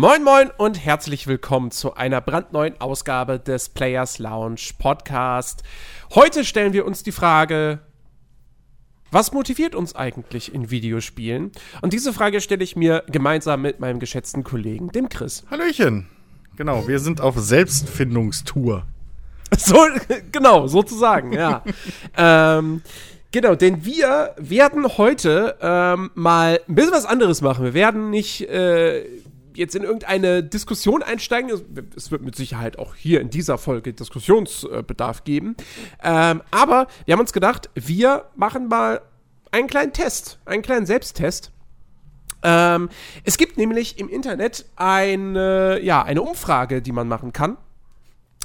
Moin Moin und herzlich willkommen zu einer brandneuen Ausgabe des Players Lounge Podcast. Heute stellen wir uns die Frage, was motiviert uns eigentlich in Videospielen? Und diese Frage stelle ich mir gemeinsam mit meinem geschätzten Kollegen, dem Chris. Hallöchen. Genau, wir sind auf Selbstfindungstour. So, genau, sozusagen, ja. ähm, genau, denn wir werden heute ähm, mal ein bisschen was anderes machen. Wir werden nicht äh, jetzt in irgendeine Diskussion einsteigen. Es, wird mit Sicherheit auch hier in dieser Folge Diskussionsbedarf geben. Ähm, aber wir haben uns gedacht, wir machen mal einen kleinen Test, einen kleinen Selbsttest. Ähm, es gibt nämlich im Internet eine, ja, eine Umfrage, die man machen kann.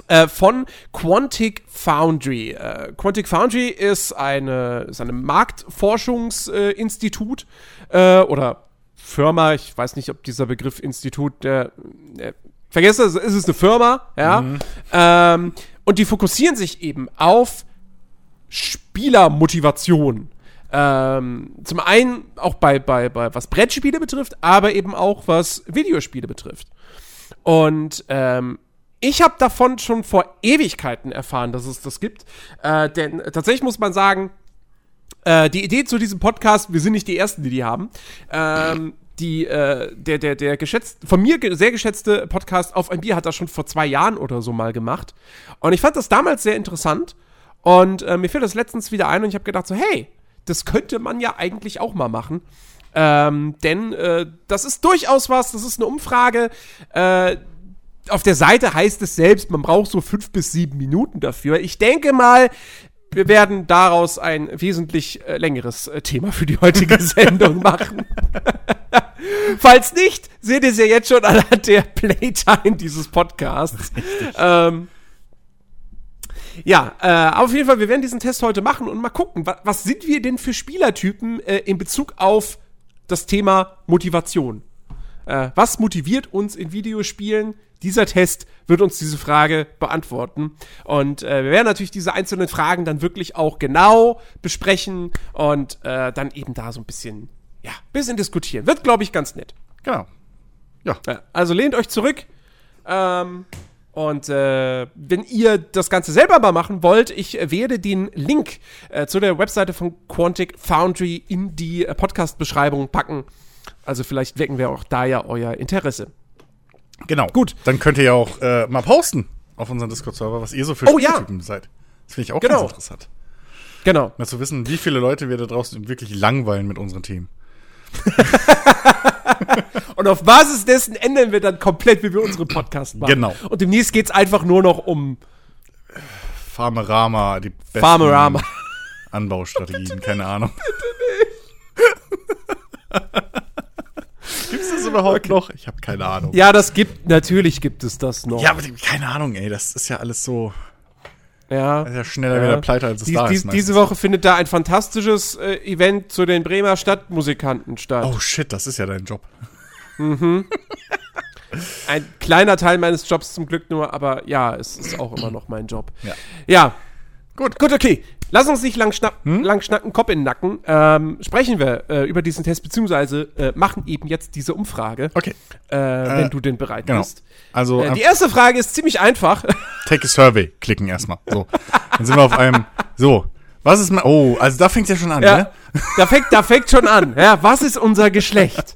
Äh, von Quantic Foundry. Äh, Quantic Foundry ist eine, ist eine Marktforschungsinstitut äh, oder Firma. Ich weiß nicht, ob dieser Begriff Institut, der, der vergesse es, ist es eine Firma, ja. Mhm. Ähm, und die fokussieren sich eben auf Spielermotivation. Ähm, zum einen auch bei, bei, bei was Brettspiele betrifft, aber eben auch was Videospiele betrifft. Und ähm, ich habe davon schon vor Ewigkeiten erfahren, dass es das gibt. Äh, denn tatsächlich muss man sagen, äh, die Idee zu diesem Podcast, wir sind nicht die Ersten, die die haben. Ähm, die, äh, der, der, der geschätzt, von mir sehr geschätzte Podcast auf ein Bier hat das schon vor zwei Jahren oder so mal gemacht. Und ich fand das damals sehr interessant. Und äh, mir fiel das letztens wieder ein und ich habe gedacht so, hey, das könnte man ja eigentlich auch mal machen. Ähm, denn äh, das ist durchaus was, das ist eine Umfrage, äh, auf der Seite heißt es selbst, man braucht so fünf bis sieben Minuten dafür. Ich denke mal, wir werden daraus ein wesentlich äh, längeres äh, Thema für die heutige Sendung machen. Falls nicht, seht ihr es ja jetzt schon anhand der Playtime dieses Podcasts. Ähm, ja, äh, auf jeden Fall, wir werden diesen Test heute machen und mal gucken, wa was sind wir denn für Spielertypen äh, in Bezug auf das Thema Motivation? Äh, was motiviert uns in Videospielen? Dieser Test wird uns diese Frage beantworten. Und äh, wir werden natürlich diese einzelnen Fragen dann wirklich auch genau besprechen und äh, dann eben da so ein bisschen, ja, bisschen diskutieren. Wird, glaube ich, ganz nett. Genau. Ja. Also lehnt euch zurück. Ähm, und äh, wenn ihr das Ganze selber mal machen wollt, ich werde den Link äh, zu der Webseite von Quantic Foundry in die äh, Podcast-Beschreibung packen. Also vielleicht wecken wir auch da ja euer Interesse. Genau. Gut. Dann könnt ihr ja auch äh, mal posten auf unseren Discord-Server, was ihr so für oh, Spieltypen ja. seid. Das finde ich auch genau. ganz interessant. Genau. Mal zu wissen, wie viele Leute wir da draußen wirklich langweilen mit unseren Themen. und auf Basis dessen ändern wir dann komplett, wie wir unseren Podcast machen. Genau. Und demnächst geht es einfach nur noch um Farmerama, die besten Farmerama. Anbaustrategien, keine Ahnung. Bitte nicht. Gibt es das überhaupt noch? Ich habe keine Ahnung. Ja, das gibt, natürlich gibt es das noch. Ja, aber keine Ahnung, ey, das ist ja alles so. Ja. Ja schneller ja. wieder pleite, als es die, da die, ist. Diese Woche findet da ein fantastisches äh, Event zu den Bremer Stadtmusikanten statt. Oh shit, das ist ja dein Job. Mhm. ein kleiner Teil meines Jobs zum Glück nur, aber ja, es ist auch immer noch mein Job. Ja. Ja. Gut. Gut, okay. Lass uns nicht lang, schnapp, hm? lang schnacken, Kopf in den Nacken. Ähm, sprechen wir äh, über diesen Test, beziehungsweise äh, machen eben jetzt diese Umfrage. Okay. Äh, wenn du denn bereit genau. bist. Also, äh, die erste Frage ist ziemlich einfach. Take a survey, klicken erstmal. So. Dann sind wir auf einem. So. Was ist mein. Oh, also da fängt es ja schon an, ja, ne? Da fängt, da fängt schon an. Ja, was ist unser Geschlecht?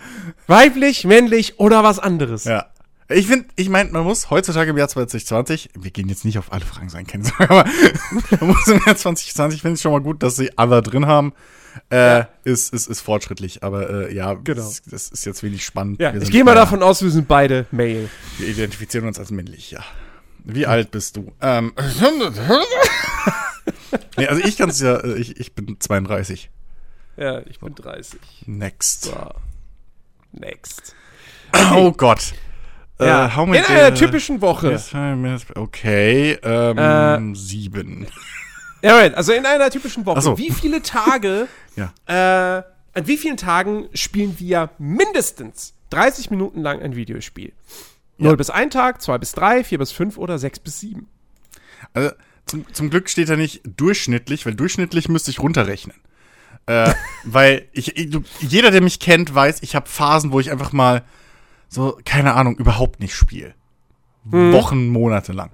Weiblich, männlich oder was anderes? Ja. Ich finde, ich meine, man muss heutzutage im Jahr 2020, wir gehen jetzt nicht auf alle Fragen sein, kennen aber man muss im Jahr 2020, finde ich schon mal gut, dass sie alle drin haben. Äh, ja. ist, ist, ist fortschrittlich, aber äh, ja, genau. das, das, ist jetzt wenig spannend. Ja, ich gehe mal davon aus, wir sind beide Male. Wir identifizieren uns als männlich, ja. Wie alt bist du? Ähm, nee, also ich kann es ja, äh, ich, ich bin 32. Ja, ich bin 30. Next. So. Next. Okay. Oh Gott. Ja. Äh, in einer typischen Woche. Okay, ähm, äh, sieben. Ja, right. also in einer typischen Woche. So. Wie viele Tage, ja. äh, an wie vielen Tagen spielen wir mindestens 30 Minuten lang ein Videospiel? Ja. 0 bis 1 Tag, 2 bis 3, 4 bis 5 oder 6 bis 7? Also, zum, zum Glück steht da nicht durchschnittlich, weil durchschnittlich müsste ich runterrechnen. äh, weil ich, jeder, der mich kennt, weiß, ich habe Phasen, wo ich einfach mal so, keine Ahnung, überhaupt nicht spiele. Wochen, Monate lang.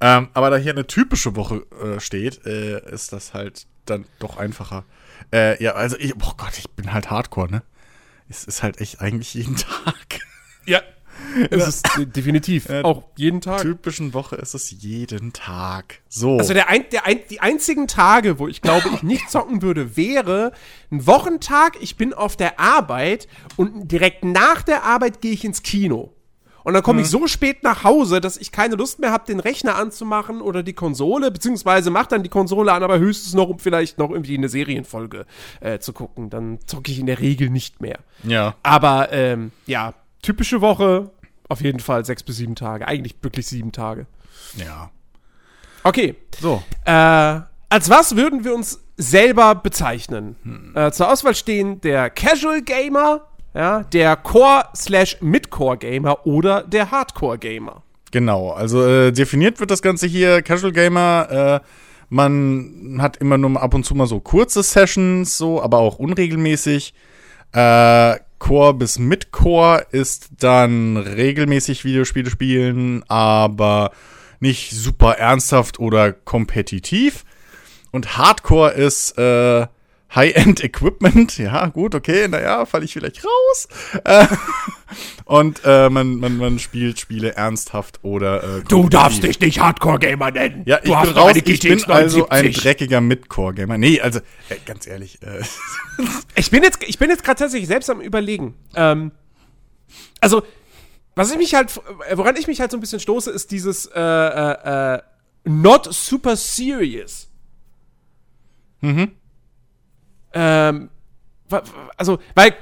Ähm, aber da hier eine typische Woche äh, steht, äh, ist das halt dann doch einfacher. Äh, ja, also ich, oh Gott, ich bin halt Hardcore, ne? Es ist halt echt eigentlich jeden Tag. Ja. Es ist äh, definitiv. Ja. auch jeden Tag. Typischen Woche ist es jeden Tag. So. Also der, ein, der ein, die einzigen Tage, wo ich glaube, ich nicht zocken würde, wäre ein Wochentag, ich bin auf der Arbeit und direkt nach der Arbeit gehe ich ins Kino. Und dann komme ich so spät nach Hause, dass ich keine Lust mehr habe, den Rechner anzumachen oder die Konsole, beziehungsweise mach dann die Konsole an, aber höchstens noch, um vielleicht noch irgendwie eine Serienfolge äh, zu gucken. Dann zocke ich in der Regel nicht mehr. ja. Aber ähm, ja, typische Woche, auf jeden Fall sechs bis sieben Tage. Eigentlich wirklich sieben Tage. Ja. Okay. So. Äh, als was würden wir uns selber bezeichnen? Äh, zur Auswahl stehen der Casual Gamer, ja, der Core slash Midcore Gamer oder der Hardcore Gamer. Genau, also äh, definiert wird das Ganze hier Casual Gamer. Äh, man hat immer nur ab und zu mal so kurze Sessions, so, aber auch unregelmäßig. Äh, Core bis Midcore ist dann regelmäßig Videospiele spielen, aber nicht super ernsthaft oder kompetitiv. Und Hardcore ist äh, High-End Equipment. Ja, gut, okay, naja, falle ich vielleicht raus. Äh, und äh, man, man, man spielt Spiele ernsthaft oder äh, kompetitiv. nicht Hardcore Gamer nennen. Ja, ich bin raus, ich bin also ein dreckiger Midcore-Gamer. Nee, also, äh, ganz ehrlich, äh, Ich bin jetzt, ich bin jetzt gerade tatsächlich selbst am überlegen. Ähm, also, was ich mich halt, woran ich mich halt so ein bisschen stoße, ist dieses äh, äh, äh, not super serious. Mhm. Ähm, also, weil,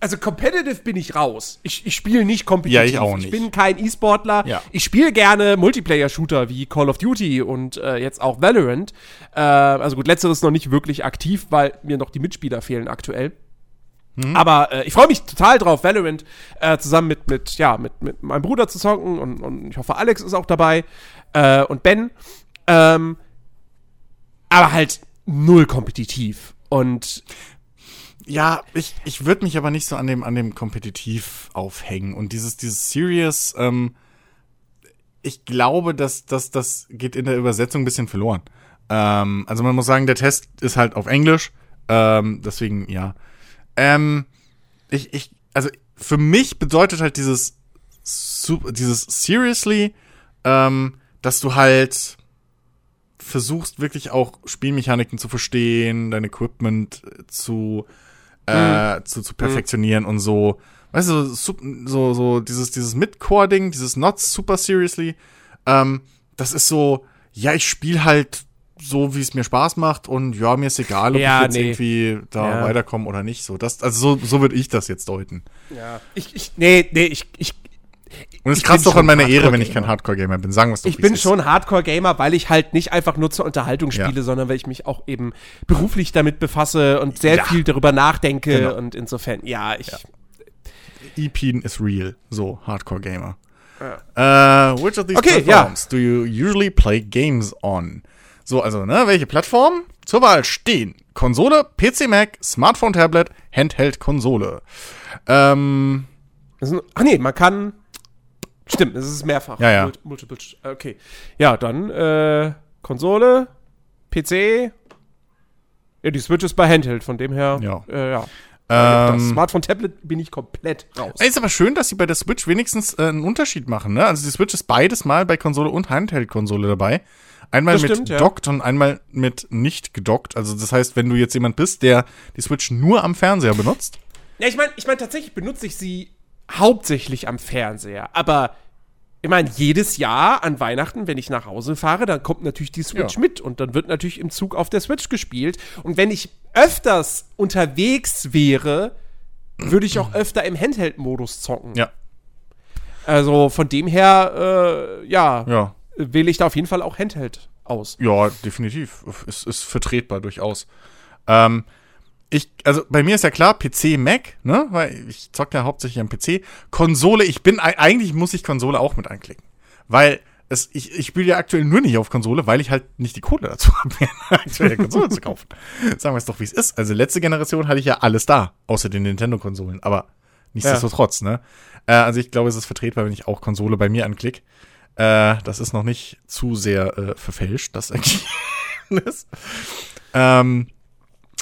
also competitive bin ich raus. Ich, ich spiele nicht kompetitiv. Ja, ich auch Ich nicht. bin kein E-Sportler. Ja. Ich spiele gerne Multiplayer-Shooter wie Call of Duty und äh, jetzt auch Valorant. Äh, also gut, letzteres noch nicht wirklich aktiv, weil mir noch die Mitspieler fehlen aktuell. Mhm. Aber äh, ich freue mich total drauf, Valorant äh, zusammen mit, mit, ja, mit, mit meinem Bruder zu zocken und, und ich hoffe, Alex ist auch dabei äh, und Ben. Ähm, aber halt null kompetitiv. Und ja, ich, ich würde mich aber nicht so an dem, an dem Kompetitiv aufhängen. Und dieses, dieses Serious, ähm, ich glaube, dass, dass das geht in der Übersetzung ein bisschen verloren. Ähm, also man muss sagen, der Test ist halt auf Englisch. Ähm, deswegen, ja. Ähm, ich, ich, also für mich bedeutet halt dieses, dieses seriously, ähm, dass du halt versuchst wirklich auch Spielmechaniken zu verstehen, dein Equipment äh, zu, äh, zu, zu perfektionieren und so. Weißt du, so, so, so dieses, dieses Mid-Core-Ding, dieses Not Super Seriously, ähm, das ist so, ja, ich spiele halt so, wie es mir Spaß macht und ja, mir ist egal, ob Ja, ich jetzt nee. irgendwie da Ja. weiterkomme oder nicht. So, das, also so, so würde ich das jetzt deuten. ja, ich, ich, nee, nee, ich, ich, Und es kratzt doch an meiner Ehre, wenn ich kein Hardcore-Gamer bin. Sagen wir es doch, ich bin schon Hardcore-Gamer, weil ich halt nicht einfach nur zur Unterhaltung Ja. spiele, sondern weil ich mich auch eben beruflich damit befasse und sehr Ja. viel darüber nachdenke Genau. und insofern, ja, ich, EPN is real. So, Hardcore-Gamer. Uh, which of these Okay, platforms do you usually play games on? So, also, ne, welche Plattformen zur Wahl stehen? Konsole, PC, Mac, Smartphone, Tablet, Handheld, Konsole. Ähm, Ach nee, man kann. Stimmt, es ist mehrfach. Ja, ja. Mul- Multiple. Okay. Ja, dann äh, Konsole, PC. Ja, die Switch ist bei Handheld, von dem her. Ja. Äh, ja. das ähm, Smartphone, Tablet bin ich komplett raus. ist aber schön, dass sie bei der Switch wenigstens äh, einen Unterschied machen, ne? Also die Switch ist beides mal bei Konsole und Handheld-Konsole dabei. Einmal Das mit stimmt, ja. dockt und einmal mit nicht gedockt. Also das heißt, wenn du jetzt jemand bist, der die Switch nur am Fernseher benutzt, Ja, ich meine, ich mein, tatsächlich benutze ich sie hauptsächlich am Fernseher. Aber ich meine, jedes Jahr an Weihnachten, wenn ich nach Hause fahre, dann kommt natürlich die Switch Ja. mit und dann wird natürlich im Zug auf der Switch gespielt. Und wenn ich öfters unterwegs wäre, würde ich auch öfter im Handheld-Modus zocken. ja, Also von dem her, äh, ja, ja, wähle ich da auf jeden Fall auch Handheld aus. Ja, definitiv. Ist, ist vertretbar durchaus. Ähm, ich, also bei mir ist ja klar, PC, Mac, ne? Weil ich zocke ja hauptsächlich am PC. Konsole, ich bin, ei- eigentlich muss ich Konsole auch mit anklicken. Weil es, ich, ich spiele ja aktuell nur nicht auf Konsole, weil ich halt nicht die Kohle dazu habe, mir eine aktuelle Konsole zu kaufen. Sagen wir es doch, wie es ist. Also letzte Generation hatte ich ja alles da, außer den Nintendo-Konsolen. Aber Nichtsdestotrotz, ne? Äh, also ich glaube, es ist vertretbar, wenn ich auch Konsole bei mir anklicke. Äh, das ist noch nicht zu sehr äh, verfälscht, das Ergebnis. ähm,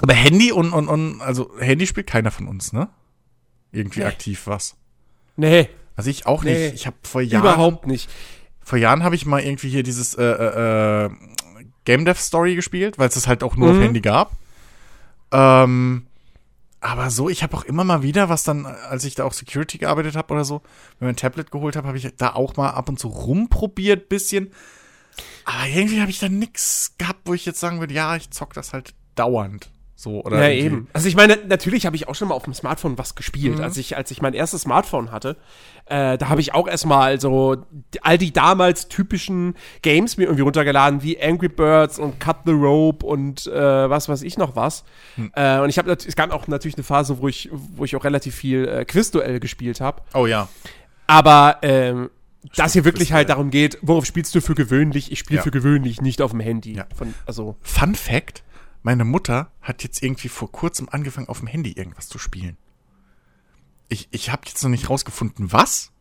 aber Handy und, und, und, also Handy spielt keiner von uns, ne? Irgendwie Nee. aktiv was. Nee, Also ich auch Nee, nicht. Ich habe vor Jahren. überhaupt nicht. Vor Jahren habe ich mal irgendwie hier dieses äh, äh, äh, Game Dev Story gespielt, weil es es halt auch nur auf Mhm. Handy gab. Ähm, aber so, ich habe auch immer mal wieder, was dann, als ich da auch Security gearbeitet habe oder so, wenn ich ein Tablet geholt habe, habe ich da auch mal ab und zu rumprobiert, bisschen. Aber irgendwie habe ich da nix gehabt, wo ich jetzt sagen würde, ja, ich zock das halt dauernd. So, oder Ja, irgendwie- eben. Also ich meine, natürlich habe ich auch schon mal auf dem Smartphone was gespielt. Mhm. Als, ich, als ich mein erstes Smartphone hatte, äh, da habe ich auch erstmal so all die damals typischen Games mir irgendwie runtergeladen, wie Angry Birds und Cut the Rope und äh, was weiß ich noch was. Hm. Äh, und ich habe es gab auch natürlich eine Phase, wo ich, wo ich auch relativ viel äh, Quizduell gespielt habe. Oh ja. Aber ähm, dass hier wirklich halt darum geht, worauf spielst du für gewöhnlich? Ich spiele Ja. für gewöhnlich nicht auf dem Handy. Ja. Von, also Fun Fact: Meine Mutter hat jetzt irgendwie vor kurzem angefangen, auf dem Handy irgendwas zu spielen. Ich, ich habe jetzt noch nicht rausgefunden, was.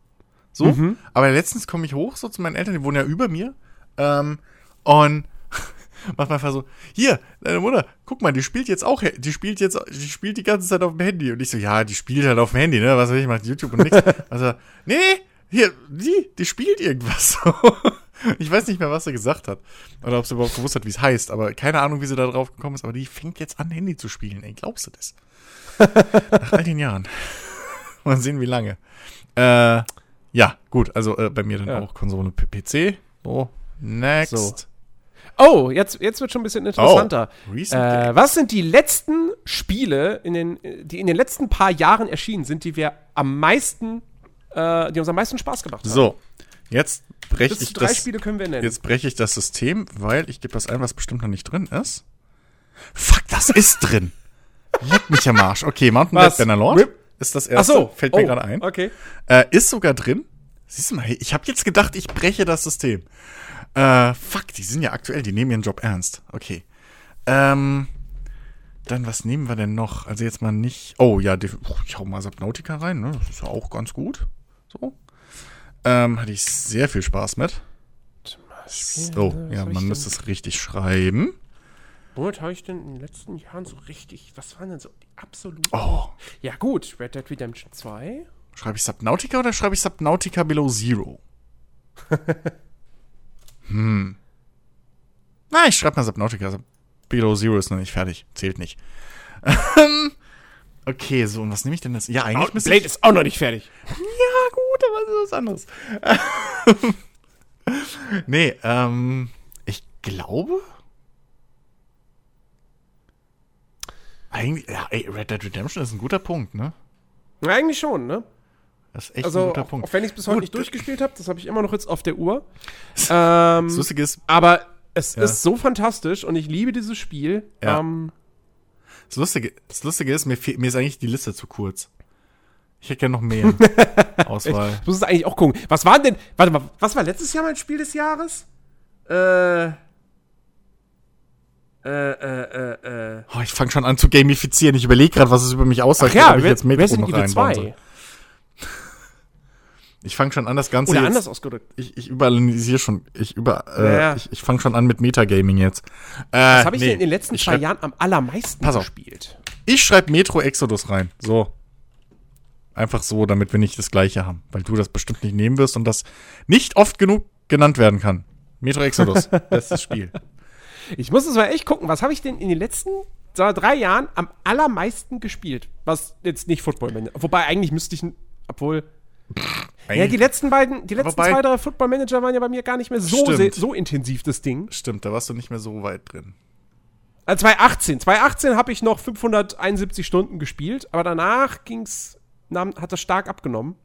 So, Mhm. aber letztens komme ich hoch, so zu meinen Eltern, die wohnen ja über mir. Ähm, und macht einfach so, hier, deine Mutter, guck mal, die spielt jetzt auch, die spielt jetzt, die spielt die ganze Zeit auf dem Handy. Und ich so, ja, die spielt halt auf dem Handy, ne? Was will ich, macht YouTube und nix. Also, nee, nee, hier, die, die spielt irgendwas. ich weiß nicht mehr, was sie gesagt hat. Oder ob sie überhaupt gewusst hat, wie es heißt. Aber keine Ahnung, wie sie da drauf gekommen ist. Aber die fängt jetzt an, Handy zu spielen. Ey, glaubst du das? Nach all den Jahren. Mal sehen, wie lange. Äh, ja, gut. Also äh, bei mir dann Ja. auch Konsole PC. So, next. So. Oh, jetzt, jetzt wird schon ein bisschen interessanter. Oh, äh, was sind die letzten Spiele, in den, die in den letzten paar Jahren erschienen sind, die wir am meisten, äh, die uns am meisten Spaß gemacht haben? So, jetzt breche ich drei das. Spiele können wir nennen. Jetzt breche ich das System, weil ich gebe was ein, was bestimmt noch nicht drin ist. Fuck, das ist drin. Leck mich am Arsch. Okay, Mountain? Blade Bannerlord Whip? ist das Ach erste. so, Fällt mir oh, gerade ein. Okay. Äh, ist sogar drin. Siehst du mal, ich habe jetzt gedacht, ich breche das System. Äh, fuck, die sind ja aktuell, die nehmen ihren Job ernst. Okay. Ähm, dann, was nehmen wir denn noch? Also jetzt mal nicht. Oh ja, die, ich hau mal Subnautica rein, ne? Das ist ja auch ganz gut. So. Ähm, hatte ich sehr viel Spaß mit. So, was ja, man müsste es richtig schreiben. Womit habe ich denn in den letzten Jahren so richtig, was waren denn so die absoluten? Oh, Ja gut, Red Dead Redemption 2. schreibe ich Subnautica oder schreibe ich Subnautica Below Zero? hm. Na, ich schreibe mal Subnautica. Sub Below Zero ist noch nicht fertig. Zählt nicht. Okay, so, und was nehme ich denn das? Ja, eigentlich Blade ist auch noch nicht fertig. Ja, gut, ist was anderes. nee, ähm, ich glaube. Eigentlich, ja, ey, Red Dead Redemption ist ein guter Punkt, ne? Na, eigentlich schon, ne? Das ist echt ein Also, guter auch, Punkt. auch wenn ich es bis heute Gut. nicht durchgespielt habe, das habe ich immer noch jetzt auf der Uhr. ähm, Das Lustige ist, aber es Ja. ist so fantastisch und ich liebe dieses Spiel. Ja. Ähm, das Lustige, das Lustige ist, mir, mir ist eigentlich die Liste zu kurz. Ich hätte gerne noch mehr Auswahl. ich muss es eigentlich auch gucken. Was war denn, warte mal, was war letztes Jahr mein Spiel des Jahres? Äh, äh, äh, äh, äh. Oh, ich fange schon an zu gamifizieren. Ich überlege gerade, was es über mich aussagt, Ach ja, ob ich jetzt Metro noch reinbauen 2. soll. Ich fange schon an, das Ganze Oder jetzt, anders ausgedrückt. Ich, ich überanalysiere schon. Ich über, äh, Ja, ich, ich fange schon an mit Metagaming jetzt. Äh, Was habe ich nee. denn in den letzten zwei Jahren am allermeisten Pass auf. gespielt? Ich schreibe Metro Exodus rein. So. Einfach so, damit wir nicht das Gleiche haben. Weil du das bestimmt nicht nehmen wirst und das nicht oft genug genannt werden kann. Metro Exodus. Bestes Spiel. Ich muss es mal echt gucken, was habe ich denn in den letzten wir, drei Jahren am allermeisten gespielt? Was jetzt nicht Football Manager. Wobei eigentlich müsste ich, obwohl. Ja, die letzten beiden, die letzten Wobei- zwei, drei Football Manager waren ja bei mir gar nicht mehr so, Stimmt. so intensiv, das Ding. Stimmt, da warst du nicht mehr so weit drin. Äh, 2018. 2018 habe ich noch 571 Stunden gespielt, aber danach ging's, nahm, hat das stark abgenommen.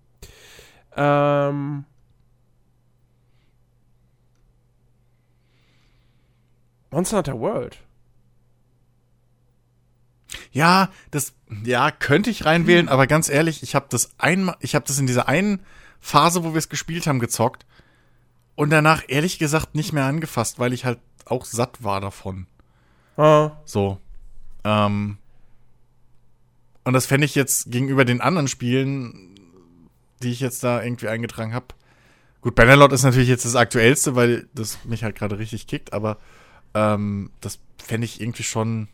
Ähm. Monster Hunter World. Ja, das, ja, könnte ich reinwählen, aber ganz ehrlich, ich habe das einmal, ich habe das in dieser einen Phase, wo wir es gespielt haben, gezockt und danach ehrlich gesagt nicht mehr angefasst, weil ich halt auch satt war davon. Ah. So. Ähm. Und das fände ich jetzt gegenüber den anderen Spielen, die ich jetzt da irgendwie eingetragen habe. Gut, Bannerlord ist natürlich jetzt das aktuellste, weil das mich halt gerade richtig kickt, aber ähm, das fände ich irgendwie schon.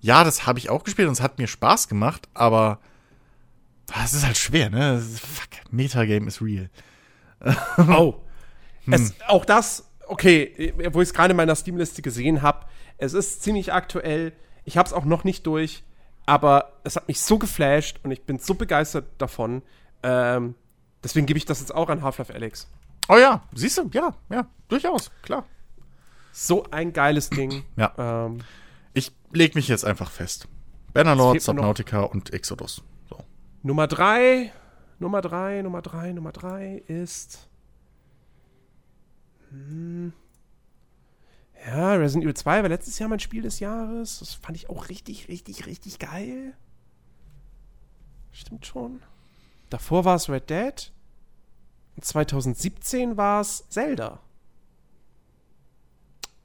Ja, das habe ich auch gespielt und es hat mir Spaß gemacht, aber es ist halt schwer, ne? Fuck, Metagame ist real. Oh. Es, auch das, okay, wo ich es gerade in meiner Steam-Liste gesehen habe, es ist ziemlich aktuell. Ich habe es auch noch nicht durch, aber es hat mich so geflasht und ich bin so begeistert davon. Ähm, deswegen gebe ich das jetzt auch an Half-Life Alex. Oh ja, siehst du, ja, ja, durchaus, klar. So ein geiles Ding. Ja. Ähm, Ich leg mich jetzt einfach fest. Bannerlord, Subnautica und Exodus. So. Nummer drei, Nummer drei, Nummer drei, Nummer drei ist. Hm, ja, Resident Evil 2 war letztes Jahr mein Spiel des Jahres. Das fand ich auch richtig, richtig, richtig geil. Stimmt schon. Davor war es Red Dead. Und 2017 war es Zelda.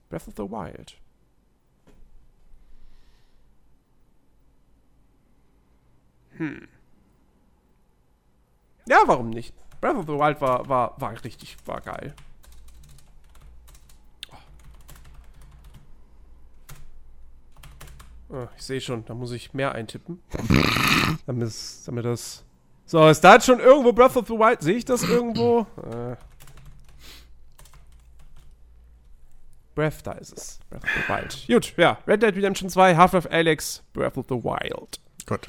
Breath of the Wild. Ja, warum nicht? Breath of the Wild war, war, war richtig, war geil. Oh, ich sehe schon, da muss ich mehr eintippen. damit, es- damit das. So, ist da jetzt schon irgendwo Breath of the Wild? Sehe ich das irgendwo? Äh. Breath, da ist es. Breath of the Wild. Gut, ja. Red Dead Redemption 2, Half-Life Alex, Breath of the Wild. Gut.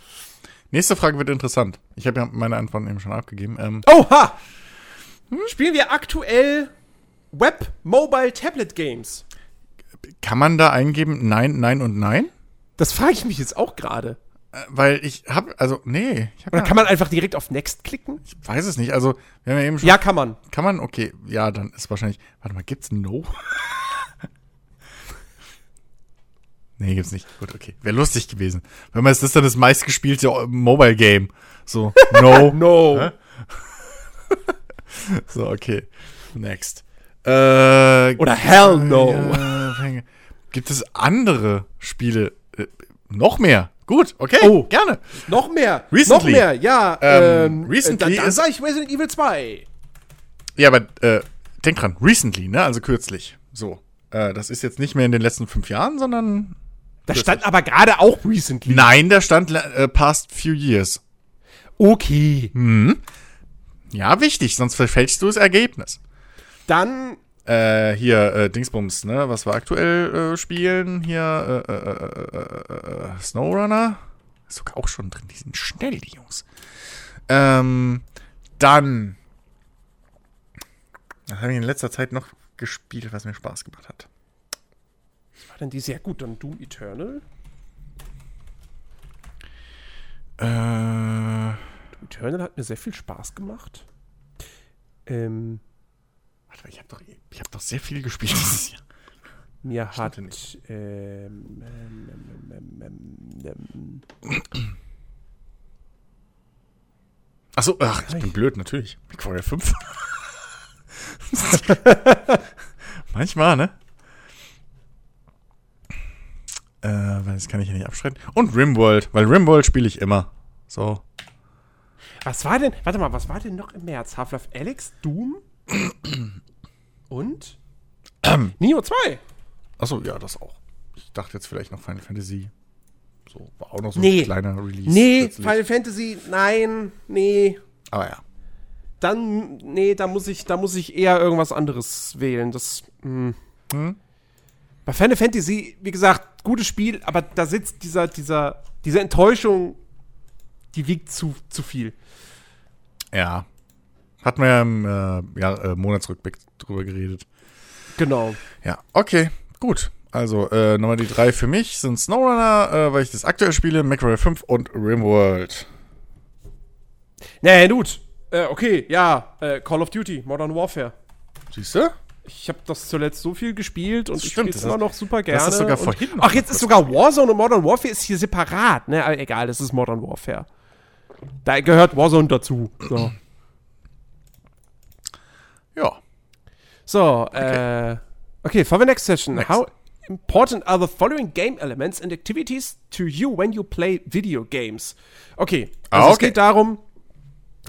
Nächste Frage wird interessant. Ich habe ja meine Antworten eben schon abgegeben. Ähm, Oha! Spielen wir aktuell Web, Mobile, Tablet Games? kann man da eingeben Nein, Nein und Nein? Das frage ich mich jetzt auch gerade. Äh, weil ich habe, also, nee, hab Oder ja, kann man einfach direkt auf Next klicken? ich weiß es nicht. Also, wir haben ja eben schon. Ja, kann man. Kann man? Okay, ja, dann ist wahrscheinlich. Warte mal, gibt's No? nee, gibt's nicht. Gut, okay. Wäre lustig gewesen. Wenn man ist das dann das meistgespielte Mobile Game. So, No. No. So, okay. Next. Äh, Oder Hell No. Ja, gibt es andere Spiele? Äh, noch mehr? Gut, okay, Oh. gerne. Noch mehr. Recently. Noch mehr, ja. Ähm, Ähm, recently dann, dann ist- sag ich Resident Evil 2. Ja, aber äh, denk dran, recently, ne? Also kürzlich. So. Äh, das ist jetzt nicht mehr in den letzten fünf Jahren, sondern. Da stand aber gerade auch Recently. Nein, da stand äh, past few years. Okay. Ja, wichtig, sonst verfälschst du das Ergebnis. Dann, Äh, hier, äh, Dingsbums, ne? Was wir aktuell äh, spielen? Hier, äh, äh, äh, äh, äh, Snowrunner. Ist sogar auch schon drin. Die sind schnell, die Jungs. Ähm, dann. Was habe ich in letzter Zeit noch gespielt, was mir Spaß gemacht hat? war denn die sehr gut? Dann Doom Eternal. Äh, Doom Eternal hat mir sehr viel Spaß gemacht. Ähm, warte, ich habe doch, ich hab doch sehr viel gespielt dieses Jahr. mir hat. Ähm, ähm, ähm, ähm, ähm, ähm, Achso, ach, ich bin blöd, natürlich. McWarrior 5. Manchmal, ne? Äh, weil das kann ich ja nicht abschreiten. Und Rimworld, weil Rimworld spiele ich immer. So. was war denn? Warte mal, was war denn noch im März? Half-Life Alex, Doom und Neo 2. Achso, ja, das auch. Ich dachte jetzt vielleicht noch Final Fantasy. So, war auch noch so Nee. ein kleiner Release. Nee, plötzlich. Final Fantasy, nein, nee. Aber ja. Dann, nee, da muss ich, da muss ich eher irgendwas anderes wählen. Das, hm. Hm? Bei Final Fantasy, wie gesagt, gutes Spiel, aber da sitzt dieser, dieser, diese Enttäuschung, die wiegt zu, zu viel. Ja. Hatten wir ja im äh, ja, äh, Monatsrückblick drüber geredet. Genau. Ja, okay, gut. Also, äh, Nummer die drei für mich sind SnowRunner, äh, weil ich das aktuell spiele, MacRae 5 und Rimworld. Nee, gut. Äh, okay, ja, äh, Call of Duty, Modern Warfare. Siehst du? Ich habe das zuletzt so viel gespielt und Das ich stimmt, spiele es das immer noch super gerne. hast du sogar vorhin Ach, jetzt ist sogar Warzone und Modern Warfare ist hier separat, ne? Aber egal, das ist Modern Warfare. Da gehört Warzone dazu. So, Ja. so äh, okay, for the next session. Next. How important are the following game elements and activities to you when you play video games. Okay, also Ah, es okay. geht darum,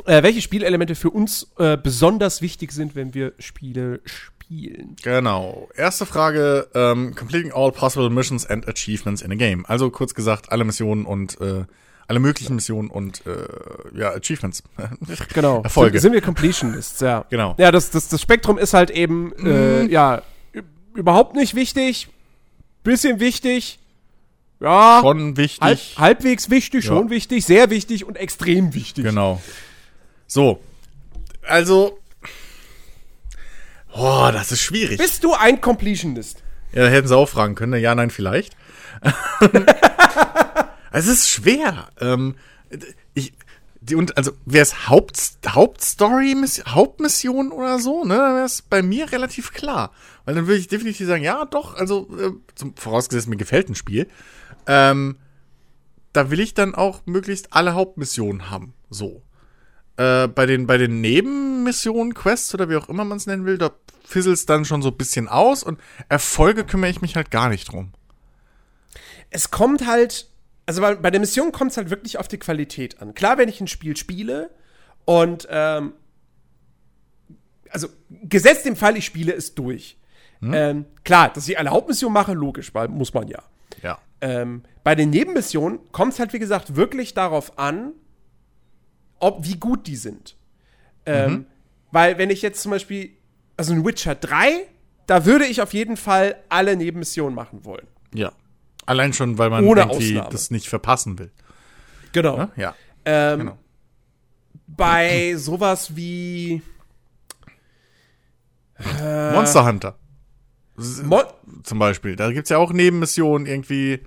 äh, welche Spielelemente für uns äh, besonders wichtig sind, wenn wir Spiele spielen. Genau. Erste Frage, ähm, completing all possible missions and achievements in a game. Also kurz gesagt, alle Missionen und äh, alle möglichen Missionen und äh, ja, Achievements. Genau. Erfolge. Sind, sind wir Completionists, ja. Genau. Ja, das, das, das Spektrum ist halt eben, äh, ja, ü- überhaupt nicht wichtig, bisschen wichtig, ja, Schon wichtig. halb, halbwegs wichtig, Ja. schon wichtig, sehr wichtig und extrem wichtig. Genau. So. Also. Boah, das ist schwierig. Bist du ein Completionist? Ja, da hätten sie auch fragen können. Ja, nein, vielleicht. es ist schwer. Ähm, ich, die, und, also, wäre es Haupt, Hauptstory, Miss- Hauptmission oder so, ne, dann wäre es bei mir relativ klar. Weil dann würde ich definitiv sagen, ja, doch, also, äh, zum, vorausgesetzt, mir gefällt ein Spiel. Ähm, da will ich dann auch möglichst alle Hauptmissionen haben. So. Äh, bei den, bei den Nebenmissionen, Quests oder wie auch immer man es nennen will, da fizzelt es dann schon so ein bisschen aus und Erfolge kümmere ich mich halt gar nicht drum. Es kommt halt, also bei, bei der Mission kommt es halt wirklich auf die Qualität an. Klar, wenn ich ein Spiel spiele und, ähm, also gesetzt im Fall, ich spiele es durch. Ähm, klar, dass ich eine Hauptmission mache, logisch, weil muss man ja. Ja. Ähm, bei den Nebenmissionen kommt es halt, wie gesagt, wirklich darauf an, ob, wie gut die sind. Ähm, Weil, wenn ich jetzt zum Beispiel, also ein Witcher 3, da würde ich auf jeden Fall alle Nebenmissionen machen wollen. Ja. Allein schon, weil man Ohne irgendwie Ausnahme. das nicht verpassen will. Genau. Ne? Ja. Ähm, Genau. Bei sowas wie Monster Hunter Mo zum Beispiel. Da gibt's ja auch Nebenmissionen, irgendwie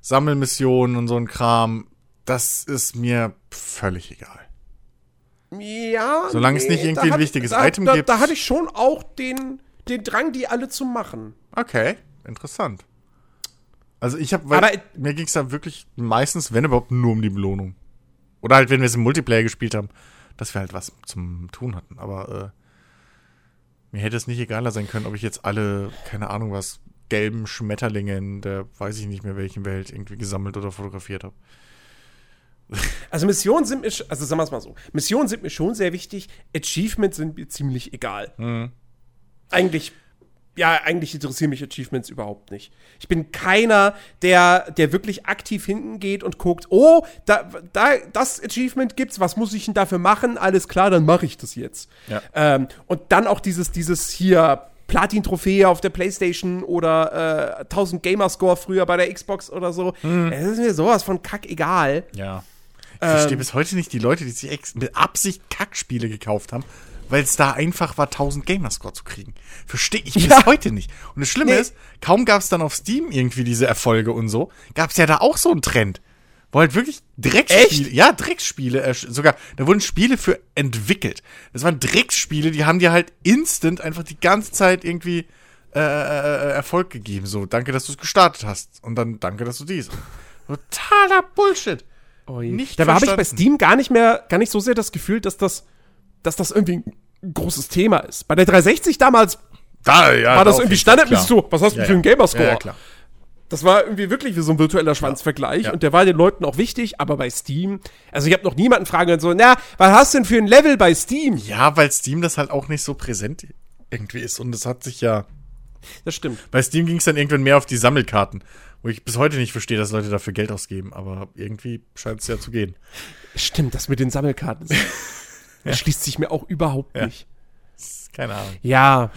Sammelmissionen und so ein Kram. Das ist mir völlig egal. ja, Solange es nicht irgendwie ein wichtiges da, Item da, gibt. Da hatte ich schon auch den, den Drang, die alle zu machen. Okay, interessant. Also ich habe, Aber- mir ging's da wirklich meistens, wenn überhaupt, nur um die Belohnung. Oder halt, wenn wir es im Multiplayer gespielt haben, dass wir halt was zum Tun hatten. Aber äh, mir hätte es nicht egaler sein können, ob ich jetzt alle, keine Ahnung was, gelben Schmetterlinge in der, weiß ich nicht mehr welchen Welt, irgendwie gesammelt oder fotografiert habe. Also Missionen sind mir, also sagen wir es mal so, Missionen sind mir schon sehr wichtig, Achievements sind mir ziemlich egal. Mhm. Eigentlich, ja, eigentlich interessieren mich Achievements überhaupt nicht. Ich bin keiner, der, der wirklich aktiv hinten geht und guckt, oh, da, da, das Achievement gibt's, was muss ich denn dafür machen? Alles klar, dann mache ich das jetzt. Ja. Ähm, und dann auch dieses, dieses hier Platin-Trophäe auf der Playstation oder äh, 1000 Gamerscore früher bei der Xbox oder so. Mhm. Es ist mir sowas von kack egal. Ja. Ich verstehe bis heute nicht die Leute, die sich mit Absicht Kackspiele gekauft haben, weil es da einfach war, 1000 Gamerscore zu kriegen. Verstehe ich bis Ja. heute nicht. Und das Schlimme Nee. ist, kaum gab es dann auf Steam irgendwie diese Erfolge und so, gab es ja da auch so einen Trend. Wo halt wirklich Drecksspiele, Echt? ja, Drecksspiele, ersch- sogar, da wurden Spiele für entwickelt. Das waren Drecksspiele, die haben dir halt instant einfach die ganze Zeit irgendwie äh, äh, äh, Erfolg gegeben. So, danke, dass du es gestartet hast. Und dann danke, dass du dies. Totaler Bullshit. Nicht Dabei habe ich bei. Steam gar nicht mehr, gar nicht so sehr das Gefühl, dass das, dass das irgendwie ein großes Thema ist. Bei der 360 damals Da, ja, war das irgendwie standardmäßig so, was hast du Ja, für einen. Gamerscore? Ja, ja, klar. Das war irgendwie wirklich wie so ein virtueller Schwanzvergleich und der war den Leuten auch wichtig, aber bei Steam, also ich habe noch niemanden fragen können, so, na, was hast du denn für ein Level bei Steam? Ja, weil Steam das halt auch nicht so präsent irgendwie ist. Und das hat sich ja. Das stimmt. Bei Steam ging es dann irgendwann mehr auf die Sammelkarten, wo ich bis heute nicht verstehe, dass Leute dafür Geld ausgeben. Aber irgendwie scheint es ja zu gehen. Stimmt, das mit den Sammelkarten. Das schließt sich mir auch überhaupt Ja. nicht. Keine Ahnung. Ja.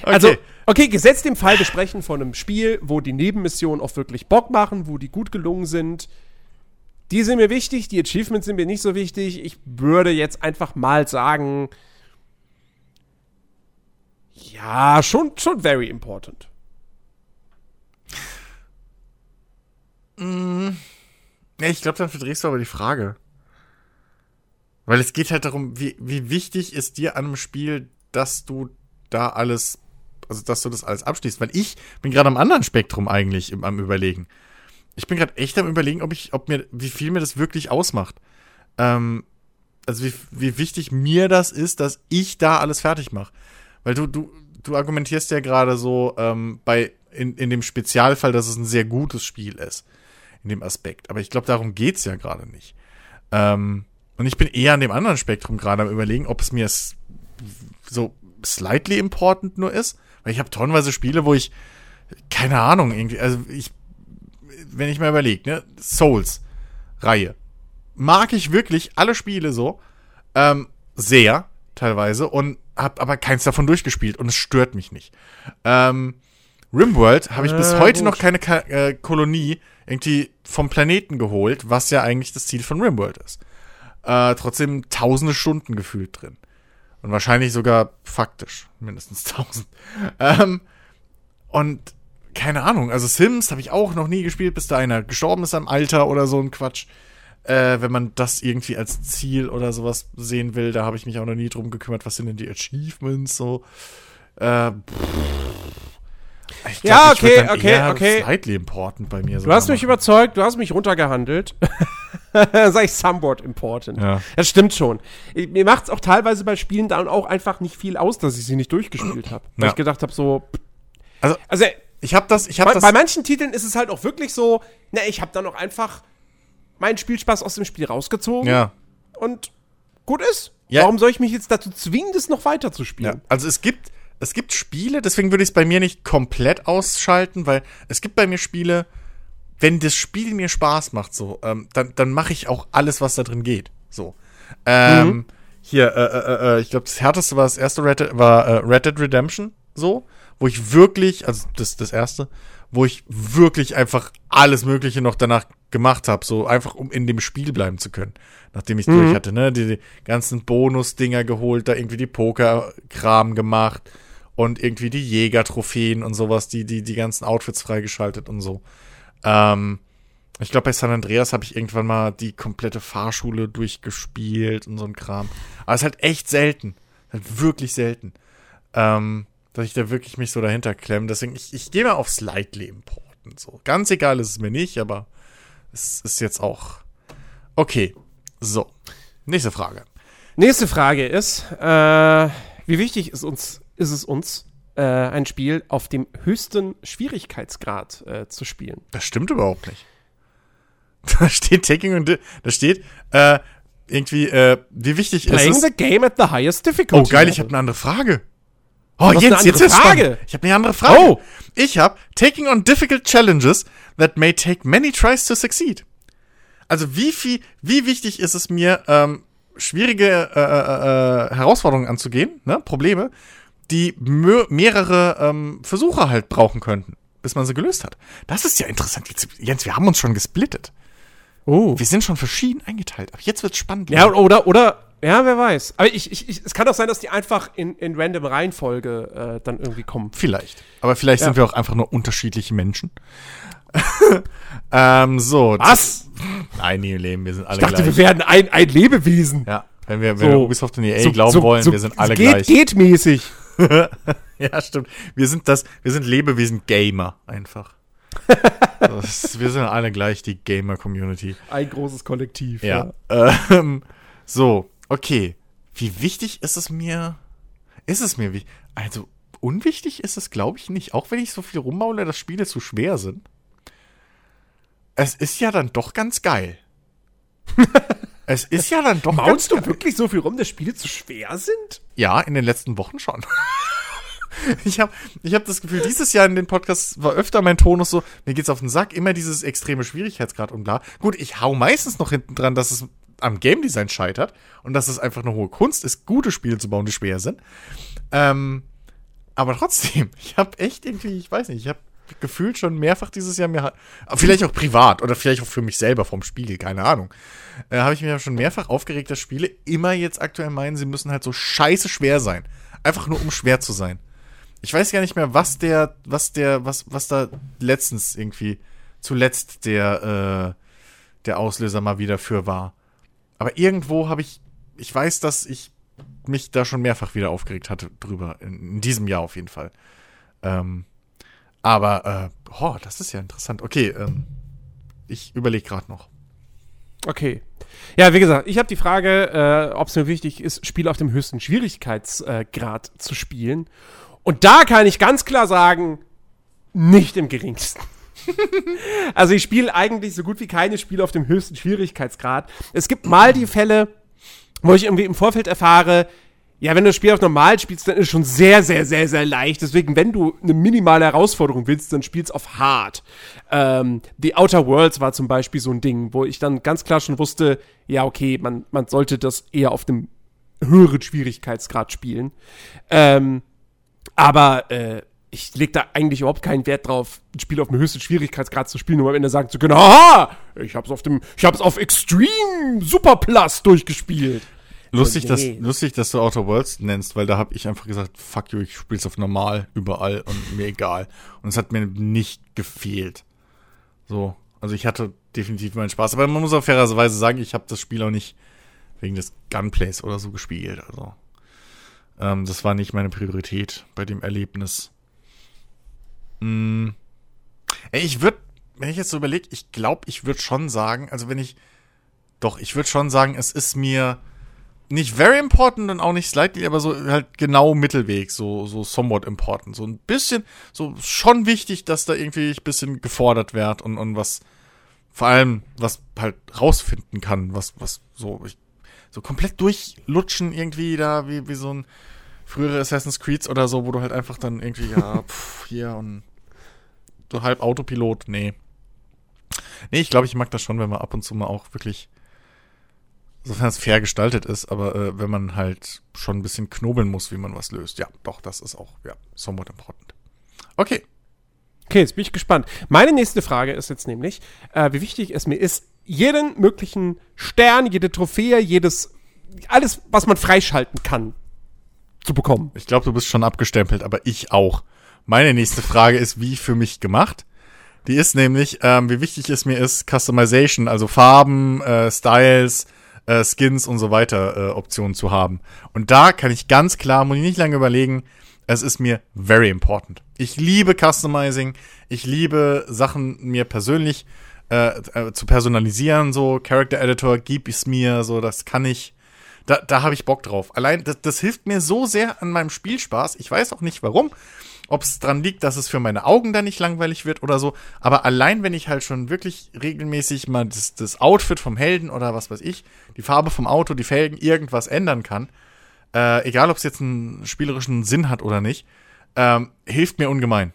Okay. Also, okay, gesetzt im Fall, wir sprechen von einem Spiel, wo die Nebenmissionen auch wirklich Bock machen, wo die gut gelungen sind. Die sind mir wichtig, die Achievements sind mir nicht so wichtig. Ich würde jetzt einfach mal sagen, ja, schon, schon very important. Ja, ich glaube, dann verdrehst du aber die Frage. Weil es geht halt darum, wie, wie wichtig ist dir an einem Spiel, dass du da alles, also dass du das alles abschließt. Weil ich bin gerade am anderen Spektrum eigentlich im, am überlegen. Ich bin gerade echt am überlegen, ob ich, ob mir, wie viel mir das wirklich ausmacht. Ähm, also wie, wie wichtig mir das ist, dass ich da alles fertig mache. Weil du, du, du argumentierst ja gerade so, ähm, bei in, in dem Spezialfall, dass es ein sehr gutes Spiel ist. In dem Aspekt. Aber ich glaube, darum geht's ja gerade nicht. Ähm, und ich bin eher an dem anderen Spektrum gerade am überlegen, ob es mir so slightly important nur ist. Weil ich habe tonnenweise Spiele, wo ich, keine Ahnung, irgendwie, also ich, wenn ich mal überlege, ne, Souls-Reihe. Mag ich wirklich alle Spiele so, ähm, sehr, teilweise, und hab aber keins davon durchgespielt und es stört mich nicht. Ähm, Rimworld habe ich bis Äh, heute gut. noch keine Ka äh, Kolonie irgendwie vom Planeten geholt, was ja eigentlich das Ziel von Rimworld ist. Äh, trotzdem tausende Stunden gefühlt drin. Und wahrscheinlich sogar faktisch mindestens tausend. Ähm, und keine Ahnung, also Sims habe ich auch noch nie gespielt, bis da einer gestorben ist am Alter oder so ein Quatsch. Äh, wenn man das irgendwie als Ziel oder sowas sehen will, da habe ich mich auch noch nie drum gekümmert, was sind denn die Achievements so. Äh, ich Ja, ich würd okay, dann okay, eher okay. Slightly important bei mir. Du hast mich überzeugt, du hast mich runtergehandelt. Sag ich somewhat important. Ja. Das stimmt schon. Ich- Mir macht es auch teilweise bei Spielen dann auch einfach nicht viel aus, dass ich sie nicht durchgespielt habe. Weil Ja. ich gedacht habe, so. Also, Also, ich habe das, ich habe bei, das. bei manchen Titeln ist es halt auch wirklich so, ne, ich habe dann auch einfach meinen Spielspaß aus dem Spiel rausgezogen ja. und gut ist. Ja. Warum soll ich mich jetzt dazu zwingen, das noch weiter zu spielen? Ja, also es gibt, es gibt Spiele, deswegen würde ich es bei mir nicht komplett ausschalten, weil es gibt bei mir Spiele, wenn das Spiel mir Spaß macht, so, ähm, dann, dann mache ich auch alles, was da drin geht. So. Ähm, Hier, äh, äh, äh, ich glaube, das härteste war das erste Red Dead, war äh, Red Dead Redemption, so, wo ich wirklich, also das, das erste, wo ich wirklich einfach alles Mögliche noch danach gemacht habe, so einfach um in dem Spiel bleiben zu können, nachdem ich durch hatte, ne, die, die ganzen Bonus-Dinger geholt, da irgendwie die Poker-Kram gemacht und irgendwie die Jäger-Trophäen und sowas, die, die, die ganzen Outfits freigeschaltet und so. Ähm, ich glaube, bei San Andreas habe ich irgendwann mal die komplette Fahrschule durchgespielt und so ein Kram. Aber es ist halt echt selten. Halt wirklich selten. Ähm, dass ich da wirklich mich so dahinter klemme. Deswegen, ich, ich gehe mal auf Slightly Important. So. Ganz egal ist es mir nicht, aber es ist jetzt auch. Okay. So. Nächste Frage. Nächste Frage ist, äh, wie wichtig ist, uns, ist es uns, äh, ein Spiel auf dem höchsten Schwierigkeitsgrad äh, zu spielen? Das stimmt überhaupt nicht. Da steht Taking und da steht äh, irgendwie, äh, wie wichtig Playing ist es. the game at the highest Oh, difficulty. geil, ich habe eine andere Frage. Oh, jetzt, jetzt ist Frage. Ich habe eine andere Frage. Oh. Ich habe Taking on difficult challenges that may take many tries to succeed. Also wie viel, wie wichtig ist es mir, ähm, schwierige äh, äh, äh, Herausforderungen anzugehen, ne, Probleme, die mehrere ähm, Versuche halt brauchen könnten, bis man sie gelöst hat. Das ist ja interessant. Jetzt, Jens, wir haben uns schon gesplittet. Oh. Wir sind schon verschieden eingeteilt. Aber jetzt wird's spannend. Ja, oder, oder, ja, wer weiß. Aber ich, ich, ich, es kann doch sein, dass die einfach in, in random Reihenfolge äh, dann irgendwie kommen. Vielleicht. Aber vielleicht Ja. sind wir auch einfach nur unterschiedliche Menschen. ähm, so. Was? Nein, nie im Leben, wir sind alle Ich dachte, gleich. wir werden ein, ein Lebewesen. ja, wenn wir, wenn wir Ubisoft und EA so- glauben so- wollen, so wir sind alle geht, gleich. Geht mäßig. Ja, stimmt. Wir sind das, wir sind Lebewesen-Gamer einfach. das, wir sind alle gleich, die Gamer-Community. Ein großes Kollektiv. Ja. Ähm, so, okay. Wie wichtig ist es mir? Ist es mir wichtig? Also, unwichtig ist es, glaube ich, nicht. Auch wenn ich so viel rummaule, dass Spiele zu schwer sind. Es ist ja dann doch ganz geil. es ist ja dann doch Maunst du wirklich so viel rum, dass Spiele zu schwer sind? Ja, in den letzten Wochen schon. Ich habe ich hab das Gefühl, dieses Jahr in den Podcasts war öfter mein Tonus so, mir geht's auf den Sack, immer dieses extreme Schwierigkeitsgrad und bla. Gut, ich hau meistens noch hinten dran, dass es am Game Design scheitert und dass es einfach eine hohe Kunst ist, gute Spiele zu bauen, die schwer sind. Ähm, aber trotzdem, ich habe echt irgendwie, ich weiß nicht, ich habe gefühlt schon mehrfach dieses Jahr mir, vielleicht auch privat oder vielleicht auch für mich selber vom Spiegel, keine Ahnung, äh, habe ich mir schon mehrfach aufgeregt, dass Spiele immer jetzt aktuell meinen, sie müssen halt so scheiße schwer sein. Einfach nur um schwer zu sein. Ich weiß gar nicht mehr, was der, was der, was, was da letztens irgendwie, zuletzt der, äh, der Auslöser mal wieder für war. Aber irgendwo habe ich, ich weiß, dass ich mich da schon mehrfach wieder aufgeregt hatte drüber. In, in diesem Jahr auf jeden Fall. Ähm, aber, äh, oh, das ist ja interessant. Okay, ähm, ich überlege gerade noch. Okay. Ja, wie gesagt, ich habe die Frage, äh, ob es mir wichtig ist, Spiele auf dem höchsten Schwierigkeitsgrad zu spielen. Und da kann ich ganz klar sagen, Nicht im geringsten. also ich spiele eigentlich so gut wie keine Spiele auf dem höchsten Schwierigkeitsgrad. Es gibt mal die Fälle, wo ich irgendwie im Vorfeld erfahre, ja, wenn du das Spiel auf normal spielst, dann ist es schon sehr, sehr, sehr, sehr leicht. Deswegen, wenn du eine minimale Herausforderung willst, dann spielst auf hart. Ähm, The Outer Worlds war zum Beispiel so ein Ding, wo ich dann ganz klar schon wusste, ja, okay, man, man sollte das eher auf dem höheren Schwierigkeitsgrad spielen. Ähm, aber äh, ich leg da eigentlich überhaupt keinen Wert drauf, ein Spiel auf dem höchsten Schwierigkeitsgrad zu spielen, um am Ende sagen zu können, haha, ich hab's auf dem, ich hab's auf Extreme Super Plus durchgespielt. Lustig, dass, lustig, dass du Outer Worlds nennst, weil da habe ich einfach gesagt, fuck you, ich spiel's auf normal, überall und mir egal. Und es hat mir nicht gefehlt. So, also ich hatte definitiv meinen Spaß. Aber man muss auf fairerweise sagen, ich habe das Spiel auch nicht wegen des Gunplays oder so gespielt. Also ähm, das war nicht meine Priorität bei dem Erlebnis. Hm. Ey, ich würde, wenn ich jetzt so überlege, ich glaube, ich würde schon sagen, also wenn ich, doch, ich würde schon sagen, es ist mir nicht very important und auch nicht slightly, aber so halt genau Mittelweg, so, so somewhat important. So ein bisschen, so schon wichtig, dass da irgendwie ein bisschen gefordert wird und, und was, vor allem, was halt rausfinden kann, was, was so, ich, so komplett durchlutschen irgendwie da, wie, wie so ein frühere Assassin's Creeds oder so, wo du halt einfach dann irgendwie, ja, pff, hier und so halb Autopilot, nee. Nee, ich glaube, ich mag das schon, wenn man ab und zu mal auch wirklich, sofern es fair gestaltet ist, aber äh, wenn man halt schon ein bisschen knobeln muss, wie man was löst. Ja, doch, das ist auch, ja, somewhat important. Okay. Okay, jetzt bin ich gespannt. Meine nächste Frage ist jetzt nämlich, äh, wie wichtig es mir ist, jeden möglichen Stern, jede Trophäe, jedes, alles, was man freischalten kann, zu bekommen. Ich glaube, du bist schon abgestempelt, aber ich auch. Meine nächste Frage ist, wie für mich gemacht? Die ist nämlich, ähm, wie wichtig es mir ist, Customization, also Farben, äh, Styles, äh, Skins und so weiter äh, Optionen zu haben. Und da kann ich ganz klar, muss ich nicht lange überlegen, es ist mir very important. Ich liebe Customizing, ich liebe Sachen mir persönlich äh, äh, zu personalisieren, so Character Editor, gib es mir, so das kann ich. Da, da habe ich Bock drauf. Allein, das, das hilft mir so sehr an meinem Spielspaß. Ich weiß auch nicht warum. Ob es dran liegt, dass es für meine Augen dann nicht langweilig wird oder so. Aber allein, wenn ich halt schon wirklich regelmäßig mal das, das Outfit vom Helden oder was weiß ich, die Farbe vom Auto, die Felgen, irgendwas ändern kann, äh, egal ob es jetzt einen spielerischen Sinn hat oder nicht, ähm, hilft mir ungemein,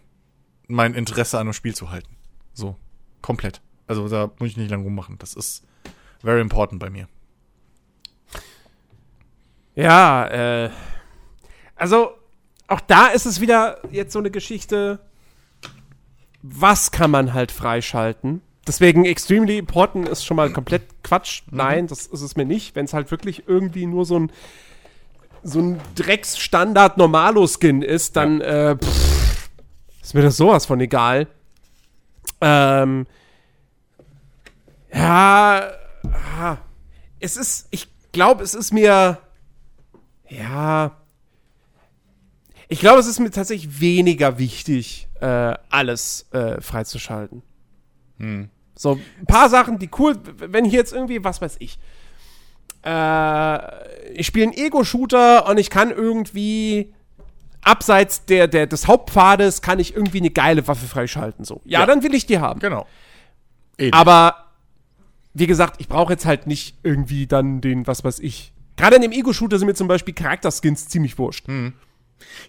mein Interesse an einem Spiel zu halten. So, komplett. Also da muss ich nicht lange rummachen. Das ist very important bei mir. Ja, äh, also auch da ist es wieder jetzt so eine Geschichte, was kann man halt freischalten? Deswegen extremely important ist schon mal komplett Quatsch. Mhm. Nein, das ist es mir nicht. Wenn es halt wirklich irgendwie nur so ein so ein Drecksstandard Normalo-Skin ist, dann äh, pff, ist mir das sowas von egal. Ähm, ja, ah, es ist, ich glaube, es ist mir, ja, ich glaube, es ist mir tatsächlich weniger wichtig, äh, alles äh, freizuschalten. Hm. So, ein paar Sachen, die cool, wenn hier jetzt irgendwie, was weiß ich, äh, ich spiele einen Ego-Shooter und ich kann irgendwie abseits der, der, des Hauptpfades kann ich irgendwie eine geile Waffe freischalten. So. Ja, Ja. dann will ich die haben. Genau. Ähnlich. Aber wie gesagt, ich brauche jetzt halt nicht irgendwie dann den, was weiß ich. Gerade in dem Ego-Shooter sind mir zum Beispiel Charakterskins ziemlich wurscht.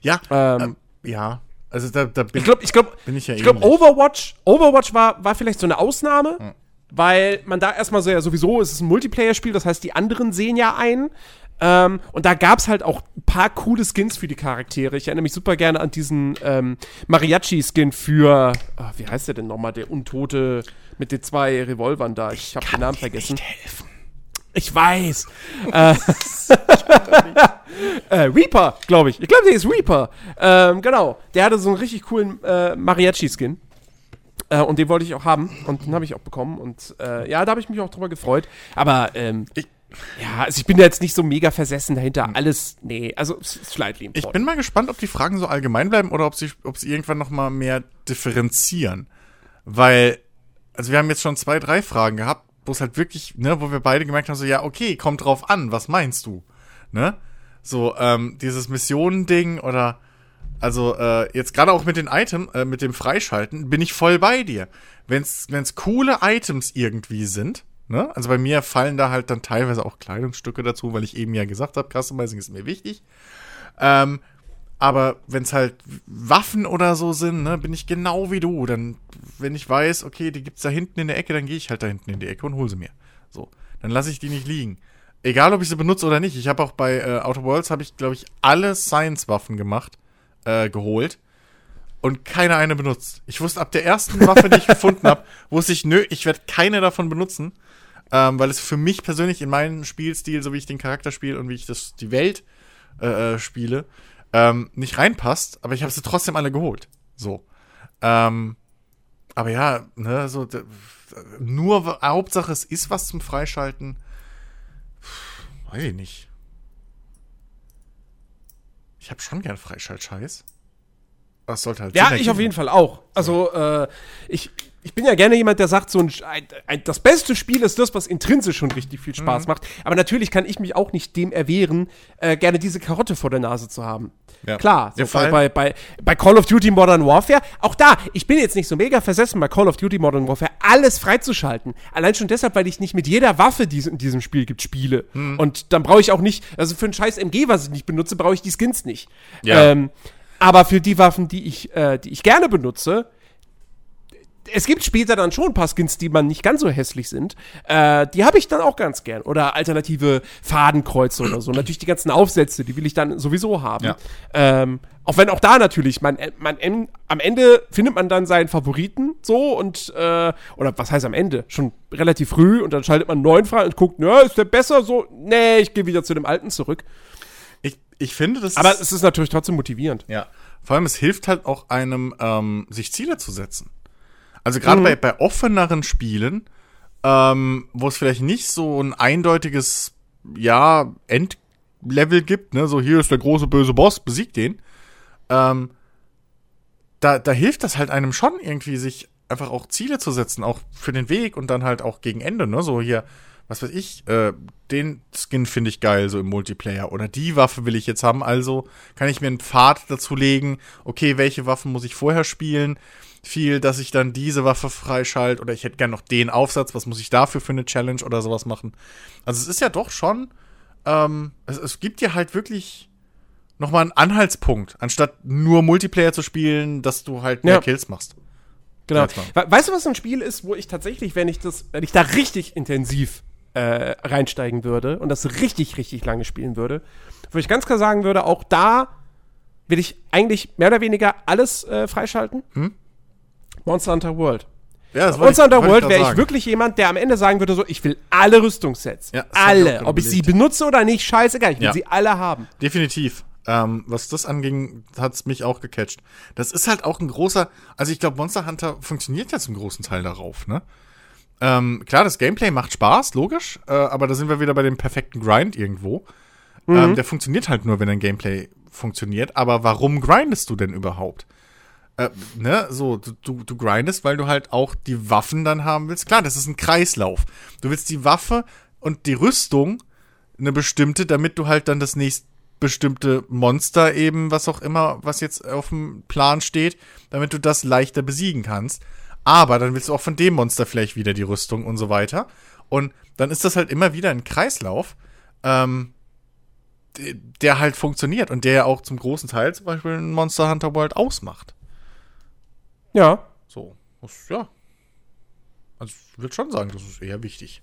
Ja, Ähm, ähm, ja. Also da, da bin Ich glaube, ich glaube, ich ja ich glaube. Overwatch, Overwatch war, war vielleicht so eine Ausnahme, weil man da erstmal so ja sowieso ist es ein Multiplayer-Spiel, das heißt, die anderen sehen ja ein. Ähm, und da gab es halt auch ein paar coole Skins für die Charaktere. Ich erinnere mich super gerne an diesen ähm, Mariachi-Skin für, ah, wie heißt der denn nochmal, der Untote mit den zwei Revolvern da. Ich habe den Namen vergessen. helfen. Ich weiß. äh, äh, Reaper, glaube ich. Ich glaube, der ist Reaper. Ähm, genau. Der hatte so einen richtig coolen äh, Mariachi-Skin. Äh, und den wollte ich auch haben. Und den habe ich auch bekommen. Und äh, ja, da habe ich mich auch drüber gefreut. Aber ähm, Ich- ja, also ich bin da jetzt nicht so mega versessen dahinter. Alles, nee, also slightly Ich bin mal gespannt, ob die Fragen so allgemein bleiben oder ob sie, ob sie irgendwann noch mal mehr differenzieren. Weil, also wir haben jetzt schon zwei, drei Fragen gehabt, wo es halt wirklich, ne, wo wir beide gemerkt haben, so, ja, okay, kommt drauf an, was meinst du? Ne? So, ähm, dieses Missionen-Ding oder, Also äh, jetzt gerade auch mit den Items, äh, mit dem Freischalten, bin ich voll bei dir. Wenn's, wenn's coole Items irgendwie sind, ne? Also bei mir fallen da halt dann teilweise auch Kleidungsstücke dazu, weil ich eben ja gesagt habe, Customizing ist mir wichtig. Ähm, aber wenn's halt Waffen oder so sind, ne, bin ich genau wie du. Dann, wenn ich weiß, okay, die gibt's da hinten in der Ecke, dann gehe ich halt da hinten in die Ecke und hole sie mir. So, dann lasse ich die nicht liegen. Egal, ob ich sie benutze oder nicht. Ich habe auch bei äh, Outer Worlds habe ich, glaube ich, alle Science-Waffen gemacht, äh, geholt und keine eine benutzt. Ich wusste ab der ersten Waffe, die ich gefunden habe, wusste ich, nö, ich werde keine davon benutzen, ähm, weil es für mich persönlich in meinen Spielstil, so wie ich den Charakter spiele und wie ich das die Welt äh, äh spiele, ähm, nicht reinpasst. Aber ich habe sie trotzdem alle geholt. So. Ähm, aber ja, ne, so nur Hauptsache es ist was zum Freischalten. Weiß ich nicht. Ich habe schon gern Freischaltscheiß. Das sollte halt Ja, ich auf jeden Fall auch. Also, äh, ich, ich bin ja gerne jemand, der sagt, so ein, ein, das beste Spiel ist das, was intrinsisch schon richtig viel Spaß mhm. macht. Aber natürlich kann ich mich auch nicht dem erwehren, äh, gerne diese Karotte vor der Nase zu haben. Ja. Klar, so bei, bei, bei, bei Call of Duty Modern Warfare, auch da, ich bin jetzt nicht so mega versessen bei Call of Duty Modern Warfare, alles freizuschalten. Allein schon deshalb, weil ich nicht mit jeder Waffe, die es in diesem Spiel gibt, spiele. Hm. Und dann brauche ich auch nicht, also für ein scheiß MG, was ich nicht benutze, brauche ich die Skins nicht. Ja. Ähm, aber für die Waffen, die ich, äh, die ich gerne benutze, es gibt später dann schon ein paar Skins, die man nicht ganz so hässlich sind. Äh, die habe ich dann auch ganz gern. Oder alternative Fadenkreuze oder so. Natürlich die ganzen Aufsätze, die will ich dann sowieso haben. Ja. Ähm, auch wenn auch da natürlich, man, man, am Ende findet man dann seinen Favoriten so und, äh, oder was heißt am Ende? Schon relativ früh und dann schaltet man einen neuen frei und guckt, ja, ist der besser so? Nee, ich gehe wieder zu dem alten zurück. Ich, finde das. Aber es ist natürlich trotzdem motivierend. Ja. Vor allem, es hilft halt auch einem, ähm, sich Ziele zu setzen. Also gerade mhm. bei, bei offeneren Spielen, ähm, wo es vielleicht nicht so ein eindeutiges, ja, Endlevel gibt, ne, so hier ist der große böse Boss, besiegt den, ähm, da, da hilft das halt einem schon irgendwie, sich einfach auch Ziele zu setzen, auch für den Weg und dann halt auch gegen Ende, ne, so hier, was weiß ich, äh, den Skin finde ich geil, so im Multiplayer. Oder die Waffe will ich jetzt haben, also kann ich mir einen Pfad dazu legen, okay, welche Waffen muss ich vorher spielen? viel, dass ich dann diese Waffe freischalte oder ich hätte gern noch den Aufsatz, was muss ich dafür für eine Challenge oder sowas machen. Also es ist ja doch schon, ähm, es, es gibt dir halt wirklich nochmal einen Anhaltspunkt, anstatt nur Multiplayer zu spielen, dass du halt mehr ja. Kills machst. Genau. Weißt du, was ein Spiel ist, wo ich tatsächlich, wenn ich das, wenn ich da richtig intensiv äh, reinsteigen würde und das richtig, richtig lange spielen würde, wo ich ganz klar sagen würde, auch da will ich eigentlich mehr oder weniger alles äh, freischalten. Hm? Monster Hunter World. Ja, das Monster Hunter World wäre ich wirklich jemand, der am Ende sagen würde, so, ich will alle Rüstungssets. Ja, alle. Ob ich sie benutze oder nicht, scheißegal. Ich will ja. sie alle haben. Definitiv. Ähm, was das anging, hat es mich auch gecatcht. Das ist halt auch ein großer, also ich glaube, Monster Hunter funktioniert ja zum großen Teil darauf, ne? Ähm, klar, das Gameplay macht Spaß, logisch, äh, aber da sind wir wieder bei dem perfekten Grind irgendwo. Mhm. Ähm, der funktioniert halt nur, wenn ein Gameplay funktioniert. Aber warum grindest du denn überhaupt? äh, ne, so, du, du grindest, weil du halt auch die Waffen dann haben willst. Klar, das ist ein Kreislauf. Du willst die Waffe und die Rüstung, eine bestimmte, damit du halt dann das nächste bestimmte Monster eben, was auch immer, was jetzt auf dem Plan steht, damit du das leichter besiegen kannst. Aber dann willst du auch von dem Monster vielleicht wieder die Rüstung und so weiter. Und dann ist das halt immer wieder ein Kreislauf, ähm, der halt funktioniert und der ja auch zum großen Teil zum Beispiel ein Monster Hunter World ausmacht. Ja. So, das, ja. Also ich würde schon sagen, das ist eher wichtig.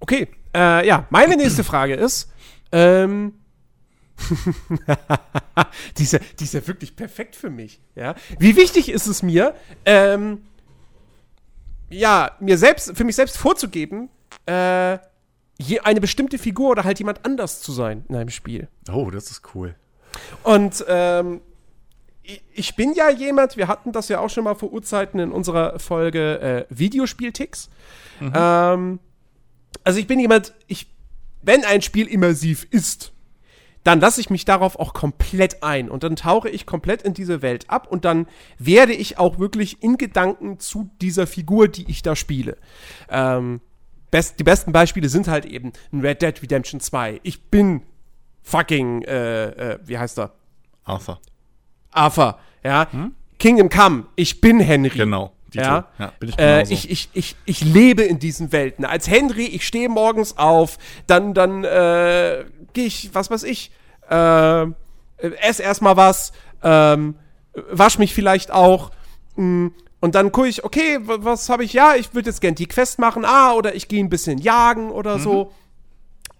Okay, äh, ja, meine nächste Frage ist, ähm, die, ist ja, die ist ja wirklich perfekt für mich, ja. Wie wichtig ist es mir, ähm, ja, mir selbst, für mich selbst vorzugeben, äh, eine bestimmte Figur oder halt jemand anders zu sein in einem Spiel. Oh, das ist cool. Und ähm, ich bin ja jemand, wir hatten das ja auch schon mal vor Urzeiten in unserer Folge äh, Videospielticks. Mhm. Ähm, also ich bin jemand, ich, wenn ein Spiel immersiv ist, dann lasse ich mich darauf auch komplett ein und dann tauche ich komplett in diese Welt ab und dann werde ich auch wirklich in Gedanken zu dieser Figur, die ich da spiele. Ähm, best, die besten Beispiele sind halt eben Red Dead Redemption 2. Ich bin fucking, äh, äh, wie heißt er? Arthur. Arthur, ja. Kingdom Come, ich bin Henry. Genau. Ja, ja bin ich äh, ich, ich, ich, ich lebe in diesen Welten. Als Henry, ich stehe morgens auf, dann, dann äh, gehe ich, was weiß ich, äh, esse erstmal was, ähm, wasch mich vielleicht auch. mh, Und dann gucke ich, okay, wa- was habe ich? Ja, ich würde jetzt gern die Quest machen. Ah, oder ich gehe ein bisschen jagen oder so.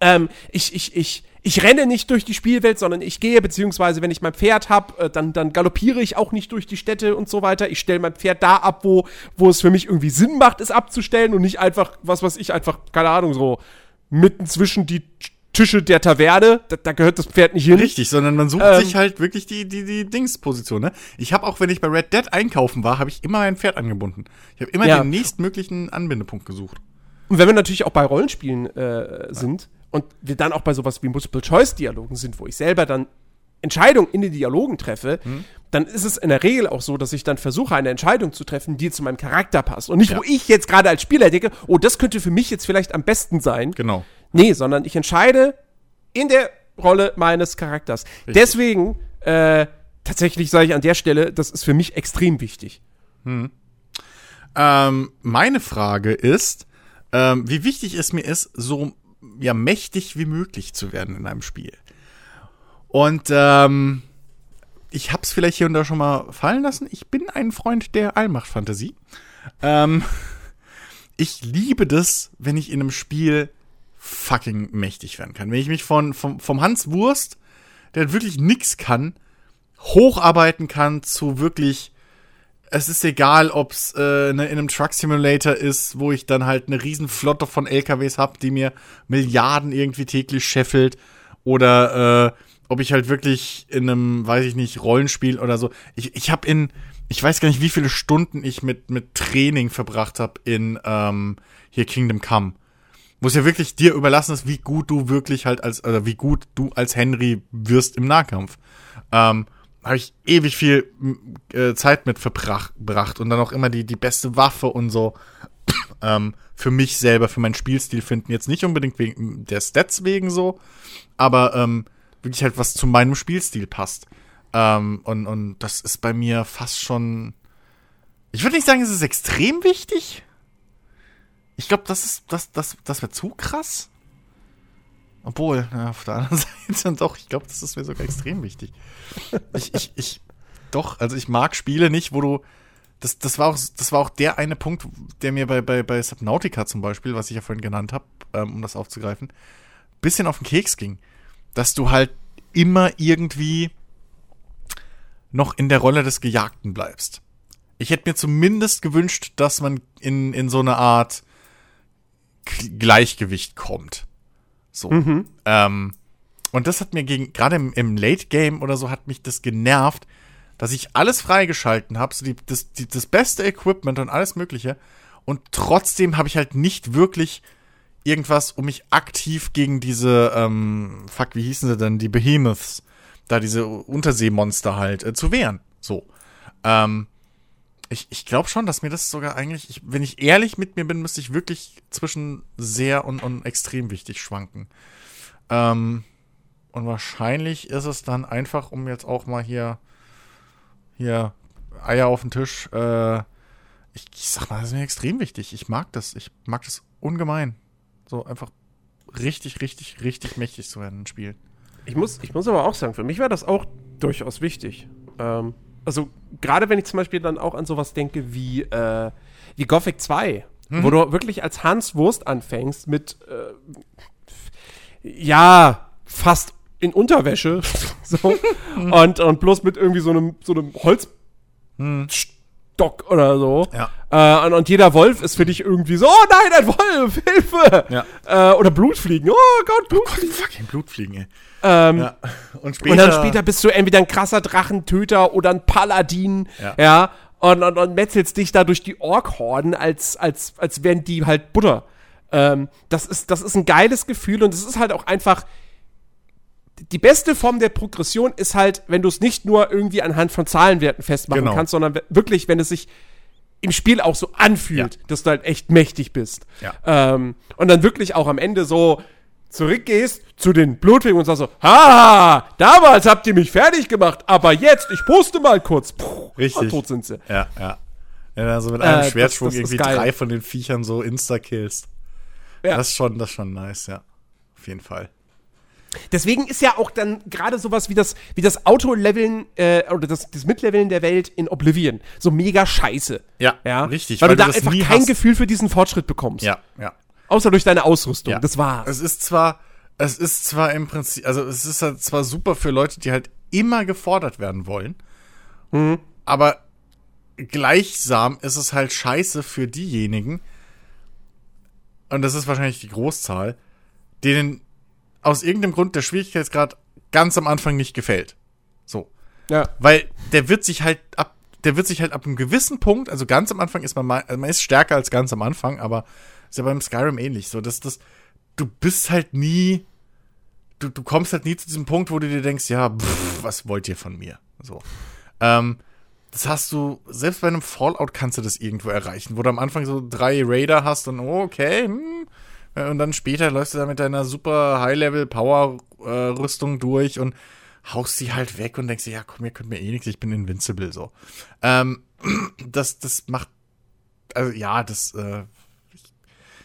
Ähm, ich, ich, ich, ich renne nicht durch die Spielwelt, sondern ich gehe, beziehungsweise wenn ich mein Pferd habe, äh, dann, dann galoppiere ich auch nicht durch die Städte und so weiter. Ich stelle mein Pferd da ab, wo, wo es für mich irgendwie Sinn macht, es abzustellen und nicht einfach, was weiß ich, einfach, keine Ahnung, so mitten zwischen die Tische der Taverne. Da, da gehört das Pferd nicht hin. Richtig, sondern man sucht Ähm, sich halt wirklich die, die, die Dingsposition, ne? Ich habe auch, wenn ich bei Red Dead einkaufen war, habe ich immer mein Pferd angebunden. Ich habe immer Ja. den nächstmöglichen Anbindepunkt gesucht. Und wenn wir natürlich auch bei Rollenspielen äh, sind und wir dann auch bei sowas wie Multiple-Choice-Dialogen sind, wo ich selber dann Entscheidungen in den Dialogen treffe, Mhm. dann ist es in der Regel auch so, dass ich dann versuche, eine Entscheidung zu treffen, die zu meinem Charakter passt. Und nicht, Ja. wo ich jetzt gerade als Spieler denke, oh, das könnte für mich jetzt vielleicht am besten sein. Genau. Nee, sondern ich entscheide in der Rolle meines Charakters. Deswegen, äh, tatsächlich sage ich an der Stelle, das ist für mich extrem wichtig. Ähm, meine Frage ist, ähm, wie wichtig es mir ist, so ja, mächtig wie möglich zu werden in einem Spiel. Und ähm, ich hab's vielleicht hier und da schon mal fallen lassen. Ich bin ein Freund der Allmacht-Fantasie. Ähm, ich liebe das, wenn ich in einem Spiel fucking mächtig werden kann. Wenn ich mich von, vom, vom Hans Wurst, der wirklich nix kann, hocharbeiten kann zu wirklich es ist egal, ob es äh, ne, in einem Truck Simulator ist, wo ich dann halt eine riesen Flotte von LKWs hab, die mir Milliarden irgendwie täglich scheffelt, oder äh, ob ich halt wirklich in einem, weiß ich nicht, Rollenspiel oder so. Ich, ich habe in, ich weiß gar nicht, wie viele Stunden ich mit mit Training verbracht habe in ähm, hier Kingdom Come, wo es ja wirklich dir überlassen ist, wie gut du wirklich halt als, oder wie gut du als Henry wirst im Nahkampf. Ähm, habe ich ewig viel äh, Zeit mit verbracht und dann auch immer die, die beste Waffe und so ähm, für mich selber, für meinen Spielstil finden. Jetzt nicht unbedingt wegen der Stats wegen so, aber ähm, wirklich halt was zu meinem Spielstil passt. Ähm, und, und das ist bei mir fast schon. Ich würde nicht sagen, es ist extrem wichtig. Ich glaube, das ist, das, das, das wäre zu krass. Obwohl, ja, auf der anderen Seite doch, ich glaube, das ist mir sogar extrem wichtig. Ich, ich, ich, doch, also ich mag Spiele nicht, wo du, das, das war auch, das war auch der eine Punkt, der mir bei, bei, bei Subnautica zum Beispiel, was ich ja vorhin genannt habe, ähm, um das aufzugreifen, bisschen auf den Keks ging. Dass du halt immer irgendwie noch in der Rolle des Gejagten bleibst. Ich hätte mir zumindest gewünscht, dass man in, in so eine Art Gleichgewicht kommt. So. Ähm, und das hat mir gegen, gerade im, im Late Game oder so, hat mich das genervt, dass ich alles freigeschalten habe, so die, das, die, das beste Equipment und alles Mögliche. Und trotzdem habe ich halt nicht wirklich irgendwas, um mich aktiv gegen diese, ähm, fuck, wie hießen sie denn, die Behemoths, da diese Unterseemonster halt, äh, zu wehren. So. Ähm, ich, ich glaube schon, dass mir das sogar eigentlich, ich, wenn ich ehrlich mit mir bin, müsste ich wirklich zwischen sehr und, und extrem wichtig schwanken. Ähm, und wahrscheinlich ist es dann einfach, um jetzt auch mal hier, hier Eier auf den Tisch, äh, ich, ich sag mal, das ist mir extrem wichtig. Ich mag das. Ich mag das ungemein. So einfach richtig, richtig, richtig mächtig zu werden in Spielen. Ich muss, ich muss aber auch sagen, für mich war das auch durchaus wichtig. Ähm, also, gerade wenn ich zum Beispiel dann auch an sowas denke wie, äh, wie Gothic 2, wo du wirklich als Hans Wurst anfängst mit, äh, ja, fast in Unterwäsche, so, und, und bloß mit irgendwie so einem, so einem Holzstock oder so. Ja. Äh, und, und jeder Wolf ist für dich irgendwie so, oh nein, ein Wolf, Hilfe! Ja. Äh, oder Blutfliegen, oh Gott, Blutfliegen. Fucking Blutfliegen, ey. Ähm, Ja. Und später, und dann später bist du entweder ein krasser Drachentöter oder ein Paladin, ja, Ja. und, und, und metzelst dich da durch die Ork-Horden, als, als, als wären die halt Butter. Ähm, das, ist, das ist ein geiles Gefühl und es ist halt auch einfach. Die beste Form der Progression ist halt, wenn du es nicht nur irgendwie anhand von Zahlenwerten festmachen Genau. kannst, sondern wirklich, wenn es sich im Spiel auch so anfühlt, Ja. dass du halt echt mächtig bist. Ja. Ähm, und dann wirklich auch am Ende so zurückgehst zu den Blutwingen und sagst so, ha, damals habt ihr mich fertig gemacht, aber jetzt, ich poste mal kurz. Puh, Richtig. Tot sind sie. Ja, ja. Ja, also mit einem Äh, Schwertschwung das- das irgendwie drei von den Viechern so insta-killst. Ja. Das ist schon, das ist schon nice, ja. Auf jeden Fall. Deswegen ist ja auch dann gerade sowas wie das, wie das Autoleveln äh, oder das, das Mitleveln der Welt in Oblivion so mega scheiße. Ja, Ja, richtig, Weil, weil du du da einfach kein hast. Gefühl für diesen Fortschritt bekommst. Ja, ja. Außer durch deine Ausrüstung. Ja. Das war's. Es ist zwar, es ist zwar im Prinzip, also es ist halt zwar super für Leute, die halt immer gefordert werden wollen, Mhm. aber gleichsam ist es halt scheiße für diejenigen, und das ist wahrscheinlich die Großzahl, denen aus irgendeinem Grund der Schwierigkeitsgrad ganz am Anfang nicht gefällt. So. ja. Weil der wird sich halt ab, der wird sich halt ab einem gewissen Punkt, also ganz am Anfang ist man mal, also man ist stärker als ganz am Anfang, aber ist ja beim Skyrim ähnlich. So, dass das, du bist halt nie, du, du kommst halt nie zu diesem Punkt, wo du dir denkst, ja, pff, was wollt ihr von mir? So. Ähm, das hast du, selbst bei einem Fallout kannst du das irgendwo erreichen, wo du am Anfang so drei Raider hast und okay, hm, und dann später läufst du da mit deiner super High-Level-Power-Rüstung durch und haust sie halt weg und denkst dir, ja, komm, ihr könnt mir eh nichts, ich bin invincible, so. Ähm, das, das macht, also ja, das, äh, ich,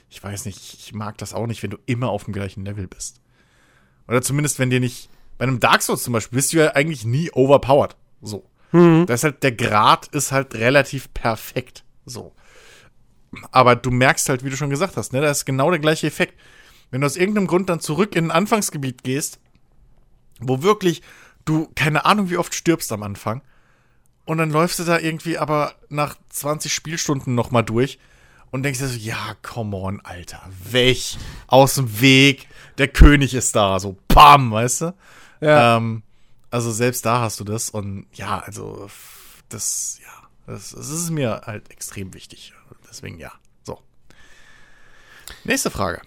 ich weiß nicht, ich mag das auch nicht, wenn du immer auf dem gleichen Level bist. Oder zumindest, wenn dir nicht, bei einem Dark Souls zum Beispiel, bist du ja eigentlich nie overpowered, so. Da ist halt, der Grad ist halt relativ perfekt, so. Aber du merkst halt, wie du schon gesagt hast, ne, da ist genau der gleiche Effekt. Wenn du aus irgendeinem Grund dann zurück in ein Anfangsgebiet gehst, wo wirklich du keine Ahnung, wie oft stirbst am Anfang, und dann läufst du da irgendwie aber nach 20 Spielstunden noch mal durch und denkst dir so, ja, come on, Alter, weg, aus dem Weg, der König ist da, so bam, weißt du? Ja. Ähm, also selbst da hast du das und ja, also das, ja, das, das ist mir halt extrem wichtig. Deswegen ja. So. Nächste Frage.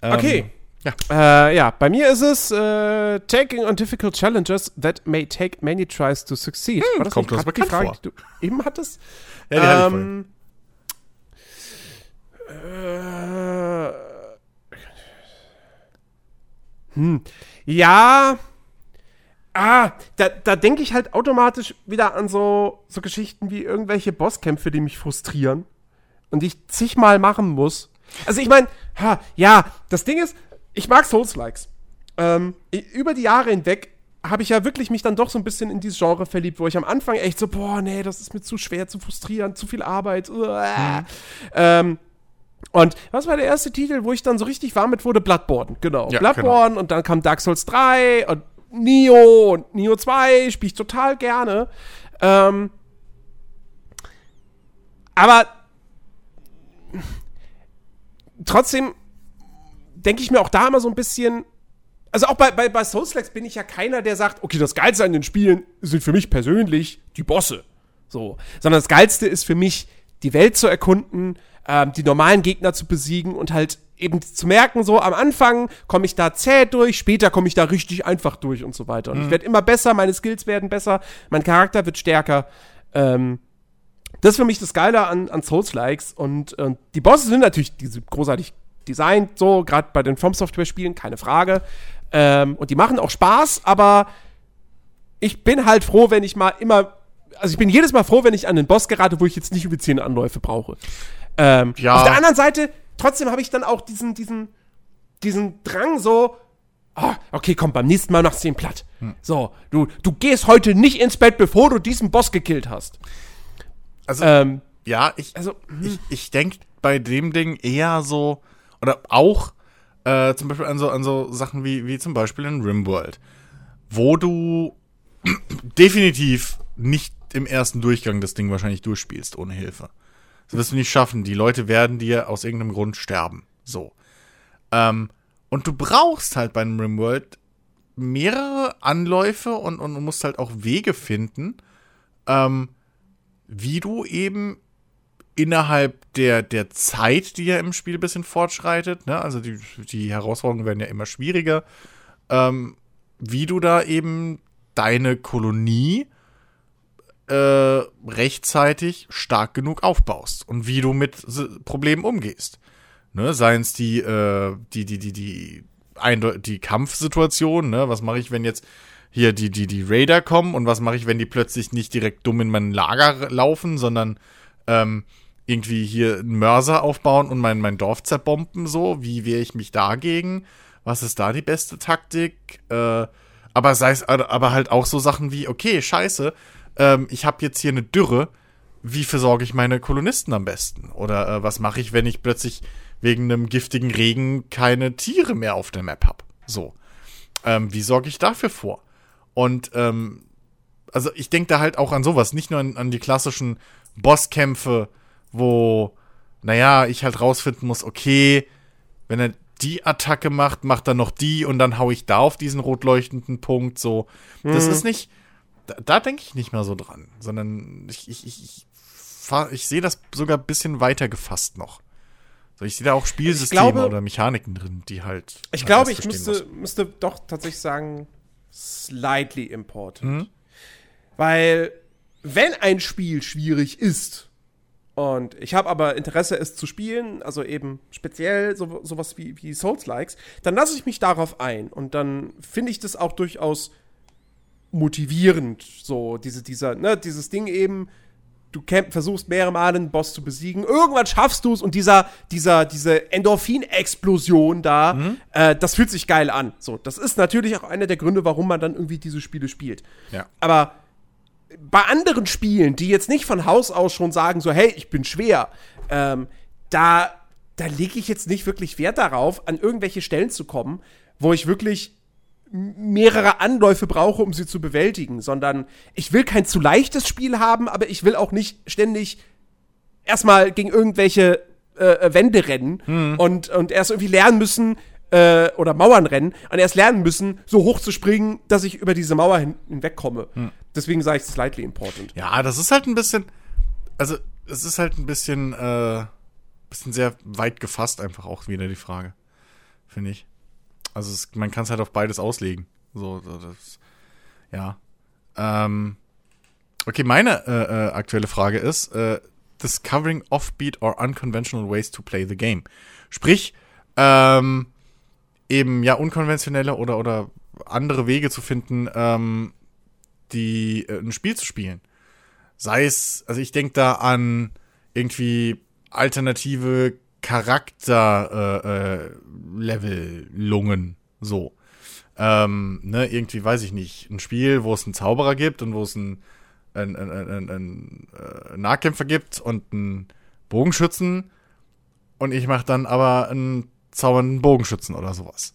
Ähm, Okay. Ja. Äh, ja, bei mir ist es äh, taking on difficult challenges that may take many tries to succeed. War das kommt grad bekannt die Frage, vor. die du eben hattest? Ja, die hatte ich ähm, äh, hm, ja, ah, da, da denke ich halt automatisch wieder an so, so Geschichten wie irgendwelche Bosskämpfe, die mich frustrieren und die ich zigmal machen muss. Also ich meine, ja, das Ding ist, ich mag Souls-Likes. Ähm, über die Jahre hinweg habe ich ja wirklich mich dann doch so ein bisschen in dieses Genre verliebt, wo ich am Anfang echt so, boah, nee, das ist mir zu schwer, zu frustrierend, zu viel Arbeit. uah. Ähm, und was war der erste Titel, wo ich dann so richtig warm mit wurde? Bloodborne, genau. Ja, Bloodborne und dann kam Dark Souls 3 und Nio und Nio 2 spiele ich total gerne. Ähm, aber trotzdem denke ich mir auch da immer so ein bisschen. Also auch bei, bei, bei Souls-Likes bin ich ja keiner, der sagt, okay, das Geilste an den Spielen sind für mich persönlich die Bosse. So. Sondern das Geilste ist für mich, die Welt zu erkunden, ähm, die normalen Gegner zu besiegen und halt eben zu merken, so am Anfang komme ich da zäh durch, später komme ich da richtig einfach durch und so weiter. Und ich werde immer besser, meine Skills werden besser, mein Charakter wird stärker. Ähm, das ist für mich das Geile an, an Souls-Likes. Und äh, die Bosse sind natürlich großartig designt, so, gerade bei den From Software-Spielen, keine Frage. Ähm, und die machen auch Spaß, aber ich bin halt froh, wenn ich mal immer. Also ich bin jedes Mal froh, wenn ich an den Boss gerate, wo ich jetzt nicht über 10 Anläufe brauche. Ähm, Ja. Auf der anderen Seite, trotzdem habe ich dann auch diesen, diesen, diesen Drang so, ah, okay, komm, beim nächsten Mal machst du ihn platt. So, du, du gehst heute nicht ins Bett, bevor du diesen Boss gekillt hast. Also, Ähm, ja, ich, also, ich, ich denke bei dem Ding eher so, oder auch äh, zum Beispiel an so, an so Sachen wie, wie zum Beispiel in Rimworld, wo du definitiv nicht im ersten Durchgang das Ding wahrscheinlich durchspielst ohne Hilfe. Das wirst du nicht schaffen. Die Leute werden dir aus irgendeinem Grund sterben. So. Ähm, und du brauchst halt bei einem Rimworld mehrere Anläufe und, und musst halt auch Wege finden, ähm, wie du eben innerhalb der, der Zeit, die ja im Spiel ein bisschen fortschreitet, ne, also die, die Herausforderungen werden ja immer schwieriger, ähm, wie du da eben deine Kolonie äh, rechtzeitig stark genug aufbaust und wie du mit Problemen umgehst. Ne, seien es die, äh, die, die, die, die die Kampfsituation, ne? Was mache ich, wenn jetzt hier die, die, die Raider kommen und was mache ich, wenn die plötzlich nicht direkt dumm in mein Lager laufen, sondern ähm, irgendwie hier einen Mörser aufbauen und mein, mein Dorf zerbomben, so? Wie wehre ich mich dagegen? Was ist da die beste Taktik? Äh, aber sei es aber halt auch so Sachen wie, okay, scheiße, ähm, ich habe jetzt hier eine Dürre, wie versorge ich meine Kolonisten am besten? Oder äh, was mache ich, wenn ich plötzlich wegen einem giftigen Regen keine Tiere mehr auf der Map habe? So. Ähm, wie sorge ich dafür vor? Und ähm, also ich denke da halt auch an sowas, nicht nur an, an die klassischen Bosskämpfe, wo, naja, ich halt rausfinden muss, okay, wenn er die Attacke macht, macht er noch die und dann hau ich da auf diesen rot leuchtenden Punkt. So, mhm. das ist nicht, da, da denke ich nicht mehr so dran, sondern ich, ich, ich, ich, ich sehe das sogar ein bisschen weiter gefasst noch. So, ich sehe da auch Spielsysteme glaube, oder Mechaniken drin, die halt. Ich glaube, ich müsste, müsste doch tatsächlich sagen, slightly important. Mhm. Weil, wenn ein Spiel schwierig ist, und ich habe aber Interesse, es zu spielen, also eben speziell so, sowas wie, wie Souls-Likes, dann lasse ich mich darauf ein. Und dann finde ich das auch durchaus motivierend, so diese, dieser, ne, dieses Ding eben, du camp, versuchst mehrere Male einen Boss zu besiegen, irgendwann schaffst du es und dieser, dieser, diese Endorphin-Explosion da, mhm. äh, das fühlt sich geil an. So, das ist natürlich auch einer der Gründe, warum man dann irgendwie diese Spiele spielt. Ja. Aber bei anderen Spielen, die jetzt nicht von Haus aus schon sagen, so, hey, ich bin schwer, ähm, da, da lege ich jetzt nicht wirklich Wert darauf, an irgendwelche Stellen zu kommen, wo ich wirklich mehrere Anläufe brauche, um sie zu bewältigen, sondern ich will kein zu leichtes Spiel haben, aber ich will auch nicht ständig erstmal gegen irgendwelche äh, Wände rennen hm. und, und erst irgendwie lernen müssen, äh, oder Mauern rennen und erst lernen müssen, so hoch zu springen, dass ich über diese Mauer hin hinwegkomme. Hm. Deswegen sage ich slightly important. Ja, das ist halt ein bisschen, also es ist halt ein bisschen, äh, bisschen sehr weit gefasst einfach auch wieder die Frage, finde ich. Also es, man kann es halt auf beides auslegen. So, das, ja. Ähm, okay, meine äh, äh, aktuelle Frage ist, äh, discovering offbeat or unconventional ways to play the game. Sprich, ähm, eben ja unkonventionelle oder, oder andere Wege zu finden, ähm, die äh, ein Spiel zu spielen. Sei es, also ich denke da an irgendwie alternative Charakter-Levelungen, äh, äh, so. Ähm, ne, irgendwie weiß ich nicht, ein Spiel, wo es einen Zauberer gibt und wo es einen, einen, einen, einen, äh, Nahkämpfer gibt und einen Bogenschützen und ich mache dann aber einen zaubernden Bogenschützen oder sowas.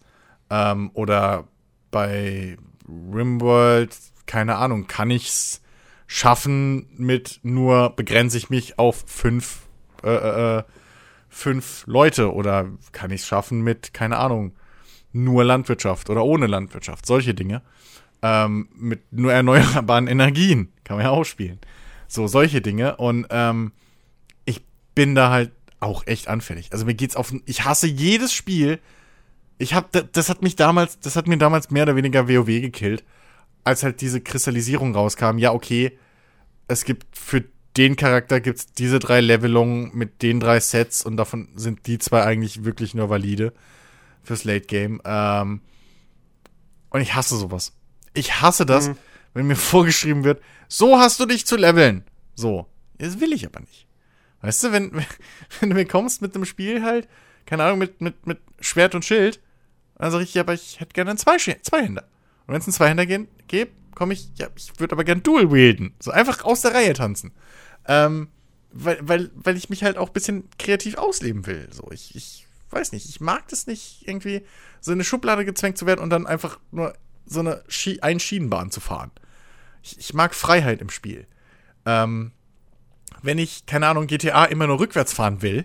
Ähm, oder bei Rimworld, keine Ahnung, kann ich's schaffen mit nur begrenze ich mich auf fünf, äh, äh, äh fünf Leute oder kann ich es schaffen mit, keine Ahnung, nur Landwirtschaft oder ohne Landwirtschaft, solche Dinge. Ähm, mit nur erneuerbaren Energien kann man ja auch spielen. So, solche Dinge. Und ähm, ich bin da halt auch echt anfällig. Also mir geht's auf. Ich hasse jedes Spiel. Ich hab, das hat mich damals, das hat mir damals mehr oder weniger WoW gekillt, als halt diese Kristallisierung rauskam. Ja, okay, es gibt für den Charakter gibt's diese drei Levelungen mit den drei Sets und davon sind die zwei eigentlich wirklich nur valide fürs Late Game. Ähm, und ich hasse sowas. Ich hasse das, mhm. wenn mir vorgeschrieben wird, so hast du dich zu leveln. So. Das will ich aber nicht. Weißt du, wenn, wenn du mir kommst mit einem Spiel halt, keine Ahnung, mit, mit, mit Schwert und Schild, dann sag ich, ja, aber ich hätte gerne einen Zwei Zweihänder. Und wenn es einen Zweihänder gibt, komme ich, ja, ich würde aber gerne Dual wielden. So einfach aus der Reihe tanzen. Ähm, weil, weil, weil ich mich halt auch ein bisschen kreativ ausleben will. So, ich, ich weiß nicht, ich mag das nicht, irgendwie so in eine Schublade gezwängt zu werden und dann einfach nur so eine Ski Einschienenbahn zu fahren. Ich, ich mag Freiheit im Spiel. Ähm, wenn ich, keine Ahnung, GTA immer nur rückwärts fahren will,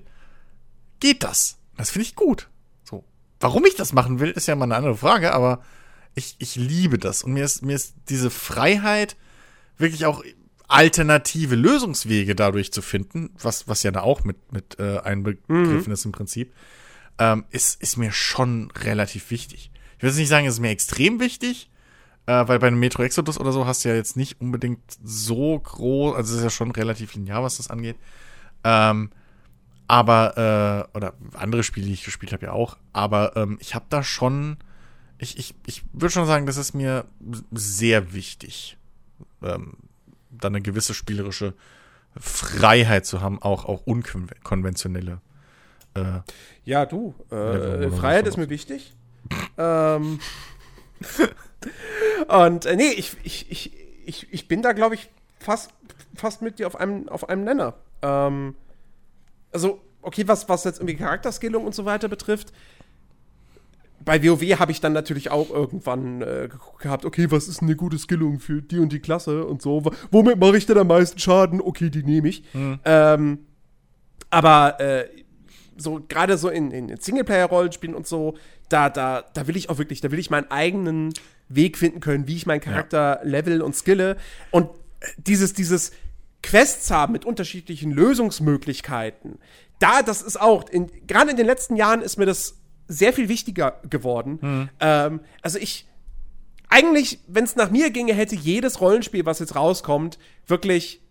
geht das. Das finde ich gut. So. Warum ich das machen will, ist ja mal eine andere Frage, aber ich, ich liebe das. Und mir ist, mir ist diese Freiheit, wirklich auch alternative Lösungswege dadurch zu finden, was, was ja da auch mit, mit äh, einbegriffen mhm. ist im Prinzip, ähm, ist, ist mir schon relativ wichtig. Ich will jetzt nicht sagen, es ist mir extrem wichtig, äh, weil bei einem Metro Exodus oder so hast du ja jetzt nicht unbedingt so groß, also es ist ja schon relativ linear, was das angeht. Ähm, Aber, äh, oder andere Spiele, die ich gespielt habe, ja auch. Aber ähm, ich habe da schon, ich, ich, ich würde schon sagen, das ist mir sehr wichtig, ähm, da eine gewisse spielerische Freiheit zu haben, auch, auch unkonventionelle. Äh, ja, du, äh, Freiheit ist mir wichtig. ähm, und äh, nee, ich, ich, ich, ich, ich bin da, glaube ich, fast, fast mit dir auf einem, auf einem Nenner. Ähm, also, okay, was, was jetzt irgendwie Charakterskillung und so weiter betrifft, bei WoW habe ich dann natürlich auch irgendwann äh, gehabt, okay, was ist eine gute Skillung für die und die Klasse und so. Womit mache ich denn am meisten Schaden? Okay, die nehme ich. Mhm. Ähm, aber äh, so gerade so in, in Singleplayer-Rollenspielen und so, da, da, da will ich auch wirklich, da will ich meinen eigenen Weg finden können, wie ich meinen Charakter ja. level und skille. Und dieses, dieses Quests haben mit unterschiedlichen Lösungsmöglichkeiten, da, das ist auch, gerade in den letzten Jahren ist mir das sehr viel wichtiger geworden. Mhm. Ähm, also ich, eigentlich, wenn es nach mir ginge, hätte jedes Rollenspiel, was jetzt rauskommt, wirklich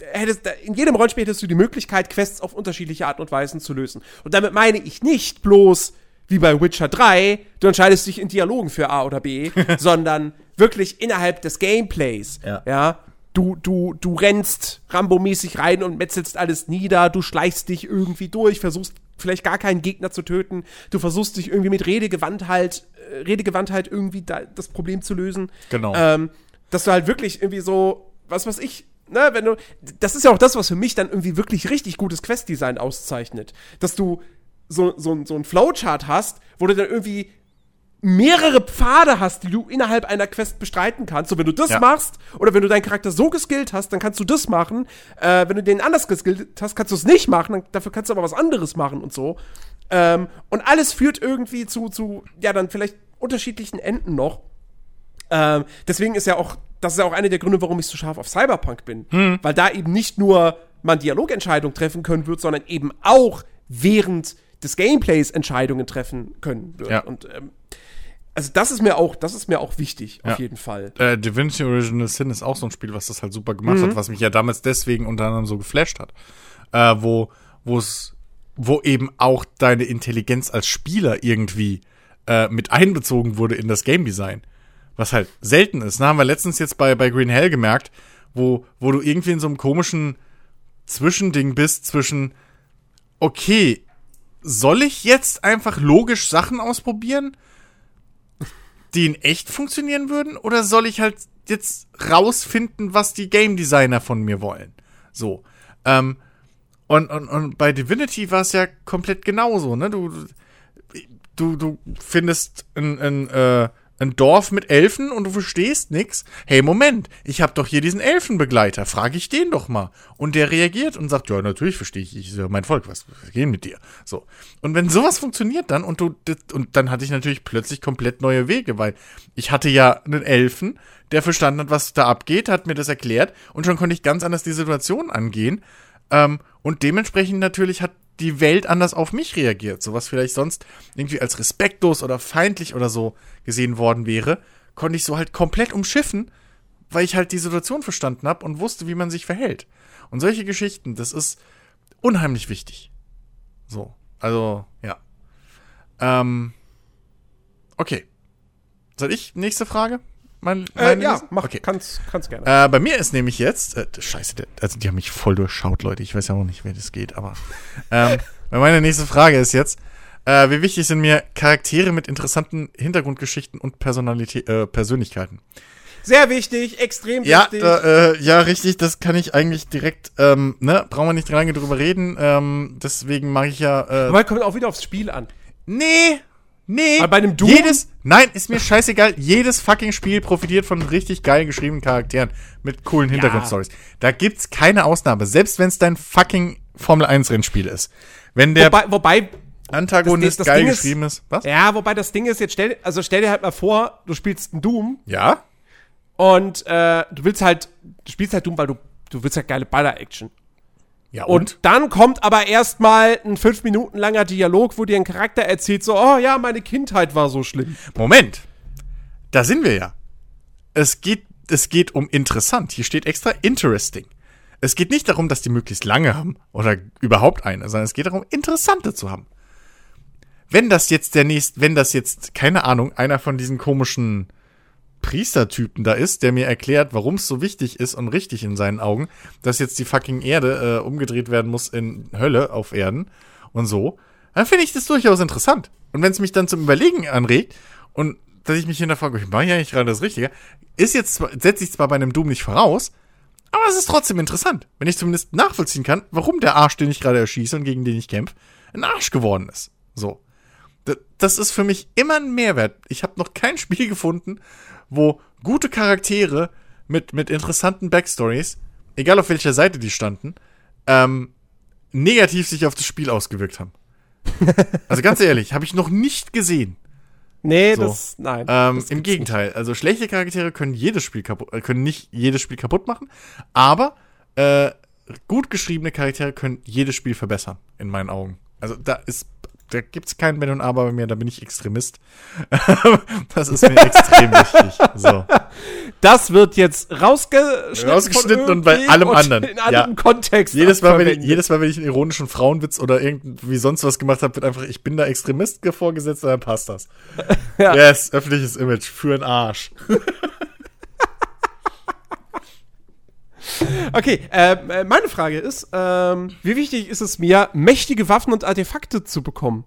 hättest, in jedem Rollenspiel hättest du die Möglichkeit, Quests auf unterschiedliche Art und Weisen zu lösen. Und damit meine ich nicht bloß, wie bei Witcher 3, du entscheidest dich in Dialogen für A oder B, sondern wirklich innerhalb des Gameplays. Ja. ja du, du, du rennst Rambo-mäßig rein und metzelst alles nieder, du schleichst dich irgendwie durch, versuchst vielleicht gar keinen Gegner zu töten, du versuchst dich irgendwie mit Redegewandtheit, äh, Redegewandtheit irgendwie da, das Problem zu lösen. Genau. Ähm, dass du halt wirklich irgendwie so, was weiß ich, ne, wenn du, das ist ja auch das, was für mich dann irgendwie wirklich richtig gutes Questdesign auszeichnet. Dass du so, so, so ein Flowchart hast, wo du dann irgendwie mehrere Pfade hast, die du innerhalb einer Quest bestreiten kannst. So, wenn du das ja. machst, oder wenn du deinen Charakter so geskillt hast, dann kannst du das machen. Äh, wenn du den anders geskillt hast, kannst du es nicht machen. Dann, dafür kannst du aber was anderes machen und so. Ähm, und alles führt irgendwie zu, zu, ja, dann vielleicht unterschiedlichen Enden noch. Ähm, deswegen ist ja auch, das ist ja auch einer der Gründe, warum ich so scharf auf Cyberpunk bin. Hm. Weil da eben nicht nur man Dialogentscheidungen treffen können wird, sondern eben auch während des Gameplays Entscheidungen treffen können wird. Ja. Und ähm, also das ist mir auch, das ist mir auch wichtig, ja. auf jeden Fall. Äh, Divinity Original Sin ist auch so ein Spiel, was das halt super gemacht mhm. hat, was mich ja damals deswegen unter anderem so geflasht hat. Äh, wo, wo es, wo eben auch deine Intelligenz als Spieler irgendwie äh, mit einbezogen wurde in das Game Design. Was halt selten ist. Na, haben wir letztens jetzt bei, bei Green Hell gemerkt, wo, wo du irgendwie in so einem komischen Zwischending bist zwischen, okay, soll ich jetzt einfach logisch Sachen ausprobieren? Die in echt funktionieren würden? Oder soll ich halt jetzt rausfinden, was die Game Designer von mir wollen? So. Ähm, und, und, und bei Divinity war es ja komplett genauso, ne? Du, du, du findest ein, ein äh, ein Dorf mit Elfen und du verstehst nix. Hey, Moment, ich habe doch hier diesen Elfenbegleiter. Frag ich den doch mal. Und der reagiert und sagt, ja, natürlich verstehe ich, ich ja mein Volk, was, was gehen mit dir? So. Und wenn sowas funktioniert dann und du, und dann hatte ich natürlich plötzlich komplett neue Wege, weil ich hatte ja einen Elfen, der verstanden hat, was da abgeht, hat mir das erklärt und schon konnte ich ganz anders die Situation angehen. Ähm, und dementsprechend natürlich hat die Welt anders auf mich reagiert. So was vielleicht sonst irgendwie als respektlos oder feindlich oder so gesehen worden wäre, konnte ich so halt komplett umschiffen, weil ich halt die Situation verstanden habe und wusste, wie man sich verhält. Und solche Geschichten, das ist unheimlich wichtig. So, also, ja. Ähm, okay. Soll ich? Nächste Frage? Mein, äh, ja, mach, okay. kannst, kannst gerne. Äh, bei mir ist nämlich jetzt, äh, scheiße, der, also die haben mich voll durchschaut, Leute. Ich weiß ja auch nicht, wer das geht, aber ähm, meine nächste Frage ist jetzt, äh, wie wichtig sind mir Charaktere mit interessanten Hintergrundgeschichten und Personalität, äh, Persönlichkeiten? Sehr wichtig, extrem ja, wichtig. Da, äh, ja, richtig, das kann ich eigentlich direkt, ähm, ne, brauchen wir nicht lange drüber reden. Ähm, deswegen mag ich ja. Äh, Aber kommt auch wieder aufs Spiel an. Nee, Nee. Aber bei einem Doom? Jedes, nein, ist mir scheißegal. jedes fucking Spiel profitiert von richtig geil geschriebenen Charakteren mit coolen Hintergrundstories. Ja. Da gibt's keine Ausnahme, selbst wenn es dein fucking Formel 1 Rennspiel ist. Wenn der wobei, wobei Antagonist das, das geil geschrieben ist, Was? Ja, wobei das Ding ist, jetzt stell, also stell dir halt mal vor, du spielst ein Doom. Ja. Und äh, du willst halt, du spielst halt Doom, weil du, du willst halt geile Baller-Action. Ja, und? und? dann kommt aber erstmal ein fünf Minuten langer Dialog, wo dir ein Charakter erzählt, so, oh ja, meine Kindheit war so schlimm. Moment. Da sind wir ja. Es geht, es geht um interessant. Hier steht extra interesting. es geht nicht darum, dass die möglichst lange haben oder überhaupt eine, sondern es geht darum, interessante zu haben. Wenn das jetzt der nächste, wenn das jetzt, keine Ahnung, einer von diesen komischen Priestertypen da ist, der mir erklärt, warum es so wichtig ist und richtig in seinen Augen, dass jetzt die fucking Erde äh, umgedreht werden muss in Hölle auf Erden und so, dann finde ich das durchaus interessant. Und wenn es mich dann zum Überlegen anregt und dass ich mich hinterfrage, ich mache ja nicht gerade das Richtige, ist jetzt setze ich zwar bei einem Doom nicht voraus, aber es ist trotzdem interessant, wenn ich zumindest nachvollziehen kann, warum der Arsch, den ich gerade erschieße und gegen den ich kämpfe, ein Arsch geworden ist. So. Das ist für mich immer ein Mehrwert. Ich habe noch kein Spiel gefunden, wo gute Charaktere mit, mit interessanten Backstories, egal auf welcher Seite die standen, ähm, negativ sich auf das Spiel ausgewirkt haben. also ganz ehrlich, habe ich noch nicht gesehen. Nee, so. das, nein. Ähm, das Im Gegenteil, nicht. also schlechte Charaktere können jedes Spiel kaputt, äh, können nicht jedes Spiel kaputt machen, aber äh, gut geschriebene Charaktere können jedes Spiel verbessern, in meinen Augen. Also da ist da gibt es kein Wenn und Aber bei mir, da bin ich Extremist. das ist mir extrem wichtig. So. Das wird jetzt rausgeschnitten, rausgeschnitten und bei allem und anderen. In ja. Kontext. Jedes Mal, wenn ich, jedes Mal, wenn ich einen ironischen Frauenwitz oder irgendwie sonst was gemacht habe, wird einfach, ich bin da Extremist vorgesetzt und dann passt das. ja. Yes, öffentliches Image für einen Arsch. Okay, ähm, äh, meine Frage ist, ähm, wie wichtig ist es mir, mächtige Waffen und Artefakte zu bekommen?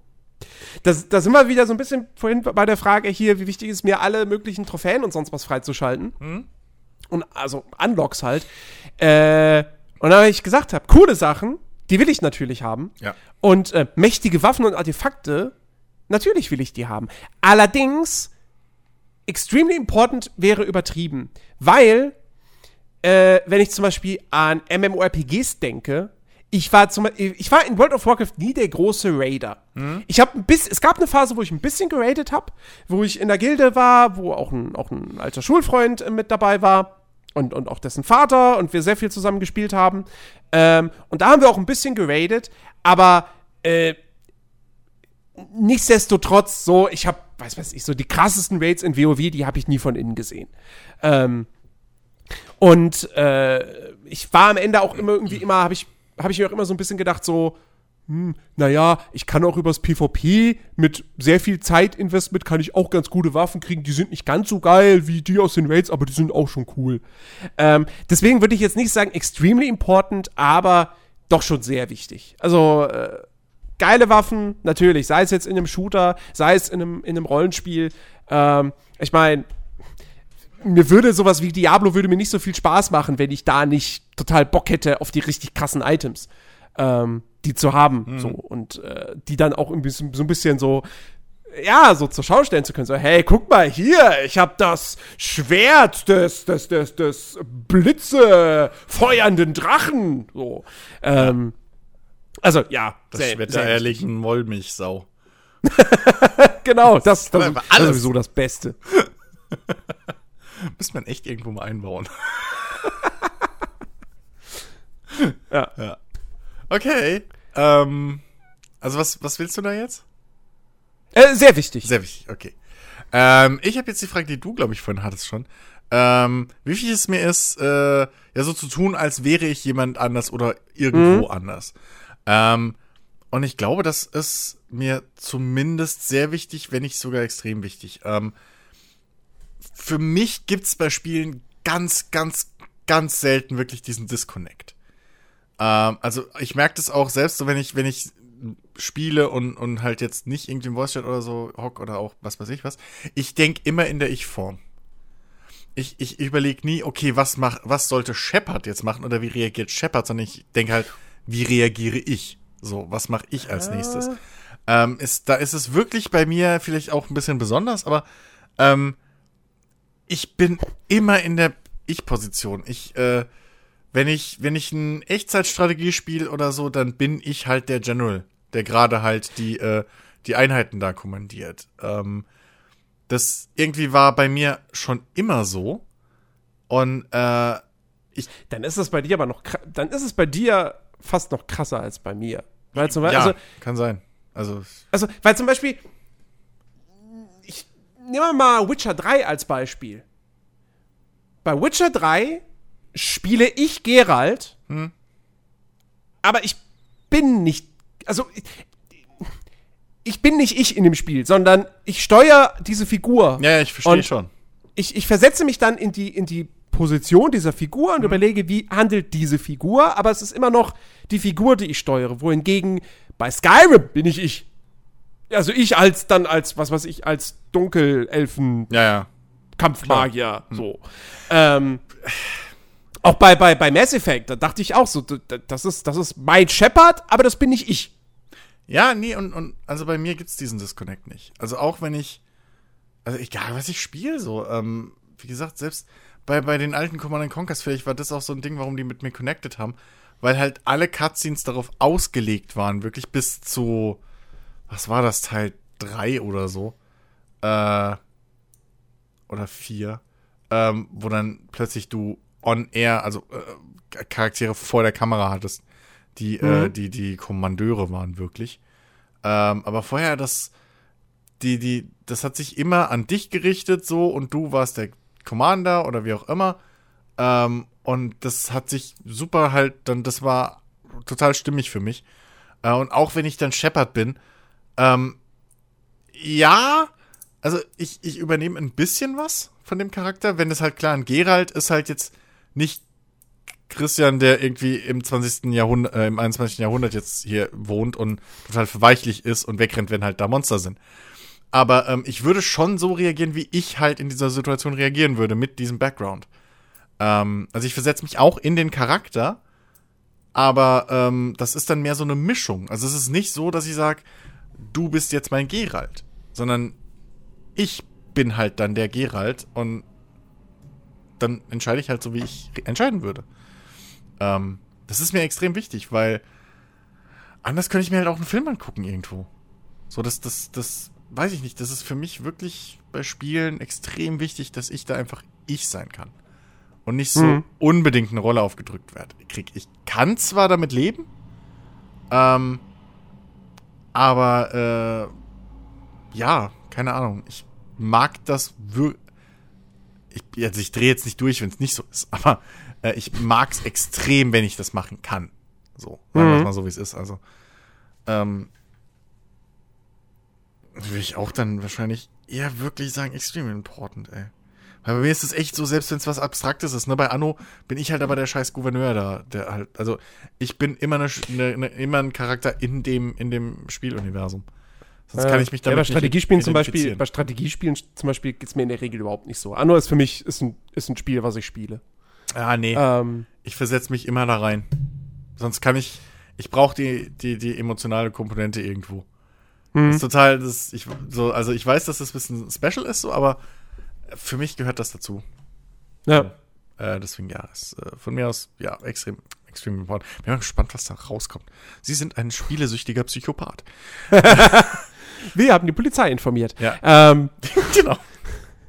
Das, da sind wir wieder so ein bisschen vorhin bei der Frage hier, wie wichtig ist mir, alle möglichen Trophäen und sonst was freizuschalten. Mhm. Und also Unlocks halt. Äh, und da ich gesagt habe, coole Sachen, die will ich natürlich haben. Ja. Und äh, mächtige Waffen und Artefakte, natürlich will ich die haben. Allerdings, extremely important wäre übertrieben, weil äh, wenn ich zum Beispiel an MMORPGs denke, ich war zum ich war in World of Warcraft nie der große Raider. Mhm. Ich habe ein bisschen, es gab eine Phase, wo ich ein bisschen geradet habe, wo ich in der Gilde war, wo auch ein, auch ein alter Schulfreund äh, mit dabei war und, und auch dessen Vater und wir sehr viel zusammen gespielt haben. Ähm, und da haben wir auch ein bisschen geradet, aber äh, nichtsdestotrotz so, ich habe, weiß weiß ich, so die krassesten Raids in WoW, die habe ich nie von innen gesehen. Ähm, und äh, ich war am Ende auch immer irgendwie immer, habe ich, hab ich mir auch immer so ein bisschen gedacht, so, hm, naja, ich kann auch übers PvP mit sehr viel Zeitinvestment kann ich auch ganz gute Waffen kriegen. Die sind nicht ganz so geil wie die aus den Raids, aber die sind auch schon cool. Ähm, deswegen würde ich jetzt nicht sagen extremely important, aber doch schon sehr wichtig. Also, äh, geile Waffen, natürlich, sei es jetzt in einem Shooter, sei es in einem, in einem Rollenspiel. Ähm, ich meine, mir würde sowas wie Diablo würde mir nicht so viel Spaß machen, wenn ich da nicht total Bock hätte auf die richtig krassen Items, ähm, die zu haben, mhm. so und äh, die dann auch bisschen, so ein bisschen so ja, so zur Schau stellen zu können. So, hey, guck mal hier, ich habe das Schwert des, des, des, des Blitze feuernden Drachen. So. Ähm, also, ja. Das sehr, Schwert der eierlichen Wollmilchsau. genau, das, das, das ist sowieso das Beste. Müsste man echt irgendwo mal einbauen. ja. ja. Okay. Ähm, also was, was willst du da jetzt? Äh, sehr wichtig. Sehr wichtig, okay. Ähm, ich habe jetzt die Frage, die du, glaube ich, vorhin hattest schon. Ähm, wie wichtig es mir ist, äh, ja, so zu tun, als wäre ich jemand anders oder irgendwo mhm. anders. Ähm, und ich glaube, das ist mir zumindest sehr wichtig, wenn nicht sogar extrem wichtig. Ähm, für mich gibt es bei Spielen ganz, ganz, ganz selten wirklich diesen Disconnect. Ähm, also ich merke das auch selbst, so wenn ich, wenn ich spiele und, und halt jetzt nicht irgendwie im Voice Chat oder so hock oder auch was weiß ich was. Ich denke immer in der Ich-Form. Ich, ich, überlege nie, okay, was mach, was sollte Shepard jetzt machen oder wie reagiert Shepard, sondern ich denke halt, wie reagiere ich? So, was mache ich als nächstes? Ähm, ist, da ist es wirklich bei mir vielleicht auch ein bisschen besonders, aber ähm, ich bin immer in der Ich-Position. Ich, äh, wenn ich, wenn ich ein Echtzeitstrategie spiele oder so, dann bin ich halt der General, der gerade halt die, äh, die Einheiten da kommandiert. Ähm, das irgendwie war bei mir schon immer so. Und äh, ich. Dann ist es bei dir aber noch, dann ist es bei dir fast noch krasser als bei mir. Weil zum Beispiel, ja, also, kann sein. Also, also, weil zum Beispiel, nehmen wir mal Witcher 3 als Beispiel. Bei Witcher 3 spiele ich Geralt, aber ich bin nicht, also ich, ich bin nicht ich in dem Spiel, sondern ich steuere diese Figur. Ja, ich verstehe schon. Ich, ich versetze mich dann in die, in die Position dieser Figur und überlege, wie handelt diese Figur, aber es ist immer noch die Figur, die ich steuere. Wohingegen bei Skyrim bin ich ich. Also ich als dann als, was weiß ich, als Dunkelelfen Ja, ja. Kampfmagier, so. Ähm, auch bei, bei, bei Mass Effect, da dachte ich auch so, das ist, das ist mein Shepard, aber das bin nicht ich. Ja, nee, und, und also bei mir gibt's diesen Disconnect nicht. Also auch wenn ich, also egal was ich spiele, so, ähm, wie gesagt, selbst bei, bei den alten Command Conquers, vielleicht war das auch so ein Ding, warum die mit mir connected haben, weil halt alle Cutscenes darauf ausgelegt waren, wirklich bis zu, was war das, Teil 3 oder so, äh, oder 4, ähm, wo dann plötzlich du on air, also äh, Charaktere vor der Kamera hattest, die, äh, die, die Kommandeure waren wirklich. Ähm, aber vorher, das, die, die, das hat sich immer an dich gerichtet, so, und du warst der Commander oder wie auch immer. Ähm, und das hat sich super halt, dann, das war total stimmig für mich. Äh, und auch wenn ich dann Shepard bin, ähm, ja, also ich, ich übernehme ein bisschen was von dem Charakter, wenn es halt klar, ein Geralt ist halt jetzt nicht Christian, der irgendwie im 20. Jahrhundert, äh, im 21. Jahrhundert jetzt hier wohnt und total verweichlich ist und wegrennt, wenn halt da Monster sind. Aber ähm, ich würde schon so reagieren, wie ich halt in dieser Situation reagieren würde, mit diesem Background. Ähm, also ich versetze mich auch in den Charakter, aber ähm, das ist dann mehr so eine Mischung. Also es ist nicht so, dass ich sage, du bist jetzt mein Geralt, sondern ich bin halt dann der Geralt und dann entscheide ich halt so, wie ich entscheiden würde. Ähm, das ist mir extrem wichtig, weil anders könnte ich mir halt auch einen Film angucken irgendwo. So, das, das, das, weiß ich nicht, das ist für mich wirklich bei Spielen extrem wichtig, dass ich da einfach ich sein kann. Und nicht so Mhm. unbedingt eine Rolle aufgedrückt werde. Krieg. Ich kann zwar damit leben, ähm, aber äh, ja, keine Ahnung. Ich mag das wirklich. Ich, also ich drehe jetzt nicht durch, wenn es nicht so ist, aber äh, ich mag es extrem, wenn ich das machen kann. So, sagen wir Mhm. mal so, wie es ist. Also, ähm, würde ich auch dann wahrscheinlich eher wirklich sagen, extrem important, ey. Weil bei mir ist es echt so, selbst wenn es was Abstraktes ist, ne, bei Anno bin ich halt aber der scheiß Gouverneur da, der halt, also ich bin immer, eine, eine, eine, immer ein Charakter in dem, in dem Spieluniversum. Sonst kann ich mich ja, damit bei nicht Strategiespielen zum Beispiel, bei Strategiespielen zum Beispiel geht's mir in der Regel überhaupt nicht so. Anno ist für mich ist ein, ist ein Spiel, was ich spiele. Ah, nee. Ähm, Ich versetze mich immer da rein. Sonst kann ich, ich brauche die, die, die emotionale Komponente irgendwo. hm. Das ist total, das, ich, so, also ich weiß, dass das ein bisschen special ist, so, aber für mich gehört das dazu. ja. Äh, deswegen, ja, ist, äh, von mir aus, ja, extrem, extrem important. Bin mal gespannt, was da rauskommt. Sie sind ein spielesüchtiger Psychopath. Wir haben die Polizei informiert. Ja. Ähm, genau.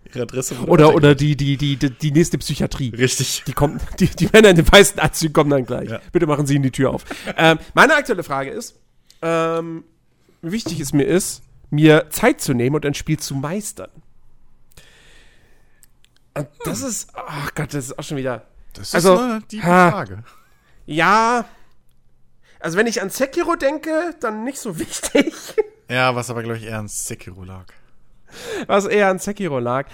Ihre Adresse oder oder die, die, die, die, die nächste Psychiatrie. Richtig. Die kommen, die, die Männer in den weißen Anzügen kommen dann gleich. Ja. Bitte machen Sie ihnen die Tür auf. ähm, meine aktuelle Frage ist, ähm, wie wichtig es mir ist, mir Zeit zu nehmen und ein Spiel zu meistern. Und das ist, ach Gott, das ist auch schon wieder. Das ist Also, eine die. Frage. Ja. Also wenn ich an Sekiro denke, dann nicht so wichtig. Ja, was aber, glaube ich, eher an Sekiro lag. was eher an Sekiro lag.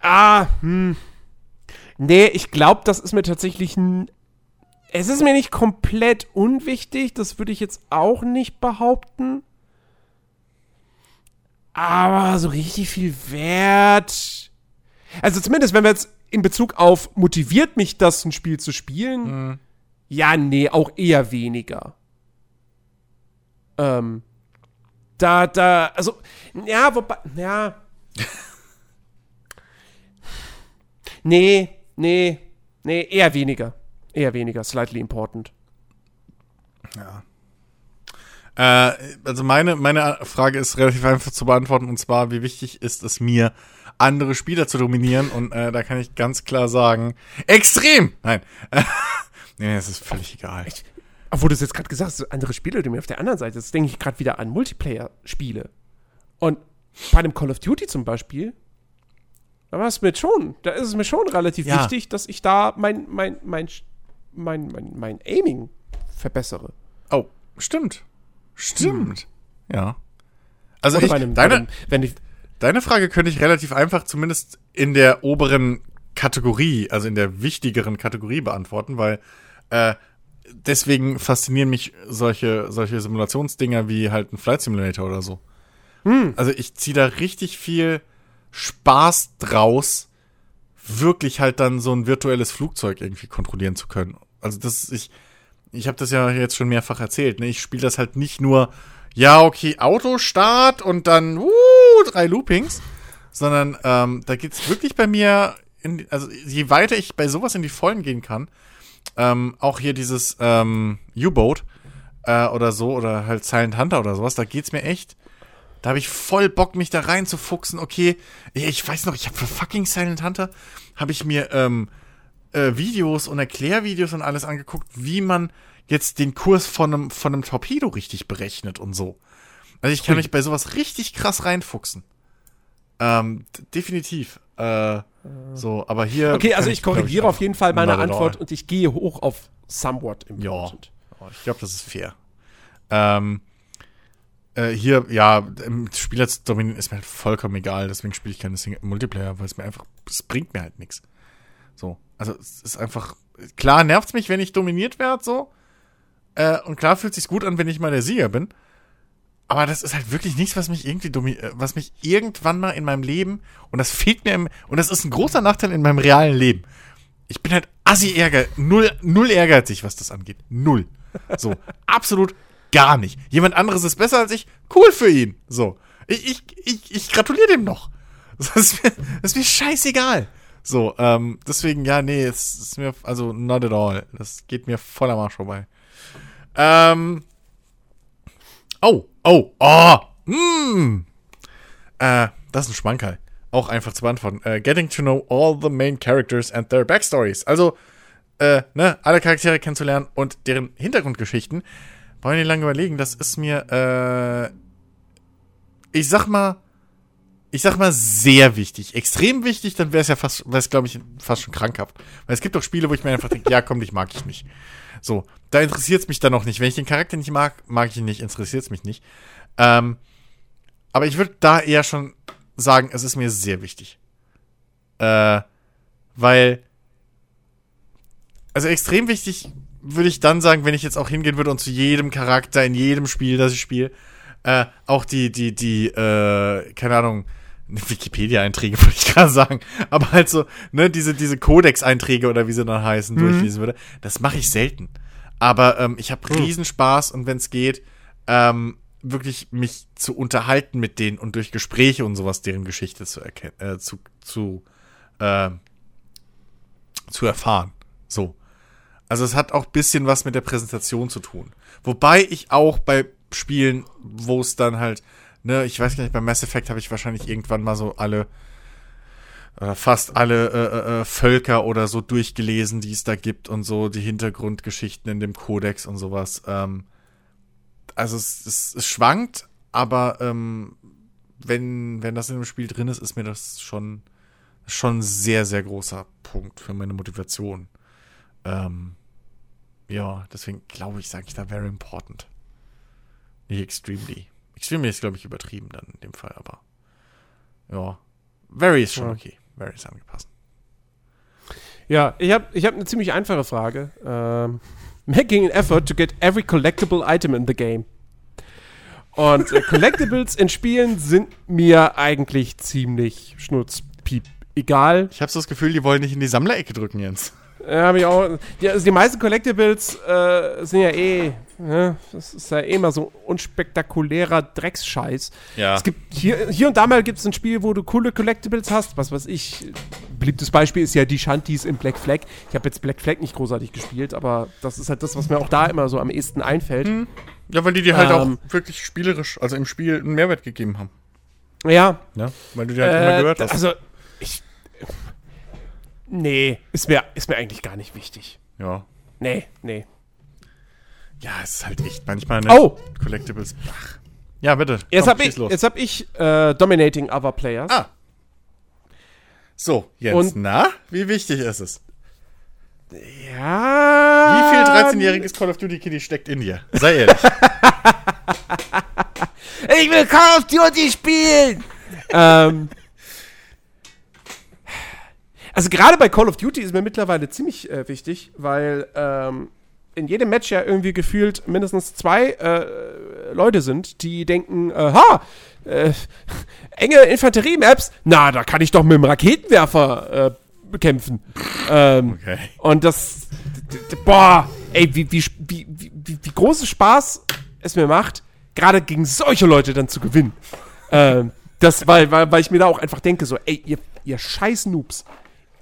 Ah, hm. Nee, ich glaube, das ist mir tatsächlich ein. Es ist mir nicht komplett unwichtig, das würde ich jetzt auch nicht behaupten. Aber so richtig viel Wert. Also zumindest, wenn wir jetzt in Bezug auf motiviert mich das, ein Spiel zu spielen, ja, nee, auch eher weniger. Ähm, da, da, also, ja, wobei, ja. nee, nee, nee, eher weniger. Eher weniger, slightly important. Ja. Äh, also meine, meine Frage ist relativ einfach zu beantworten und zwar, wie wichtig ist es mir, andere Spieler zu dominieren und äh, da kann ich ganz klar sagen, extrem! Nein. nee, es ist völlig egal. Obwohl du es jetzt gerade gesagt hast, andere Spiele, die mir auf der anderen Seite, jetzt denke ich gerade wieder an Multiplayer-Spiele. Und bei einem Call of Duty zum Beispiel, Da war es mir schon, da ist es mir schon relativ Ja. wichtig, dass ich da mein, mein, mein, mein, mein, mein Aiming verbessere. Oh, stimmt. Stimmt. Ja. Also Oder ich, einem, deine, einem, wenn ich, deine Frage könnte ich relativ einfach zumindest in der oberen Kategorie, also in der wichtigeren Kategorie beantworten, weil äh, deswegen faszinieren mich solche, solche Simulationsdinger wie halt ein Flight Simulator oder so. Also ich ziehe da richtig viel Spaß draus, wirklich halt dann so ein virtuelles Flugzeug irgendwie kontrollieren zu können. Also das ist, ich, ich habe das ja jetzt schon mehrfach erzählt, ne? Ich spiele das halt nicht nur, ja, okay, Autostart und dann uh, drei Loopings, sondern ähm, da geht's wirklich bei mir, in, also je weiter ich bei sowas in die Vollen gehen kann, ähm, auch hier dieses ähm, U-Boat äh, oder so, oder halt Silent Hunter oder sowas, da geht's mir echt, da habe ich voll Bock, mich da reinzufuchsen. Okay, ich, weiß noch, ich habe für fucking Silent Hunter, habe ich mir ähm, äh, Videos und Erklärvideos und alles angeguckt, wie man jetzt den Kurs von einem, von einem Torpedo richtig berechnet und so. Also ich kann mich bei sowas richtig krass reinfuchsen. Ähm, definitiv. Äh, so, aber hier. okay, also ich glaub korrigiere auf jeden Fall meine. Antwort und ich gehe hoch auf somewhat important. Oh, Ich glaube, das ist fair. Ähm, äh, hier, ja, im Spieler zu dominieren ist mir halt vollkommen egal, deswegen spiele ich keine Single Multiplayer, weil es mir einfach, es bringt mir halt nichts. So, also es ist einfach, klar nervt's mich, wenn ich dominiert werde, so. Äh, und klar fühlt sich's gut an, wenn ich mal der Sieger bin. Aber das ist halt wirklich nichts, was mich irgendwie domi äh, was mich irgendwann mal in meinem Leben, und das fehlt mir im, und das ist ein großer Nachteil in meinem realen Leben. Ich bin halt assi ärger, null, null ehrgeizig, was das angeht. Null. So, absolut gar nicht. Jemand anderes ist besser als ich, cool für ihn. So. Ich, ich, ich, ich gratuliere dem noch. Das ist mir, das ist mir scheißegal. So, ähm, deswegen, ja, nee, es ist mir, also not at all. Das geht mir voll am Arsch vorbei. Ähm. Oh, oh, oh, hm. Äh, das ist ein Schmankerl. Auch einfach zu beantworten. Äh, getting to know all the main characters and their backstories. Also, äh, ne, alle Charaktere kennenzulernen und deren Hintergrundgeschichten. Wollen wir nicht lange überlegen, das ist mir, äh, ich sag mal, ich sag mal sehr wichtig. Extrem wichtig, dann wäre es ja fast, wäre es glaube ich fast schon krankhaft. Weil es gibt doch Spiele, wo ich mir einfach denke, ja komm, dich mag ich nicht. So, da interessiert es mich dann noch nicht. Wenn ich den Charakter nicht mag, mag ich ihn nicht, interessiert es mich nicht. Ähm, aber ich würde da eher schon sagen, es ist mir sehr wichtig. Äh, weil, also extrem wichtig würde ich dann sagen, wenn ich jetzt auch hingehen würde und zu jedem Charakter in jedem Spiel, das ich spiele, äh, auch die, die, die, äh, keine Ahnung, Wikipedia-Einträge würde ich gerade sagen, aber halt so, ne, diese, diese Codex-Einträge oder wie sie dann heißen, durchlesen würde, das mache ich selten. Aber ähm, ich habe Riesenspaß und wenn es geht, ähm, wirklich mich zu unterhalten mit denen und durch Gespräche und sowas deren Geschichte zu erkennen, äh, zu, zu, äh, zu erfahren. So. Also es hat auch bisschen was mit der Präsentation zu tun. Wobei ich auch bei Spielen, wo es dann halt, ne, ich weiß gar nicht, bei Mass Effect habe ich wahrscheinlich irgendwann mal so alle, äh, fast alle äh, äh, äh, Völker oder so durchgelesen, die es da gibt und so die Hintergrundgeschichten in dem Kodex und sowas. Ähm, also es, es, es schwankt, aber ähm, wenn, wenn das in dem Spiel drin ist, ist mir das schon, schon sehr, sehr großer Punkt für meine Motivation. Ähm, ja, deswegen glaube ich, sage ich da very important. Nicht extremely. Extremely ist, glaube ich, übertrieben dann in dem Fall, aber ja. Very ist schon Ja. okay. Very ist angepasst. Ja, ich habe ich hab eine ziemlich einfache Frage. Ähm, making an effort to get every collectible item in the game. Und äh, Collectibles in Spielen sind mir eigentlich ziemlich schnurzpiep. Egal. Ich habe so das Gefühl, die wollen nicht in die Sammlerecke drücken, Jens. Äh, hab ich auch. Die, also die meisten Collectibles äh, sind ja eh. Ne, das ist ja eh immer so unspektakulärer Drecksscheiß. Ja. Es gibt hier, hier und da mal gibt es ein Spiel, wo du coole Collectibles hast. Was weiß ich. Beliebtes Beispiel ist ja die Shanties in Black Flag. Ich habe jetzt Black Flag nicht großartig gespielt, aber das ist halt das, was mir auch da immer so am ehesten einfällt. Ja, weil die dir halt Ähm. auch wirklich spielerisch, also im Spiel, einen Mehrwert gegeben haben. Ja, Ja, weil du die halt immer äh, gehört hast. also ich. Nee, ist mir, ist mir eigentlich gar nicht wichtig. ja. Nee, nee. Ja, es ist halt echt manchmal ne Oh, Collectibles. Ach. Ja, bitte. jetzt habe ich, jetzt hab ich äh, Dominating Other Players. Ah. So, Jens, Und- na, wie wichtig ist es? Ja. Wie viel 13-jähriges Call of Duty Kitty steckt in dir? Sei ehrlich. Ich will Call of Duty spielen! ähm. Also gerade bei Call of Duty ist mir mittlerweile ziemlich äh, wichtig, weil ähm, in jedem Match ja irgendwie gefühlt mindestens zwei äh, Leute sind, die denken, äh, ha, äh, enge Infanterie-Maps, na, da kann ich doch mit dem Raketenwerfer äh, bekämpfen. ähm, Okay. und das, boah, ey, wie, wie, wie, wie, wie, wie großen Spaß es mir macht, gerade gegen solche Leute dann zu gewinnen. ähm, das, weil, weil, weil ich mir da auch einfach denke, so, ey, ihr, ihr scheiß Noobs,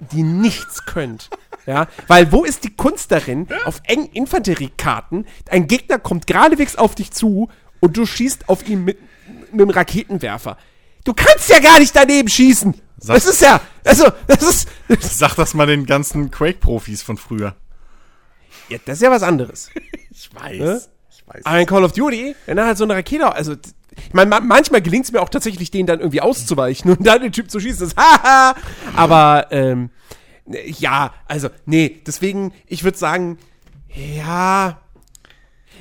die nichts könnt. Ja, weil wo ist die Kunst darin, auf engen Infanteriekarten, ein Gegner kommt geradewegs auf dich zu und du schießt auf ihn mit, mit einem Raketenwerfer. Du kannst ja gar nicht daneben schießen. Sag- Das ist ja, also, das ist, Sag das mal den ganzen Quake-Profis von früher. ja, das ist ja was anderes. Ich weiß. Ne? Ich weiß. Aber in Call of Duty, wenn er halt so eine Rakete, also, ich meine, ma manchmal gelingt es mir auch tatsächlich, denen dann irgendwie auszuweichen und dann den Typ zu schießen, das haha. Aber, ähm, ja, also, nee, deswegen, ich würde sagen, ja,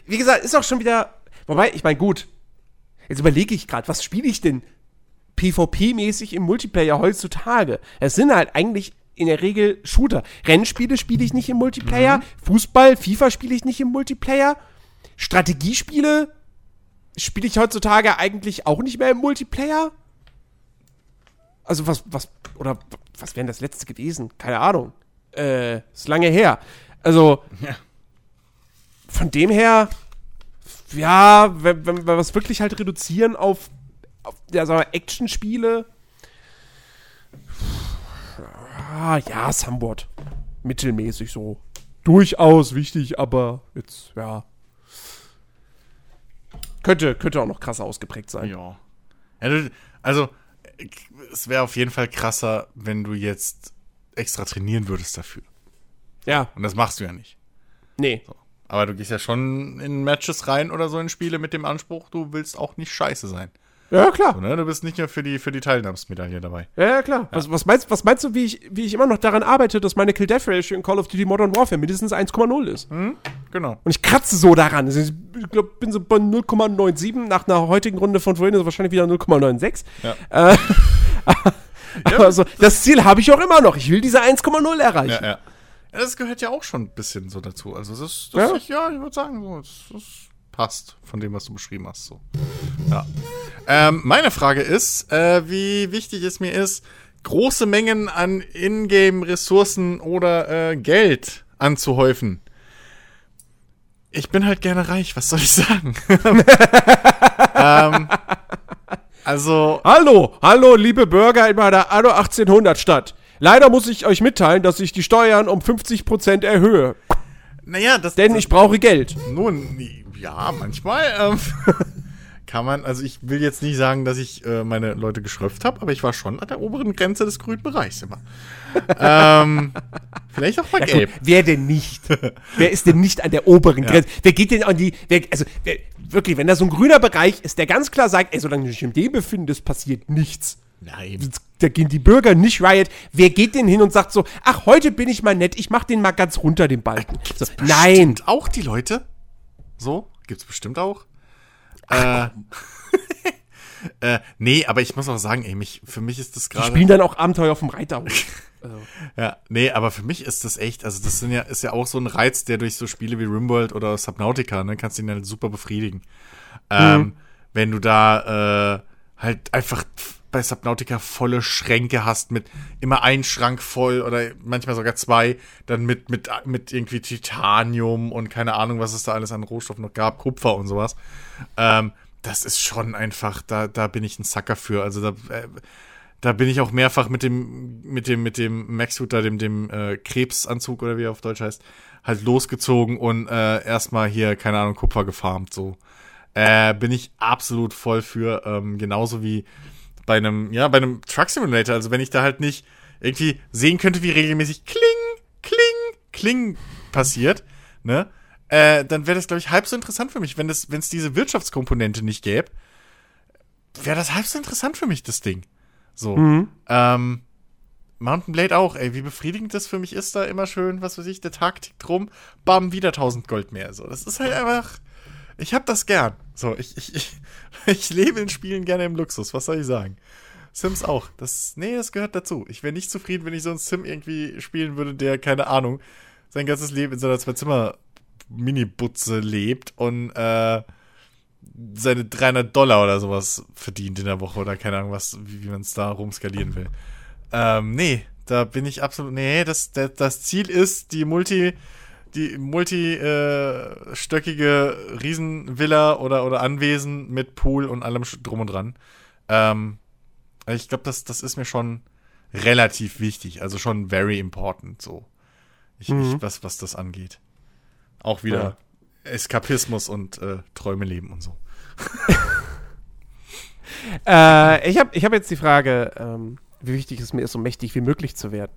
wie gesagt, ist auch schon wieder, wobei, ich meine, gut, jetzt überlege ich gerade, was spiele ich denn PvP-mäßig im Multiplayer heutzutage? Es sind halt eigentlich in der Regel Shooter. Rennspiele spiele ich nicht im Multiplayer, Fußball, FIFA spiele ich nicht im Multiplayer, Strategiespiele spiele ich heutzutage eigentlich auch nicht mehr im Multiplayer. Also was, was, oder was wäre das letzte gewesen? Keine Ahnung. Äh, ist lange her. Also, Ja. von dem her, ja, wenn, wenn wir es wirklich halt reduzieren auf, auf ja, sagen wir, Actionspiele, ah, ja, Somewhat. Mittelmäßig so. Durchaus wichtig, aber jetzt, ja. Könnte, könnte auch noch krasser ausgeprägt sein. Ja. also, es wäre auf jeden Fall krasser, wenn du jetzt extra trainieren würdest dafür. Ja, Und das machst du ja nicht. nee. Aber du gehst ja schon in Matches rein oder so in Spiele mit dem Anspruch, du willst auch nicht scheiße sein. Ja, klar. So, ne? Du bist nicht nur für die, für die Teilnahmsmedaille dabei. Ja, ja, klar. Was, was, meinst, was meinst du, wie ich, wie ich immer noch daran arbeite, dass meine Kill-Death-Ratio in Call of Duty Modern Warfare mindestens 1,0 ist? Genau. Und ich kratze so daran. Also Ich glaub, bin so bei 0,97. Nach einer heutigen Runde von vorhin ist es wahrscheinlich wieder 0,96. Ja. Äh, aber so, das Ziel habe ich auch immer noch. Ich will diese 1,0 erreichen. Ja, ja. Ja, das gehört ja auch schon ein bisschen so dazu. Also, das, das Ja? Ich, ja, ich würde sagen, so, das, das passt von dem, was du beschrieben hast. So. Ja. Ähm, meine Frage ist, äh, wie wichtig es mir ist, große Mengen an Ingame-Ressourcen oder äh, Geld anzuhäufen. Ich bin halt gerne reich, was soll ich sagen? ähm, also, Hallo, hallo, liebe Bürger in meiner Anno 1800 Stadt. Leider muss ich euch mitteilen, dass ich die Steuern um 50% erhöhe. naja, das Denn ich brauche Geld. Nun, ja, manchmal ähm, kann man, also ich will jetzt nicht sagen, dass ich äh, meine Leute geschröpft habe, aber ich war schon an der oberen Grenze des grünen Bereichs immer. ähm, vielleicht auch mal Ja, gelb. gut, wer denn nicht? wer ist denn nicht an der oberen Grenze? Wer geht denn an die, wer, also wer, wirklich, wenn da so ein grüner Bereich ist, der ganz klar sagt, ey, solange du dich in dem befindest, passiert nichts. Nein. Da gehen die Bürger nicht riot. Wer geht denn hin und sagt so, ach, heute bin ich mal nett, ich mach den mal ganz runter, den Balken. So, nein. Auch die Leute. So, gibt's bestimmt auch. Äh, äh, nee, aber ich muss auch sagen, ey, mich, für mich ist das Die gerade. spielen dann auch Abenteuer auf dem Reiterhof. Ja, nee, aber für mich ist das echt, also das sind ja, ist ja auch so ein Reiz, der durch so Spiele wie Rimworld oder Subnautica, ne, kannst du ihn halt super befriedigen. Ähm, wenn du da äh, halt einfach bei Subnautica volle Schränke hast mit immer ein Schrank voll oder manchmal sogar zwei, dann mit, mit, mit irgendwie Titanium und keine Ahnung, was es da alles an Rohstoffen noch gab, Kupfer und sowas. Ähm, das ist schon einfach, da, da bin ich ein Sucker für. Also da, äh, da bin ich auch mehrfach mit dem, mit dem, mit dem Maxsuit, da dem, dem äh, Krebsanzug oder wie er auf Deutsch heißt, halt losgezogen und äh, erstmal hier, keine Ahnung, Kupfer gefarmt, so. Äh, bin ich absolut voll für, ähm, genauso wie bei einem, ja, bei einem Truck Simulator. Also wenn ich da halt nicht irgendwie sehen könnte, wie regelmäßig Kling, Kling, Kling passiert, ne? Äh, dann wäre das, glaube ich, halb so interessant für mich, wenn es wenn es diese Wirtschaftskomponente nicht gäbe. Wäre das halb so interessant für mich, das Ding. So. Ähm, Mountain Blade auch, ey, wie befriedigend das für mich ist, da immer schön, was weiß ich, der Tag tickt rum, bam, wieder 1000 Gold mehr. So, das ist halt einfach, ich hab das gern. So, ich, ich, ich, ich lebe in Spielen gerne im Luxus, was soll ich sagen? Sims auch. Das, nee, das gehört dazu. Ich wäre nicht zufrieden, wenn ich so einen Sim irgendwie spielen würde, der, keine Ahnung, sein ganzes Leben in seiner Zwei-Zimmer-Mini-Butze lebt und äh, seine 300 Dollar oder sowas verdient in der Woche oder keine Ahnung, was, wie, wie man es da rumskalieren will. Ähm, nee, da bin ich absolut, nee, das, das, das Ziel ist, die Multi, die multi-stöckige äh, Riesenvilla oder, oder Anwesen mit Pool und allem drum und dran. Ähm, ich glaube, das, das ist mir schon relativ wichtig, also schon very important, so. Ich, mhm. ich, was, was das angeht. Auch wieder ja. Eskapismus und äh, Träume leben und so. äh, ich habe ich hab jetzt die Frage, ähm, wie wichtig es mir ist, so mächtig wie möglich zu werden.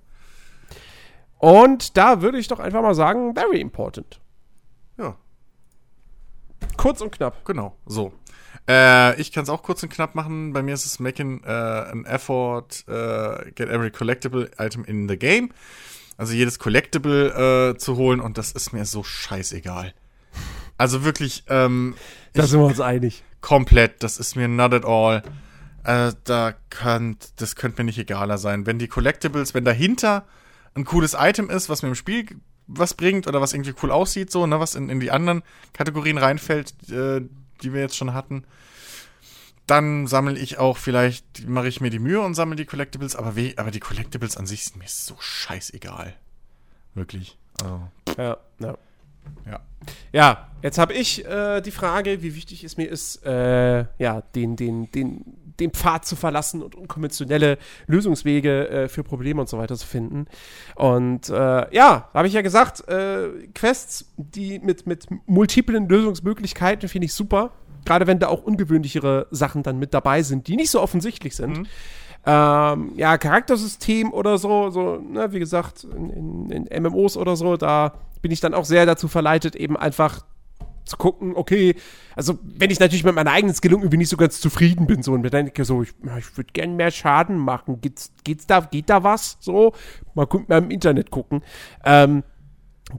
Und da würde ich doch einfach mal sagen, very important. Ja. Kurz und knapp. Genau, so. Äh, ich kann es auch kurz und knapp machen. Bei mir ist es making äh, an effort, äh, get every collectible item in the game. Also jedes Collectible äh, zu holen und das ist mir so scheißegal. Also wirklich, ähm, Da sind wir uns einig. Komplett, das ist mir not at all. Äh, da könnt, das könnte mir nicht egaler sein. Wenn die Collectibles, wenn dahinter ein cooles Item ist, was mir im Spiel was bringt oder was irgendwie cool aussieht, so, ne, was in, in die anderen Kategorien reinfällt, äh, die wir jetzt schon hatten, dann sammle ich auch, vielleicht mache ich mir die Mühe und sammle die Collectibles, aber, weh, aber die Collectibles an sich sind mir so scheißegal. Wirklich. Also. Ja, ja. Ja. Ja, jetzt habe ich äh, die Frage, wie wichtig es mir ist, äh, ja, den, den, den, den Pfad zu verlassen und unkonventionelle Lösungswege äh, für Probleme und so weiter zu finden. Und äh, ja, habe ich ja gesagt, äh, Quests, die mit, mit multiplen Lösungsmöglichkeiten finde ich super. Gerade wenn da auch ungewöhnlichere Sachen dann mit dabei sind, die nicht so offensichtlich sind. Mhm. Ähm, ja, Charaktersystem oder so, so, ne, wie gesagt, in, in, in MMOs oder so, da bin ich dann auch sehr dazu verleitet, eben einfach zu gucken, okay, also wenn ich natürlich mit meiner eigenen Skillung irgendwie nicht so ganz zufrieden bin, so und mir denke so, ich, ich würde gerne mehr Schaden machen, geht's, geht's da, geht da was? So, mal, mal im Internet gucken. Ähm,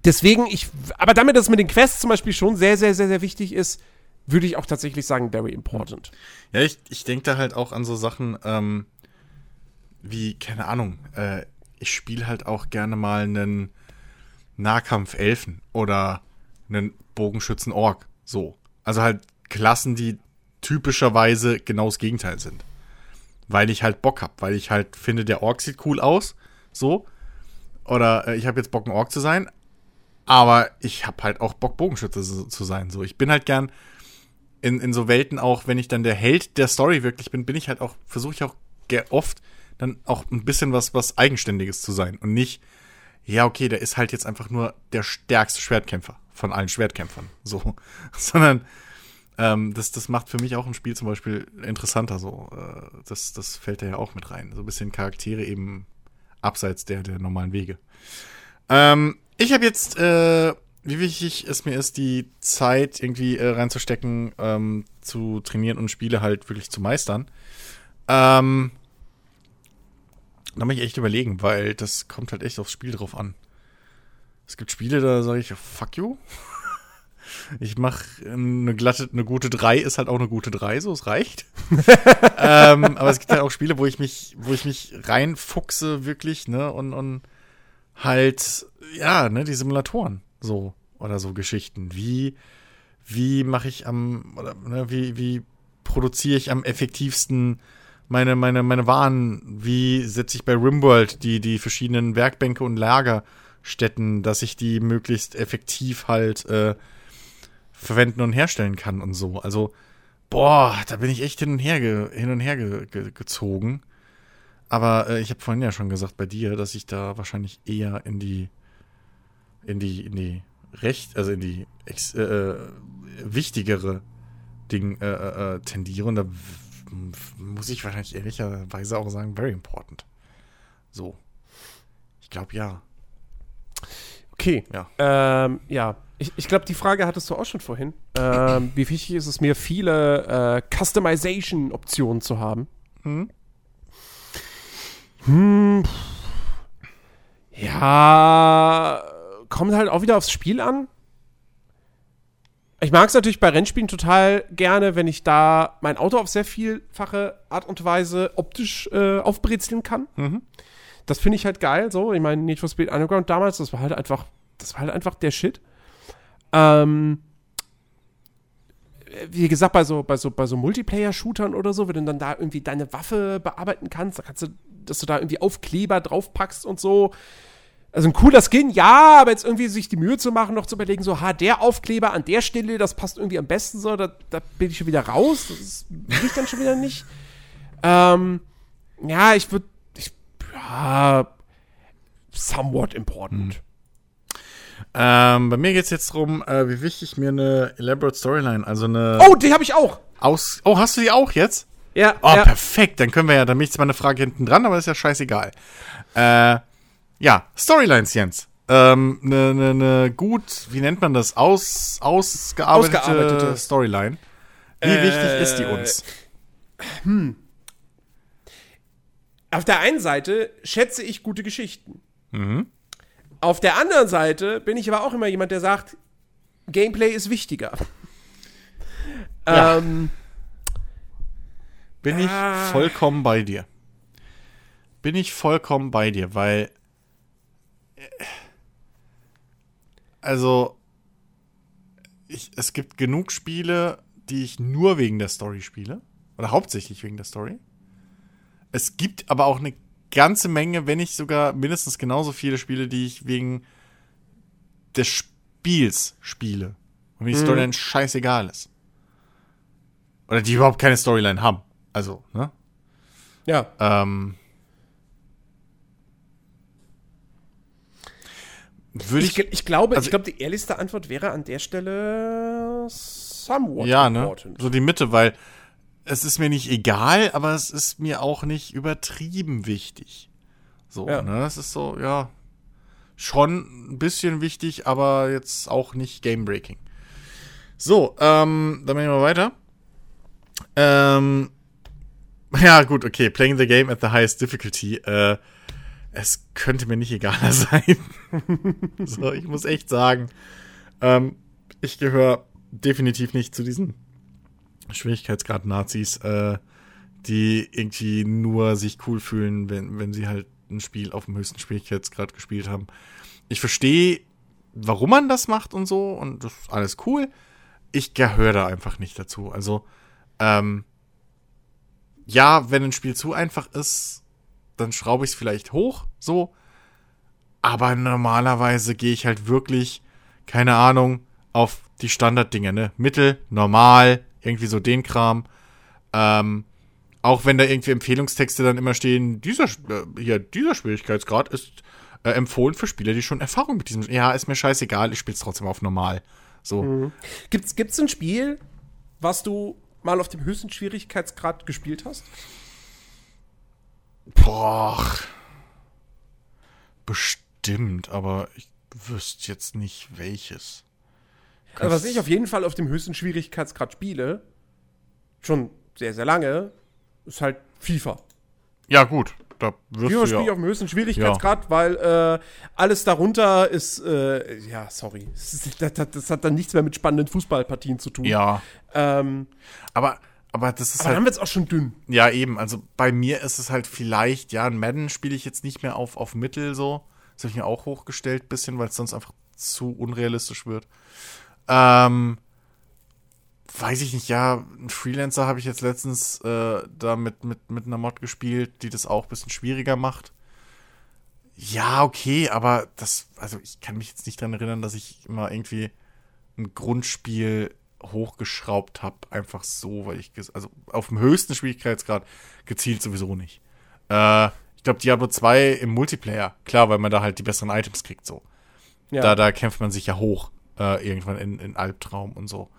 deswegen, ich, aber damit das mit den Quests zum Beispiel schon sehr, sehr, sehr, sehr wichtig ist, würde ich auch tatsächlich sagen, very important. Ja, ich, ich denke da halt auch an so Sachen, ähm, wie, keine Ahnung, äh, ich spiele halt auch gerne mal einen Nahkampf-Elfen oder einen Bogenschützen-Ork. So. Also halt Klassen, die typischerweise genau das Gegenteil sind. Weil ich halt Bock hab, weil ich halt finde, der Ork sieht cool aus. So. Oder äh, ich habe jetzt Bock, ein Ork zu sein. Aber ich hab halt auch Bock, Bogenschütze zu sein. So, ich bin halt gern in, in so Welten auch, wenn ich dann der Held der Story wirklich bin, bin ich halt auch, versuche ich auch oft dann auch ein bisschen was, was Eigenständiges zu sein und nicht, ja, okay, der ist halt jetzt einfach nur der stärkste Schwertkämpfer von allen Schwertkämpfern. So. Sondern ähm, das, das macht für mich auch ein Spiel zum Beispiel interessanter. So. Äh, das, das fällt da ja auch mit rein. So ein bisschen Charaktere eben abseits der, der normalen Wege. Ähm, ich habe jetzt, äh, wie wichtig es mir ist, die Zeit irgendwie äh, reinzustecken, ähm, zu trainieren und Spiele halt wirklich zu meistern. Ähm, da muss ich echt überlegen, weil das kommt halt echt aufs Spiel drauf an. Es gibt Spiele, da sage ich, fuck you. Ich mache eine glatte, eine gute 3 ist halt auch eine gute 3, so es reicht. ähm, aber es gibt halt auch Spiele, wo ich mich, wo ich mich reinfuchse, wirklich, ne, und, und halt, ja, ne, die Simulatoren, so, oder so Geschichten. Wie, wie mache ich am, oder, ne, wie, wie produziere ich am effektivsten meine, meine, meine Waren? Wie setze ich bei Rimworld die, die verschiedenen Werkbänke und Lagerstätten, dass ich die möglichst effektiv halt äh, verwenden und herstellen kann und so. Also, boah, da bin ich echt hin und her, ge, hin und her ge, ge, gezogen. Aber äh, ich habe vorhin ja schon gesagt bei dir, dass ich da wahrscheinlich eher in die, in die, in die recht, also in die äh, äh wichtigere Ding äh, äh, äh tendiere. Und da muss ich wahrscheinlich ehrlicherweise auch sagen, very important. So. Ich glaube ja. Okay. Ja. Ähm, ja. Ich, ich glaube, die Frage hattest du auch schon vorhin. Ähm, wie wichtig ist es mir, viele äh, Customization-Optionen zu haben? Hm. Hm. Ja, kommt halt auch wieder aufs Spiel an. Ich mag es natürlich bei Rennspielen total gerne, wenn ich da mein Auto auf sehr vielfache Art und Weise optisch äh, aufbrezeln kann. Mhm. Das finde ich halt geil. So, ich meine, Need for Speed Underground damals, das war halt einfach, das war halt einfach der Shit. Ähm, wie gesagt, bei so, bei so, bei so Multiplayer-Shootern oder so, wenn du dann da irgendwie deine Waffe bearbeiten kannst, da kannst du, dass du da irgendwie Aufkleber draufpackst und so. Also ein cooler Skin, ja, aber jetzt irgendwie sich die Mühe zu machen, noch zu überlegen, so, ha, der Aufkleber an der Stelle, das passt irgendwie am besten so, da, da bin ich schon wieder raus. Das will ich dann schon wieder nicht. Ähm, ja, ich würde, ja, somewhat important. Ähm, bei mir geht es jetzt darum, äh, wie wichtig mir eine elaborate Storyline, also eine Oh, die habe ich auch. aus. Oh, hast du die auch jetzt? Ja, Oh, ja. perfekt. Dann können wir ja, dann bin ich zwar eine Frage hinten dran, aber ist ja scheißegal. Äh, ja, Storylines, Jens. Ähm, eine ne, ne gut, wie nennt man das? Aus, ausgearbeitete, Ausgearbeitete. Storyline. Wie Äh, wichtig ist die uns? Auf der einen Seite schätze ich gute Geschichten. Auf der anderen Seite bin ich aber auch immer jemand, der sagt, Gameplay ist wichtiger. Ja. Ähm, Bin ich Ah. vollkommen bei dir. Bin ich vollkommen bei dir, weil. äh, Also. Ich, es gibt genug Spiele, die ich nur wegen der Story spiele. Oder hauptsächlich wegen der Story. Es gibt aber auch eine ganze Menge, wenn nicht sogar mindestens genauso viele Spiele, die ich wegen des Spiels spiele. Und die Storyline scheißegal ist. Oder die überhaupt keine Storyline haben. Also, ne? ja. Ähm. Würde Ich, ich. ich glaube, also- ich glaube, die ehrlichste Antwort wäre an der Stelle somewhat ja, ne? important. So die Mitte, weil es ist mir nicht egal, aber es ist mir auch nicht übertrieben wichtig. So, Ja. ne? Es ist so, ja. Schon ein bisschen wichtig, aber jetzt auch nicht game-breaking. So, ähm, dann machen wir weiter. Ähm, ja, gut, okay. Playing the game at the highest difficulty. Äh, es könnte mir nicht egaler sein. so, ich muss echt sagen, ähm, ich gehöre definitiv nicht zu diesen Schwierigkeitsgrad-Nazis, äh, die irgendwie nur sich cool fühlen, wenn, wenn sie halt ein Spiel auf dem höchsten Schwierigkeitsgrad gespielt haben. Ich verstehe, warum man das macht und so, und das ist alles cool. Ich gehöre da einfach nicht dazu. Also, ähm, ja, wenn ein Spiel zu einfach ist, dann schraube ich es vielleicht hoch, so. Aber normalerweise gehe ich halt wirklich, keine Ahnung, auf die Standarddinge, ne? Mittel, normal, irgendwie so den Kram. Ähm, auch wenn da irgendwie Empfehlungstexte dann immer stehen, dieser, äh, hier, dieser Schwierigkeitsgrad ist äh, empfohlen für Spieler, die schon Erfahrung mit diesem. Ja, ist mir scheißegal, ich spiel's trotzdem auf normal. So. Gibt's, gibt's ein Spiel, was du mal auf dem höchsten Schwierigkeitsgrad gespielt hast? Boah. Bestimmt, aber ich wüsste jetzt nicht welches. Also, was ich auf jeden Fall auf dem höchsten Schwierigkeitsgrad spiele, schon sehr, sehr lange, ist halt FIFA. Ja, gut. Da wirst FIFA spiele ich ja. auf dem höchsten Schwierigkeitsgrad, weil äh, alles darunter ist, äh, ja, sorry, das, das, das hat dann nichts mehr mit spannenden Fußballpartien zu tun. Ja. Ähm, Aber, aber das ist aber dann haben halt. wir es auch schon dünn. Ja, eben. Also bei mir ist es halt vielleicht, ja, ein Madden spiele ich jetzt nicht mehr auf, auf Mittel so. Das habe ich mir auch hochgestellt, bisschen, weil es sonst einfach zu unrealistisch wird. Ähm, weiß ich nicht, ja, ein Freelancer habe ich jetzt letztens äh, da mit, mit, mit einer Mod gespielt, die das auch ein bisschen schwieriger macht. Ja, okay, aber das, also ich kann mich jetzt nicht dran erinnern, dass ich immer irgendwie ein Grundspiel hochgeschraubt habe, einfach so, weil ich, also auf dem höchsten Schwierigkeitsgrad gezielt sowieso nicht. Äh, ich glaube, Diablo 2 im Multiplayer, klar, weil man da halt die besseren Items kriegt, so. Ja. Da, da kämpft man sich ja hoch, äh, irgendwann in, in Albtraum und so.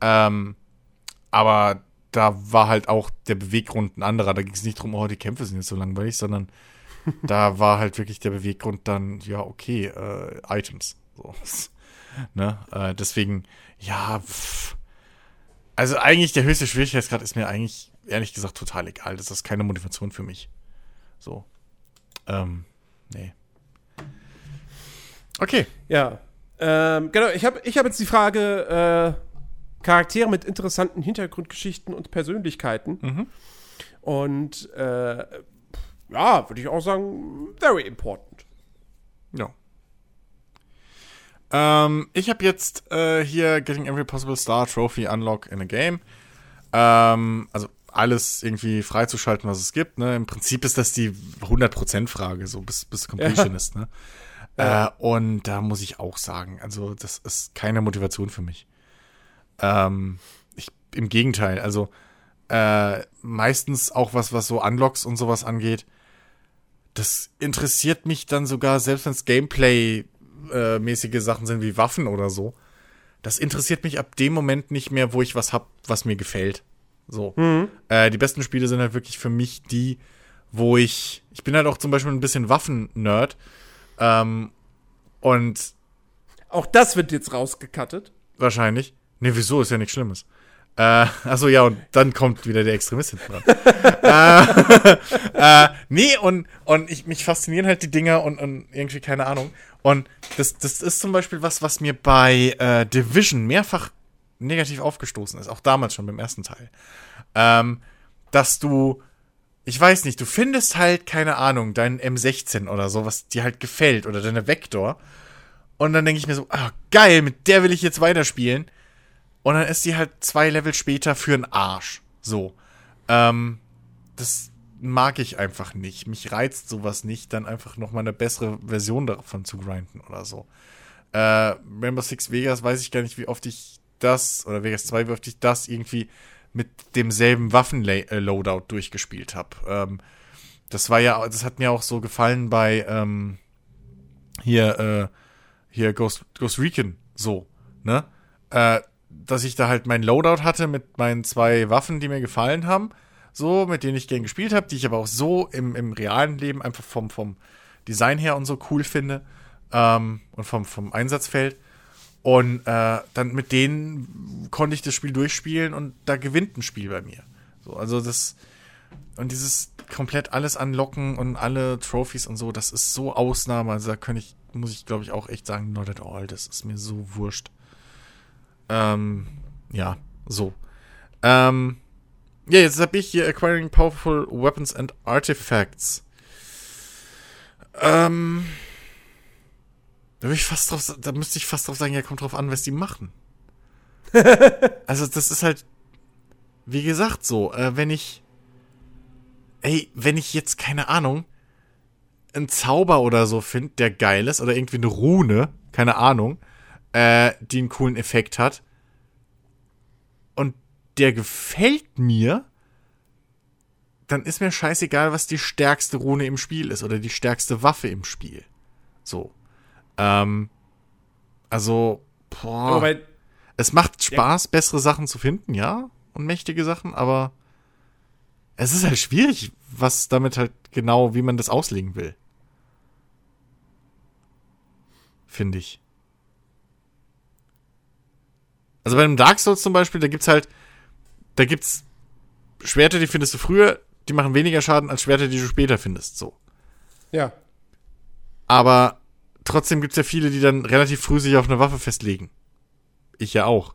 Ähm, aber da war halt auch der Beweggrund ein anderer. Da ging es nicht drum, oh, die Kämpfe sind jetzt so langweilig, sondern da war halt wirklich der Beweggrund dann, ja, okay, äh, Items. So. ne? äh, deswegen, ja, pff. also eigentlich der höchste Schwierigkeitsgrad ist mir eigentlich, ehrlich gesagt, total egal. Das ist keine Motivation für mich. So. Ähm, nee. Okay. Ja. Ähm, genau, ich habe ich hab jetzt die Frage äh, Charaktere mit interessanten Hintergrundgeschichten und Persönlichkeiten. Mhm. Und äh, ja, würde ich auch sagen, very important. Ja. Ähm, ich habe jetzt äh, hier Getting Every Possible Star Trophy Unlock in a Game. Ähm, also alles irgendwie freizuschalten, was es gibt. Ne? Im Prinzip ist das die 100%-Frage, so bis, bis Completion Ja. ist. Ne? Ja. Äh, und da muss ich auch sagen, also das ist keine Motivation für mich. Ähm, ich, Im Gegenteil, also äh, meistens auch was, was so Unlocks und sowas angeht, das interessiert mich dann sogar, selbst wenn es Gameplay-mäßige Sachen sind wie Waffen oder so. Das interessiert mich ab dem Moment nicht mehr, wo ich was hab, was mir gefällt. So. Äh, die besten Spiele sind halt wirklich für mich die, wo ich. Ich bin halt auch zum Beispiel ein bisschen Waffen-Nerd. Ähm, und Auch das wird jetzt rausgekattet. wahrscheinlich. Nee, wieso? Ist ja nichts Schlimmes. Äh, achso, ja, und dann kommt wieder der Extremist hinten dran. äh, äh, nee, und, und ich, mich faszinieren halt die Dinger und, und irgendwie keine Ahnung. Und das, das ist zum Beispiel was, was mir bei äh, Division mehrfach negativ aufgestoßen ist, auch damals schon beim ersten Teil. Ähm, dass du, ich weiß nicht, du findest halt, keine Ahnung, deinen M16 oder so, was dir halt gefällt, oder deine Vector. Und dann denke ich mir so, ah, geil, mit der will ich jetzt weiterspielen. Und dann ist die halt zwei Level später für einen Arsch. So. Ähm, das mag ich einfach nicht. Mich reizt sowas nicht, dann einfach noch mal eine bessere Version davon zu grinden oder so. Äh, Rainbow Six Vegas weiß ich gar nicht, wie oft ich das, oder Vegas 2, wie oft ich das irgendwie mit demselben Waffen-Loadout durchgespielt habe. Ähm, das war ja, das hat mir auch so gefallen bei ähm, hier, äh, hier Ghost, Ghost Recon so, ne? Äh, dass ich da halt mein Loadout hatte mit meinen zwei Waffen, die mir gefallen haben, so, mit denen ich gern gespielt habe, die ich aber auch so im, im realen Leben einfach vom, vom Design her und so cool finde ähm, und vom, vom Einsatzfeld. Und äh, dann mit denen konnte ich das Spiel durchspielen und da gewinnt ein Spiel bei mir. So, also das und dieses komplett alles anlocken und alle Trophies und so, das ist so Ausnahme. Also da kann ich, muss ich glaube ich auch echt sagen, not at all. Das ist mir so wurscht. Ähm, ja, so. Ähm, ja, jetzt habe ich hier Acquiring Powerful Weapons and Artifacts. Ähm, da, ich fast drauf, da müsste ich fast drauf sagen, ja, kommt drauf an, was die machen. also, das ist halt, wie gesagt, so, äh, wenn ich, ey, wenn ich jetzt, keine Ahnung, einen Zauber oder so finde, der geil ist, oder irgendwie eine Rune, keine Ahnung, äh, die einen coolen Effekt hat, und der gefällt mir, dann ist mir scheißegal, was die stärkste Rune im Spiel ist oder die stärkste Waffe im Spiel. So. Ähm, also, boah. Aber bei, Es macht Spaß, bessere Sachen zu finden, ja, und mächtige Sachen, aber es ist halt schwierig, was damit halt genau, wie man das auslegen will. Finde ich. Also bei einem Dark Souls zum Beispiel, da gibt's halt, da gibt's Schwerter, die findest du früher, die machen weniger Schaden als Schwerter, die du später findest, so. ja. Aber trotzdem gibt's ja viele, die dann relativ früh sich auf eine Waffe festlegen. Ich ja auch.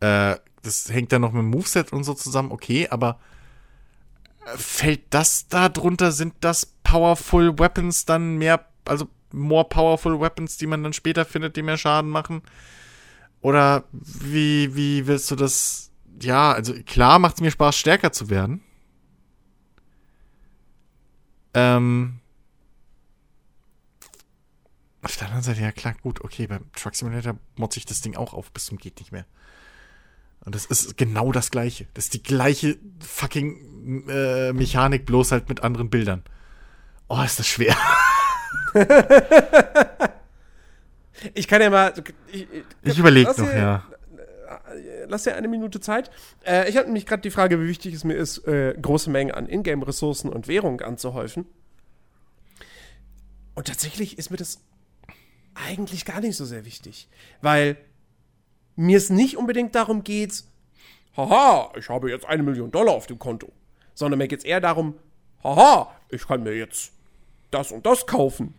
Äh, das hängt dann noch mit dem Moveset und so zusammen, okay, aber äh, fällt das da drunter? Sind das Powerful Weapons dann mehr, also more Powerful Weapons, die man dann später findet, die mehr Schaden machen? Oder wie, wie willst du das? Ja, also klar macht es mir Spaß, stärker zu werden. Ähm, auf der anderen Seite, ja klar, gut, okay, beim Truck Simulator motze ich das Ding auch auf bis zum geht nicht mehr. Und das ist genau das gleiche. Das ist die gleiche fucking äh, Mechanik, bloß halt mit anderen Bildern. Oh, ist das schwer. Ich kann ja mal. Ich, Ich überlege noch, dir- ja. Lass dir eine Minute Zeit. Äh, ich habe nämlich gerade die Frage, wie wichtig es mir ist, äh, große Mengen an Ingame-Ressourcen und Währung anzuhäufen. Und tatsächlich ist mir das eigentlich gar nicht so sehr wichtig. Weil mir es nicht unbedingt darum geht, haha, ich habe jetzt eine Million Dollar auf dem Konto. Sondern mir geht es eher darum, haha, ich kann mir jetzt das und das kaufen.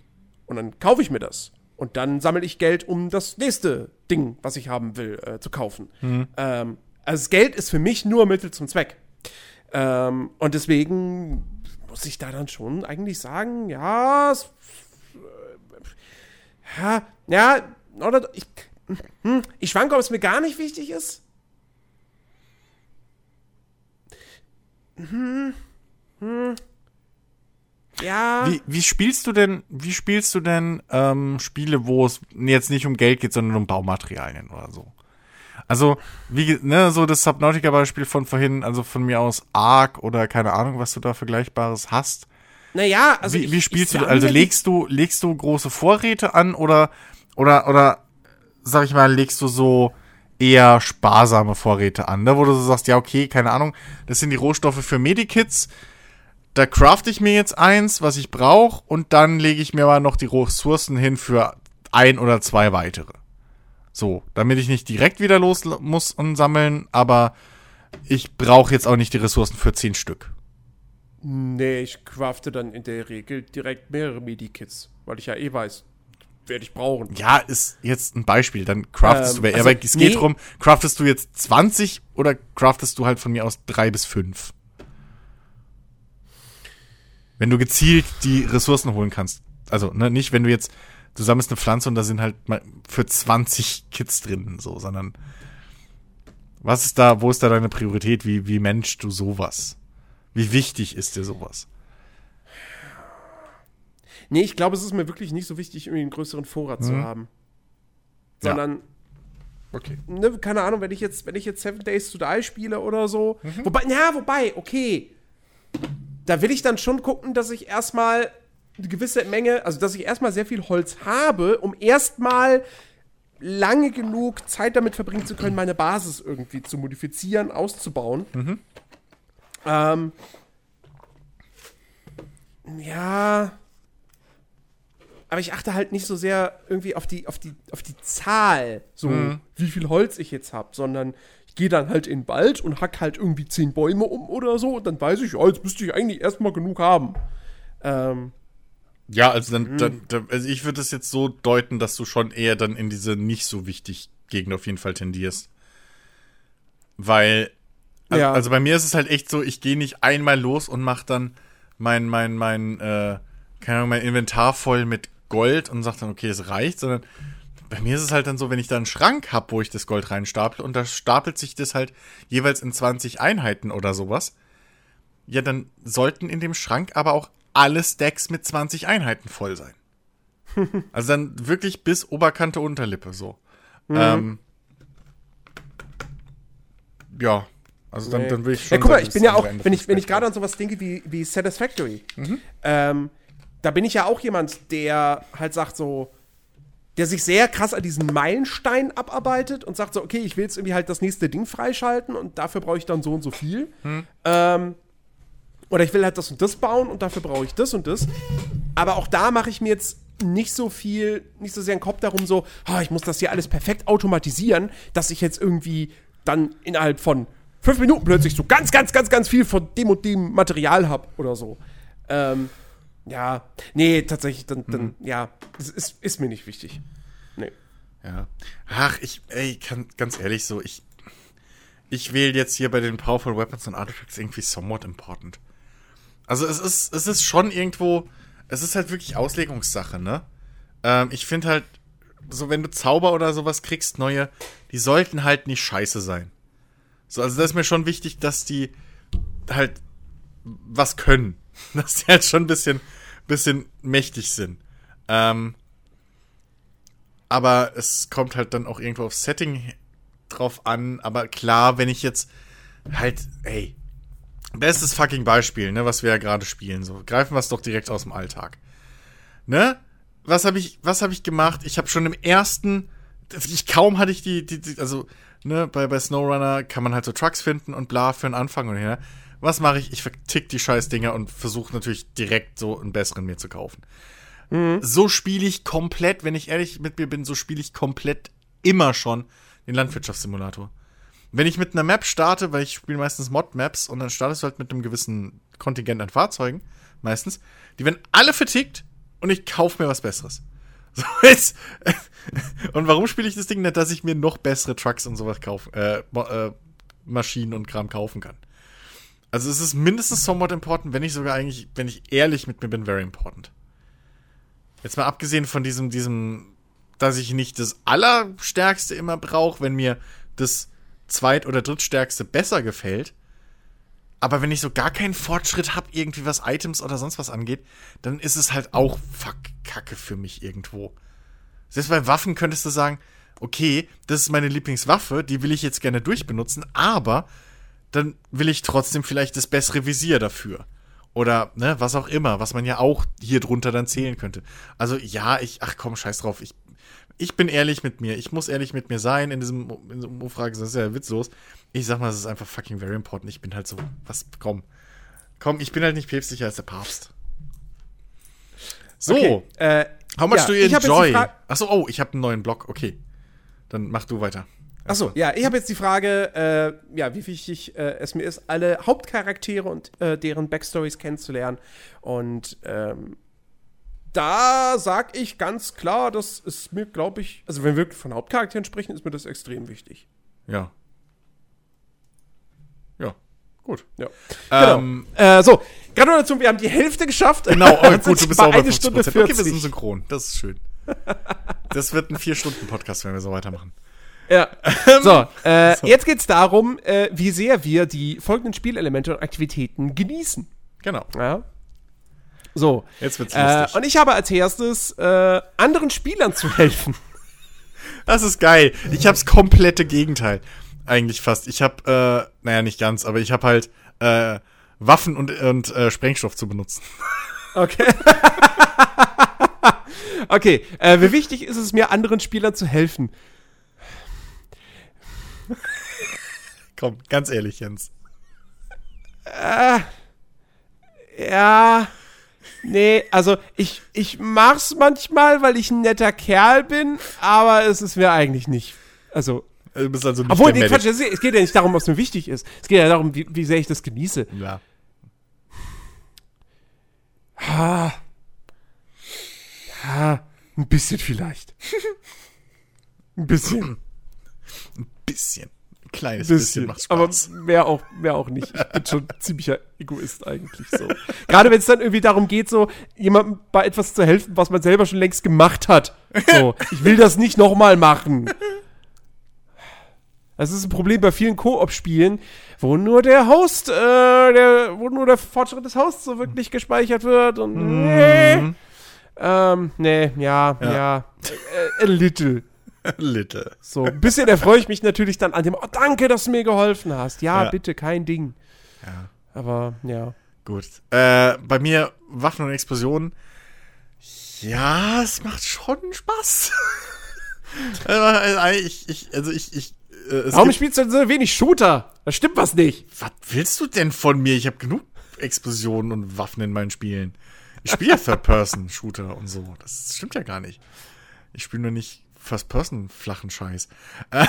Und dann kaufe ich mir das. Und dann sammle ich Geld, um das nächste Ding, was ich haben will, äh, zu kaufen. Mhm. Ähm, also das Geld ist für mich nur Mittel zum Zweck. Ähm, und deswegen muss ich da dann schon eigentlich sagen, ja, es, ja, ja, oder ich, hm, ich schwanke, ob es mir gar nicht wichtig ist. Hm, hm, ja. Wie, wie spielst du denn, wie spielst du denn ähm, Spiele, wo es jetzt nicht um Geld geht, sondern um Baumaterialien oder so? Also, wie, ne, so das Subnautica-Beispiel von vorhin, also von mir aus Ark oder keine Ahnung, was du da Vergleichbares hast. Naja, also. Wie, ich, wie spielst ich du, also legst du, legst du große Vorräte an oder, oder, oder, sag ich mal, legst du so eher sparsame Vorräte an, ne, wo du so sagst, ja, okay, keine Ahnung, das sind die Rohstoffe für Medikits, da crafte ich mir jetzt eins, was ich brauche, und dann lege ich mir mal noch die Ressourcen hin für ein oder zwei weitere. So, damit ich nicht direkt wieder los muss und sammeln, aber ich brauche jetzt auch nicht die Ressourcen für zehn Stück. Nee, ich crafte dann in der Regel direkt mehrere Medikits, weil ich ja eh weiß, werde ich brauchen. Ja, ist jetzt ein Beispiel. Dann craftest Ähm, du, also, aber es geht nee. drum, craftest du jetzt 20 oder craftest du halt von mir aus drei bis fünf? Wenn du gezielt die Ressourcen holen kannst. Also, ne, nicht, wenn du jetzt, du sammelst eine Pflanze und da sind halt mal für 20 Kits drin, so, sondern was ist da, wo ist da deine Priorität? Wie, wie managst du sowas? Wie wichtig ist dir sowas? Nee, ich glaube, es ist mir wirklich nicht so wichtig, irgendwie einen größeren Vorrat zu haben. Mhm. Ja. Sondern, Okay. ne, keine Ahnung, wenn ich jetzt, wenn ich jetzt Seven Days to Die spiele oder so. Mhm. Wobei, ja, wobei, okay. Da will ich dann schon gucken, dass ich erstmal eine gewisse Menge, also dass ich erstmal sehr viel Holz habe, um erstmal lange genug Zeit damit verbringen zu können, meine Basis irgendwie zu modifizieren, auszubauen. Ähm, ja. Aber ich achte halt nicht so sehr irgendwie auf die, auf die, auf die Zahl, so wie viel Holz ich jetzt habe, sondern ich gehe dann halt in den Wald und hack halt irgendwie zehn Bäume um oder so und dann weiß ich, ja, jetzt müsste ich eigentlich erstmal genug haben. Ähm, Ja, also dann, dann, dann also ich würde es jetzt so deuten, dass du schon eher dann in diese nicht so wichtig Gegend auf jeden Fall tendierst. Weil, also, Ja. also bei mir ist es halt echt so, ich gehe nicht einmal los und mach dann mein, mein, mein, äh, keine Ahnung, mein Inventar voll mit Gold und sag dann, okay, es reicht, sondern bei mir ist es halt dann so, wenn ich da einen Schrank hab, wo ich das Gold reinstaple und da stapelt sich das halt jeweils in 20 Einheiten oder sowas, ja, dann sollten in dem Schrank aber auch alle Stacks mit 20 Einheiten voll sein. also dann wirklich bis Oberkante Unterlippe so. Ähm, ja, also dann, Nee. dann will ich Ja, schon. guck mal, ich bin ja auch, wenn ich, wenn ich gerade an sowas denke wie, wie Satisfactory, ähm, da bin ich ja auch jemand, der halt sagt so, der sich sehr krass an diesen Meilenstein abarbeitet und sagt so, okay, ich will jetzt irgendwie halt das nächste Ding freischalten und dafür brauche ich dann so und so viel. Ähm, oder ich will halt das und das bauen und dafür brauche ich das und das. Aber auch da mache ich mir jetzt nicht so viel, nicht so sehr einen Kopf darum, so, ah, ich muss das hier alles perfekt automatisieren, dass ich jetzt irgendwie dann innerhalb von fünf Minuten plötzlich so ganz, ganz, ganz, ganz viel von dem und dem Material habe oder so. Ähm, ja, nee, tatsächlich, dann, dann ja, das ist, ist mir nicht wichtig. Nee. Ja. Ach, ich, ey, kann, ganz ehrlich so, ich, ich wähle jetzt hier bei den Powerful Weapons und Artifacts irgendwie somewhat important. Also es ist, es ist schon irgendwo, es ist halt wirklich Auslegungssache, ne? Ähm, ich finde halt, so wenn du Zauber oder sowas kriegst, neue, die sollten halt nicht scheiße sein. So, also das ist mir schon wichtig, dass die halt was können. Dass die halt schon ein bisschen, bisschen mächtig sind. Ähm, aber es kommt halt dann auch irgendwo aufs Setting drauf an. Aber klar, wenn ich jetzt halt, ey, bestes fucking Beispiel, ne, was wir ja gerade spielen, so greifen wir es doch direkt aus dem Alltag, ne? Was habe ich, was habe ich gemacht? Ich habe schon im ersten, ich kaum hatte ich die, die, die also ne, bei bei SnowRunner kann man halt so Trucks finden und bla für einen Anfang und her. Was mache ich? Ich vertick die scheiß Dinger und versuche natürlich direkt so einen besseren mir zu kaufen. So spiele ich komplett, wenn ich ehrlich mit mir bin, so spiele ich komplett immer schon den Landwirtschaftssimulator. Wenn ich mit einer Map starte, weil ich spiele meistens Mod-Maps und dann startest du halt mit einem gewissen Kontingent an Fahrzeugen, meistens, die werden alle vertickt und ich kaufe mir was Besseres. So, jetzt, und warum spiele ich das Ding nicht, dass ich mir noch bessere Trucks und sowas kaufen, äh, äh, Maschinen und Kram kaufen kann? Also es ist mindestens somewhat important, wenn ich sogar eigentlich, wenn ich ehrlich mit mir bin, very important. Jetzt mal abgesehen von diesem, diesem, dass ich nicht das Allerstärkste immer brauche, wenn mir das Zweit- oder Drittstärkste besser gefällt. Aber wenn ich so gar keinen Fortschritt habe, irgendwie was Items oder sonst was angeht, dann ist es halt auch fuck Kacke für mich irgendwo. Selbst bei Waffen könntest du sagen, okay, das ist meine Lieblingswaffe, die will ich jetzt gerne durchbenutzen, aber dann will ich trotzdem vielleicht das bessere Visier dafür. Oder, ne, was auch immer, was man ja auch hier drunter dann zählen könnte. Also, ja, ich, ach komm, scheiß drauf, ich, ich bin ehrlich mit mir. Ich muss ehrlich mit mir sein in diesem, in diesem Umfrage, das ist ja witzlos. Ich sag mal, das ist einfach fucking very important. Ich bin halt so, was, komm. Komm, ich bin halt nicht päpstlicher als der Papst. So, Okay, äh, how much ja, do you enjoy? Achso, oh, ich habe einen neuen Blog, okay. Dann mach du weiter. Achso, ja, ich habe jetzt die Frage, äh, ja, wie wichtig äh, es mir ist, alle Hauptcharaktere und äh, deren Backstories kennenzulernen. Und ähm, da sag ich ganz klar, das ist mir, glaube ich, also wenn wir wirklich von Hauptcharakteren sprechen, ist mir das extrem wichtig. Ja. Ja, gut. Ja. Ähm, Genau. Äh, so, Gratulation, wir haben die Hälfte geschafft. Genau, oh, gut, du bist auch bei eine 50%. Stunde Okay, wir 40. sind synchron. Das ist schön. Das wird ein Vier-Stunden-Podcast, wenn wir so weitermachen. Ja. So, äh, jetzt geht's darum, äh, wie sehr wir die folgenden Spielelemente und Aktivitäten genießen. Genau. Ja. So. Jetzt wird's Äh, lustig. und ich habe als erstes, äh, anderen Spielern zu helfen. Das ist geil. Ich hab's komplette Gegenteil. Eigentlich fast. Ich hab, äh, naja, nicht ganz, aber ich hab halt, äh, Waffen und, und äh, Sprengstoff zu benutzen. Okay. okay, äh, wie wichtig ist es mir, anderen Spielern zu helfen? Komm, ganz ehrlich, Jens. Ja. Nee, also ich, ich mach's manchmal, weil ich ein netter Kerl bin, aber es ist mir eigentlich nicht. Also, Du bist also nicht obwohl, nee, Quatsch, es geht ja nicht darum, was mir wichtig ist. Es geht ja darum, wie, wie sehr ich das genieße. Ja. Ja, ein bisschen vielleicht. Ein bisschen. Bisschen. Ein kleines bisschen, bisschen. macht Aber Spaß. mehr auch, mehr auch nicht. Ich bin schon ziemlicher Egoist eigentlich so. Gerade wenn es dann irgendwie darum geht, so jemandem bei etwas zu helfen, was man selber schon längst gemacht hat. So, ich will das nicht nochmal machen. Das ist ein Problem bei vielen Koop-Spielen, wo nur der Host, äh, der, wo nur der Fortschritt des Hosts so wirklich gespeichert wird und nee. Ähm, nee, ja, ja. Ja. Äh, a little. Little. So, ein bisschen erfreue ich mich natürlich dann an dem, oh, danke, dass du mir geholfen hast. Ja, Ja. bitte, kein Ding. Ja. Aber, ja. Gut. Äh, bei mir Waffen und Explosionen. Ja, es macht schon Spaß. also, ich, ich, also ich, ich. Äh, Warum spielst du denn so wenig Shooter? Da stimmt was nicht. was willst du denn von mir? Ich habe genug Explosionen und Waffen in meinen Spielen. Ich spiele ja Third-Person-Shooter und so. Das stimmt ja gar nicht. Ich spiele nur nicht First-Person-flachen Scheiß. Äh,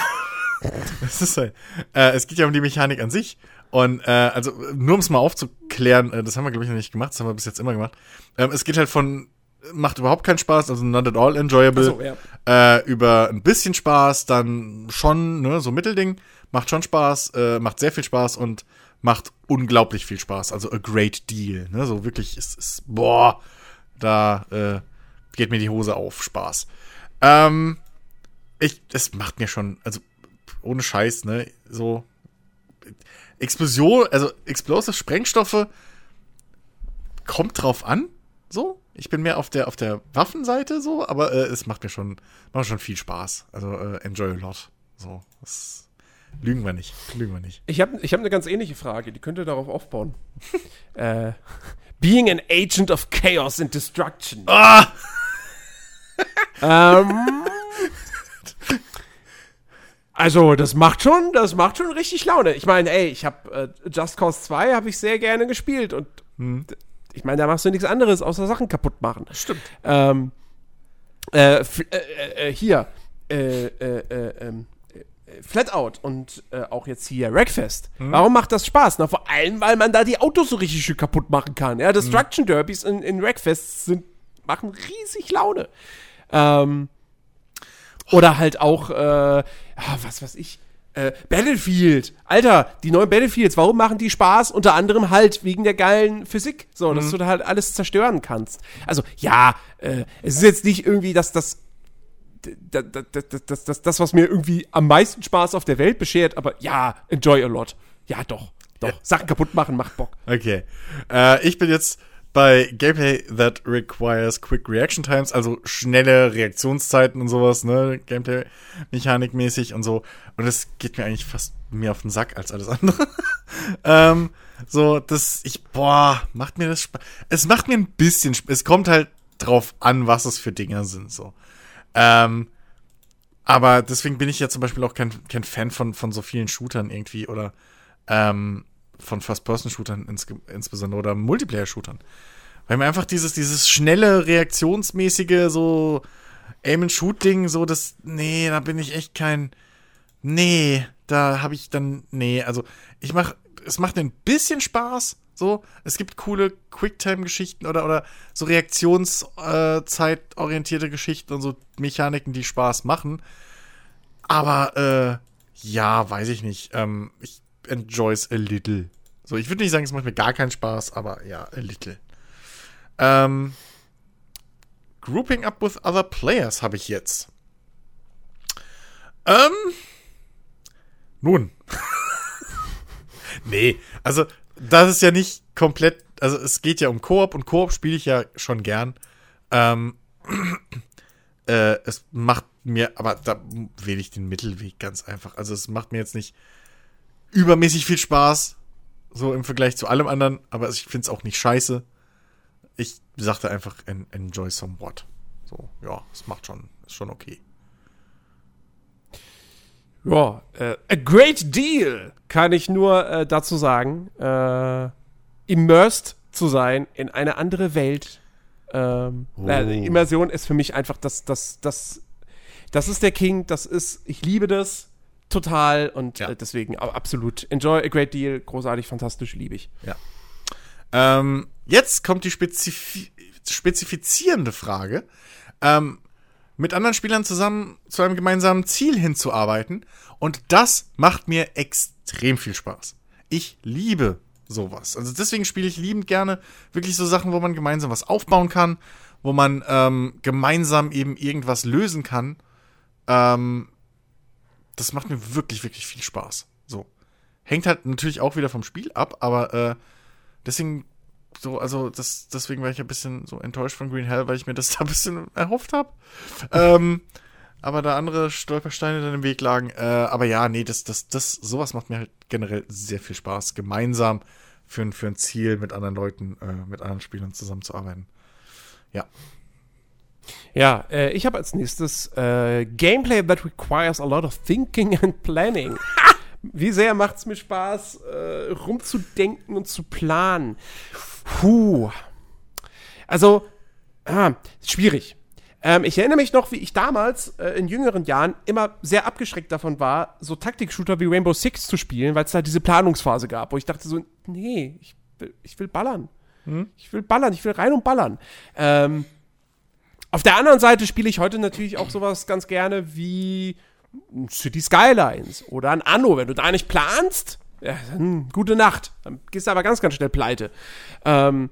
das ist halt, äh, es geht ja um die Mechanik an sich. Und äh, also nur um es mal aufzuklären, äh, das haben wir glaube ich noch nicht gemacht, das haben wir bis jetzt immer gemacht. Ähm, es geht halt von macht überhaupt keinen Spaß, also not at all enjoyable, so, ja. äh, über ein bisschen Spaß, dann schon, ne, so Mittelding, macht schon Spaß, äh, macht sehr viel Spaß und macht unglaublich viel Spaß, also a great deal, ne, so wirklich ist, ist boah, da äh, geht mir die Hose auf, Spaß. Ähm, ich, es macht mir schon, also ohne Scheiß, ne, so Explosion, also Explosive Sprengstoffe kommt drauf an, so. Ich bin mehr auf der auf der Waffenseite so, aber äh, es macht mir schon macht schon viel Spaß. Also äh, enjoy a lot. So, das lügen wir nicht, lügen wir nicht. Ich habe ich hab eine ganz ähnliche Frage, die könnte darauf aufbauen. äh, being an agent of chaos and destruction. Ah, Ähm, also, das macht schon, das macht schon richtig Laune. Ich meine, ey, ich habe äh, Just Cause 2 habe ich sehr gerne gespielt und d- ich meine, da machst du nichts anderes außer Sachen kaputt machen. stimmt. Ähm, äh, äh, äh, hier, äh, äh, äh, ähm, äh, Flatout und auch jetzt hier Wreckfest. Warum macht das Spaß? Na, vor allem, weil man da die Autos so richtig schön kaputt machen kann. Ja, Destruction Derbys in, in Wreckfest sind, machen riesig Laune. Ähm, oder halt auch, äh, ah, was weiß ich, äh, Battlefield. Alter, die neuen Battlefields, warum machen die Spaß? Unter anderem halt wegen der geilen Physik, so, dass du da halt alles zerstören kannst. Also, ja, äh, es ist jetzt nicht irgendwie, dass das das, das, das, das, das, was mir irgendwie am meisten Spaß auf der Welt beschert, aber ja, enjoy a lot. Ja, doch. Doch. Sachen kaputt machen macht Bock. Okay. Äh, ich bin jetzt bei Gameplay that requires quick reaction times, also schnelle Reaktionszeiten und sowas, ne, Gameplay-Mechanik-mäßig und so. Und das geht mir eigentlich fast mehr auf den Sack als alles andere. ähm, so, das, ich, boah, macht mir das Spaß. Es macht mir ein bisschen Spaß. Es kommt halt drauf an, was es für Dinger sind, so. Ähm, aber deswegen bin ich ja zum Beispiel auch kein, kein Fan von, von so vielen Shootern irgendwie oder ähm, von First-Person-Shootern ins, insbesondere oder Multiplayer-Shootern. Weil mir einfach dieses, dieses schnelle, reaktionsmäßige, so Aim-and-Shoot-Ding, so das, nee, da bin ich echt kein, nee, da habe ich dann, nee, also ich mach, es macht ein bisschen Spaß, so, es gibt coole Quicktime-Geschichten oder, oder so reaktionszeitorientierte Geschichten und so Mechaniken, die Spaß machen. Aber, äh, ja, weiß ich nicht. Ähm, ich enjoys a little. So, ich würde nicht sagen, es macht mir gar keinen Spaß, aber ja, a little. Ähm, grouping up with other players habe ich jetzt. Ähm, nun. nee, also das ist ja nicht komplett, also es geht ja um Koop und Koop spiele ich ja schon gern. Ähm, äh, es macht mir, aber da wähle ich den Mittelweg ganz einfach. Also es macht mir jetzt nicht übermäßig viel Spaß, so im Vergleich zu allem anderen, aber ich finde es auch nicht scheiße. Ich sagte einfach, en enjoy somewhat. So, ja, es macht schon, ist schon okay. Ja, äh, a great deal, kann ich nur äh, dazu sagen. Äh, immersed zu sein in eine andere Welt. Ähm, oh. Immersion ist für mich einfach das, das, das, das ist der King, das ist, ich liebe das total und ja. äh, deswegen absolut enjoy a great deal, großartig, fantastisch, liebe ich. Ja. Ähm, jetzt kommt die Spezif spezifizierende Frage. Ähm, mit anderen Spielern zusammen zu einem gemeinsamen Ziel hinzuarbeiten. Und das macht mir extrem viel Spaß. Ich liebe sowas. Also deswegen spiele ich liebend gerne wirklich so Sachen, wo man gemeinsam was aufbauen kann, wo man ähm, gemeinsam eben irgendwas lösen kann. Ähm, das macht mir wirklich, wirklich viel Spaß. So. Hängt halt natürlich auch wieder vom Spiel ab, aber äh, deswegen so, also das, deswegen war ich ein bisschen so enttäuscht von Green Hell, weil ich mir das da ein bisschen erhofft habe. ähm, aber da andere Stolpersteine dann im Weg lagen. Äh, aber ja, nee, das, das, das, sowas macht mir halt generell sehr viel Spaß, gemeinsam für, ein, für ein Ziel mit anderen Leuten, äh, mit anderen Spielern zusammenzuarbeiten. Ja. Ja, äh, ich habe als nächstes äh, Gameplay that requires a lot of thinking and planning. Wie sehr macht es mir Spaß, äh, rumzudenken und zu planen? Puh. Also, ah, schwierig. Ähm, ich erinnere mich noch, wie ich damals äh, in jüngeren Jahren immer sehr abgeschreckt davon war, so Taktik-Shooter wie Rainbow Six zu spielen, weil es da diese Planungsphase gab, wo ich dachte so, nee, ich will, ich will ballern. Hm? Ich will ballern, ich will rein und ballern. Ähm, auf der anderen Seite spiele ich heute natürlich auch sowas ganz gerne wie City Skylines oder ein Anno. Wenn du da nicht planst, ja, dann gute Nacht. Dann gehst du aber ganz, ganz schnell pleite. Ähm,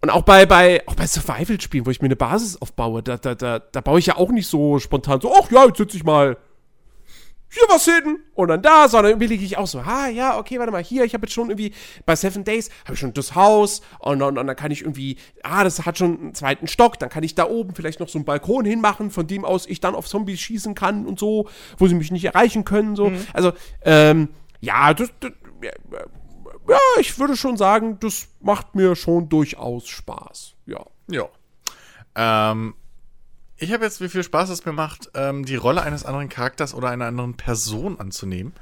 und auch bei, bei, auch bei Survival-Spielen, wo ich mir eine Basis aufbaue, da, da, da, da baue ich ja auch nicht so spontan so, ach ja, jetzt sitze ich mal hier was hin und dann da, sondern überlege ich auch so, ah ja, okay, warte mal, hier, ich habe jetzt schon irgendwie bei Seven Days, habe ich schon das Haus und, und, und, dann kann ich irgendwie, ah, das hat schon einen zweiten Stock, dann kann ich da oben vielleicht noch so einen Balkon hinmachen, von dem aus ich dann auf Zombies schießen kann und so, wo sie mich nicht erreichen können, so. Mhm. Also, ähm, ja, das, das, ja, ich würde schon sagen, das macht mir schon durchaus Spaß, ja. Ja. Ähm, ich habe jetzt, wie viel Spaß es mir macht, ähm, die Rolle eines anderen Charakters oder einer anderen Person anzunehmen.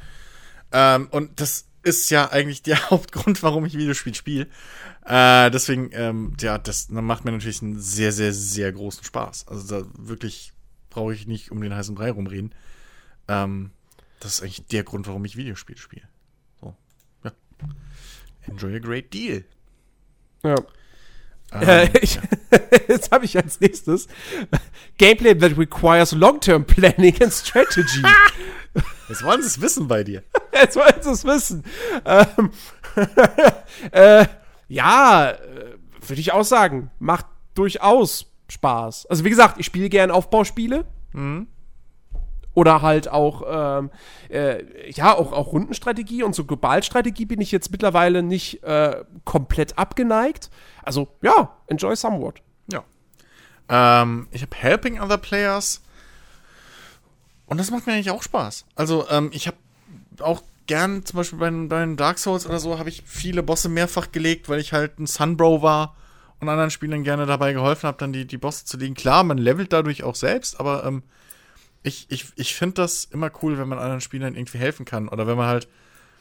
Ähm, und das ist ja eigentlich der Hauptgrund, warum ich Videospiel spiele. Äh, deswegen, ähm, ja, das macht mir natürlich einen sehr, sehr, sehr großen Spaß. Also da wirklich brauche ich nicht um den heißen Brei rumreden. Ähm, das ist eigentlich der Grund, warum ich Videospiele spiele. So, ja. Enjoy a great deal. Ja. Äh, ich, jetzt habe ich als nächstes Gameplay that requires long-term planning and strategy. Jetzt wollen sie es wissen bei dir. Jetzt wollen sie es wissen. Ähm, äh, ja, äh, würde ich auch sagen, macht durchaus Spaß. Also wie gesagt, ich spiele gern Aufbauspiele. Oder halt auch, ähm, äh, ja, auch, auch Rundenstrategie und so Globalstrategie bin ich jetzt mittlerweile nicht äh, komplett abgeneigt. Also ja, enjoy somewhat. Ja. Ähm, ich habe Helping Other Players. Und das macht mir eigentlich auch Spaß. Also, ähm, ich habe auch gern, zum Beispiel bei, bei Dark Souls oder so, habe ich viele Bosse mehrfach gelegt, weil ich halt ein Sunbro war und anderen Spielern gerne dabei geholfen habe, dann die, die Bosse zu legen. Klar, man levelt dadurch auch selbst, aber ähm, ich, ich, ich finde das immer cool, wenn man anderen Spielern irgendwie helfen kann. Oder wenn man halt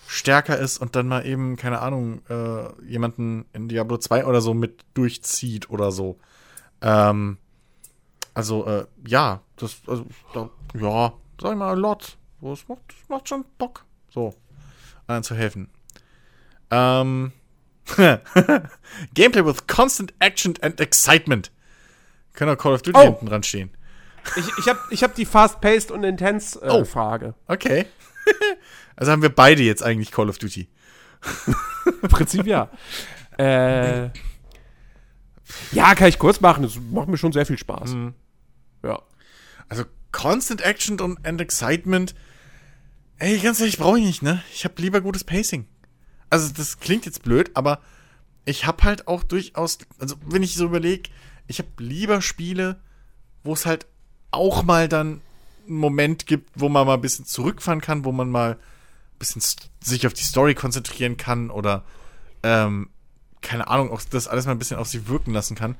stärker ist und dann mal eben, keine Ahnung, äh, jemanden in Diablo 2 oder so mit durchzieht oder so. Ähm, also, äh, ja, das, also, da, ja, sag ich mal, a lot. So, es macht, es macht schon Bock, so, anderen zu helfen. Ähm, Gameplay with constant action and excitement. Können auch Call of Duty Oh. hinten dran stehen. Ich, ich habe ich hab die Fast-Paced und Intense äh, Oh. Frage. Okay. also haben wir beide jetzt eigentlich Call of Duty. Im Prinzip ja. äh, ja, kann ich kurz machen. Das macht mir schon sehr viel Spaß. Ja. Also Constant Action und and Excitement. Ey, ganz ehrlich, brauche ich nicht, ne? Ich habe lieber gutes Pacing. Also das klingt jetzt blöd, aber ich habe halt auch durchaus, also wenn ich so überlege, ich habe lieber Spiele, wo es halt auch mal dann einen Moment gibt, wo man mal ein bisschen zurückfahren kann, wo man mal ein bisschen sich auf die Story konzentrieren kann oder ähm, keine Ahnung, auch das alles mal ein bisschen auf sich wirken lassen kann.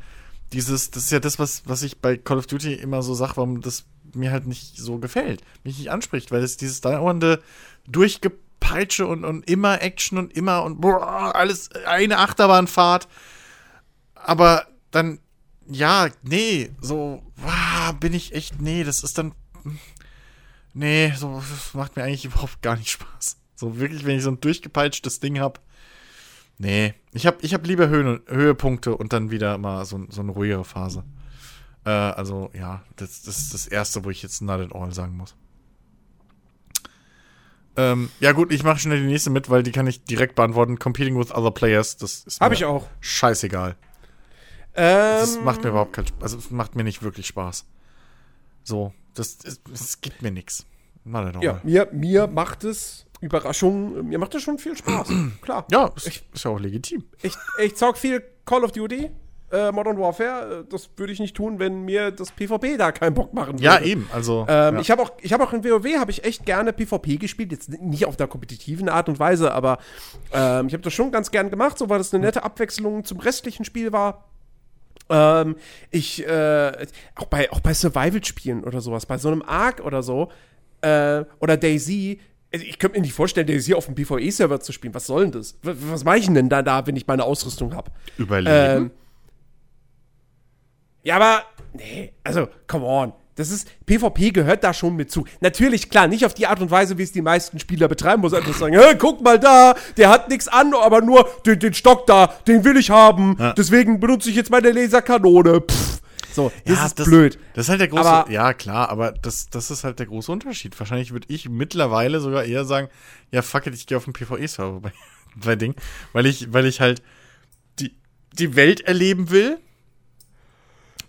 Dieses, das ist ja das, was, was ich bei Call of Duty immer so sage, warum das mir halt nicht so gefällt, mich nicht anspricht, weil es dieses dauernde Durchgepeitsche und, und immer Action und immer und boah, alles eine Achterbahnfahrt. Aber dann, ja, nee, so, bin ich echt, nee, das ist dann, nee, so, das macht mir eigentlich überhaupt gar nicht Spaß. So wirklich, wenn ich so ein durchgepeitschtes Ding hab, nee, ich hab, ich hab lieber Höhen, Höhepunkte und dann wieder mal so, so eine ruhigere Phase. Äh, also, ja, das, das ist das Erste, wo ich jetzt not at all sagen muss. Ähm, ja gut, ich mache schnell die nächste mit, weil die kann ich direkt beantworten. Competing with other players, das ist Habe mir ich auch. scheißegal. Ähm, Das macht mir überhaupt keinen Spaß. Also, macht mir nicht wirklich Spaß. So, das, das, das gibt mir nichts. Ja, mir, mir macht es, Überraschung, mir macht es schon viel Spaß. Klar. Ja, ist, ist ja auch legitim. Ich, ich zock viel Call of Duty, äh, Modern Warfare. Äh, Das würde ich nicht tun, wenn mir das PvP da keinen Bock machen würde. Ja, eben. Also, Ähm, ja. Ich habe auch, ich hab auch in WoW habe ich echt gerne PvP gespielt. Jetzt nicht auf einer kompetitiven Art und Weise, aber ähm, ich habe das schon ganz gern gemacht, so weil das eine nette Abwechslung zum restlichen Spiel war. Ähm, ich, äh, auch bei, auch bei Survival-Spielen oder sowas, bei so einem Ark oder so, äh, oder Daisy, also ich könnte mir nicht vorstellen, Daisy auf dem PvE-Server zu spielen. Was soll denn das? W was mache ich denn da, da, wenn ich meine Ausrüstung habe? Überleben. Ähm, ja, aber, nee, also, come on. Das ist, PvP gehört da schon mit zu. Natürlich, klar, nicht auf die Art und Weise, wie es die meisten Spieler betreiben, sie einfach sagen, hey, guck mal da, der hat nichts an, aber nur den, den Stock da, den will ich haben, Ja. deswegen benutze ich jetzt meine Laserkanone. Pff. So, das ja, ist blöd. Das ist halt der große. Aber- ja, klar, aber das, das ist halt der große Unterschied. Wahrscheinlich würde ich mittlerweile sogar eher sagen, ja, fuck it, ich gehe auf den PvE-Server bei, bei Ding. Weil ich, weil ich halt die, die Welt erleben will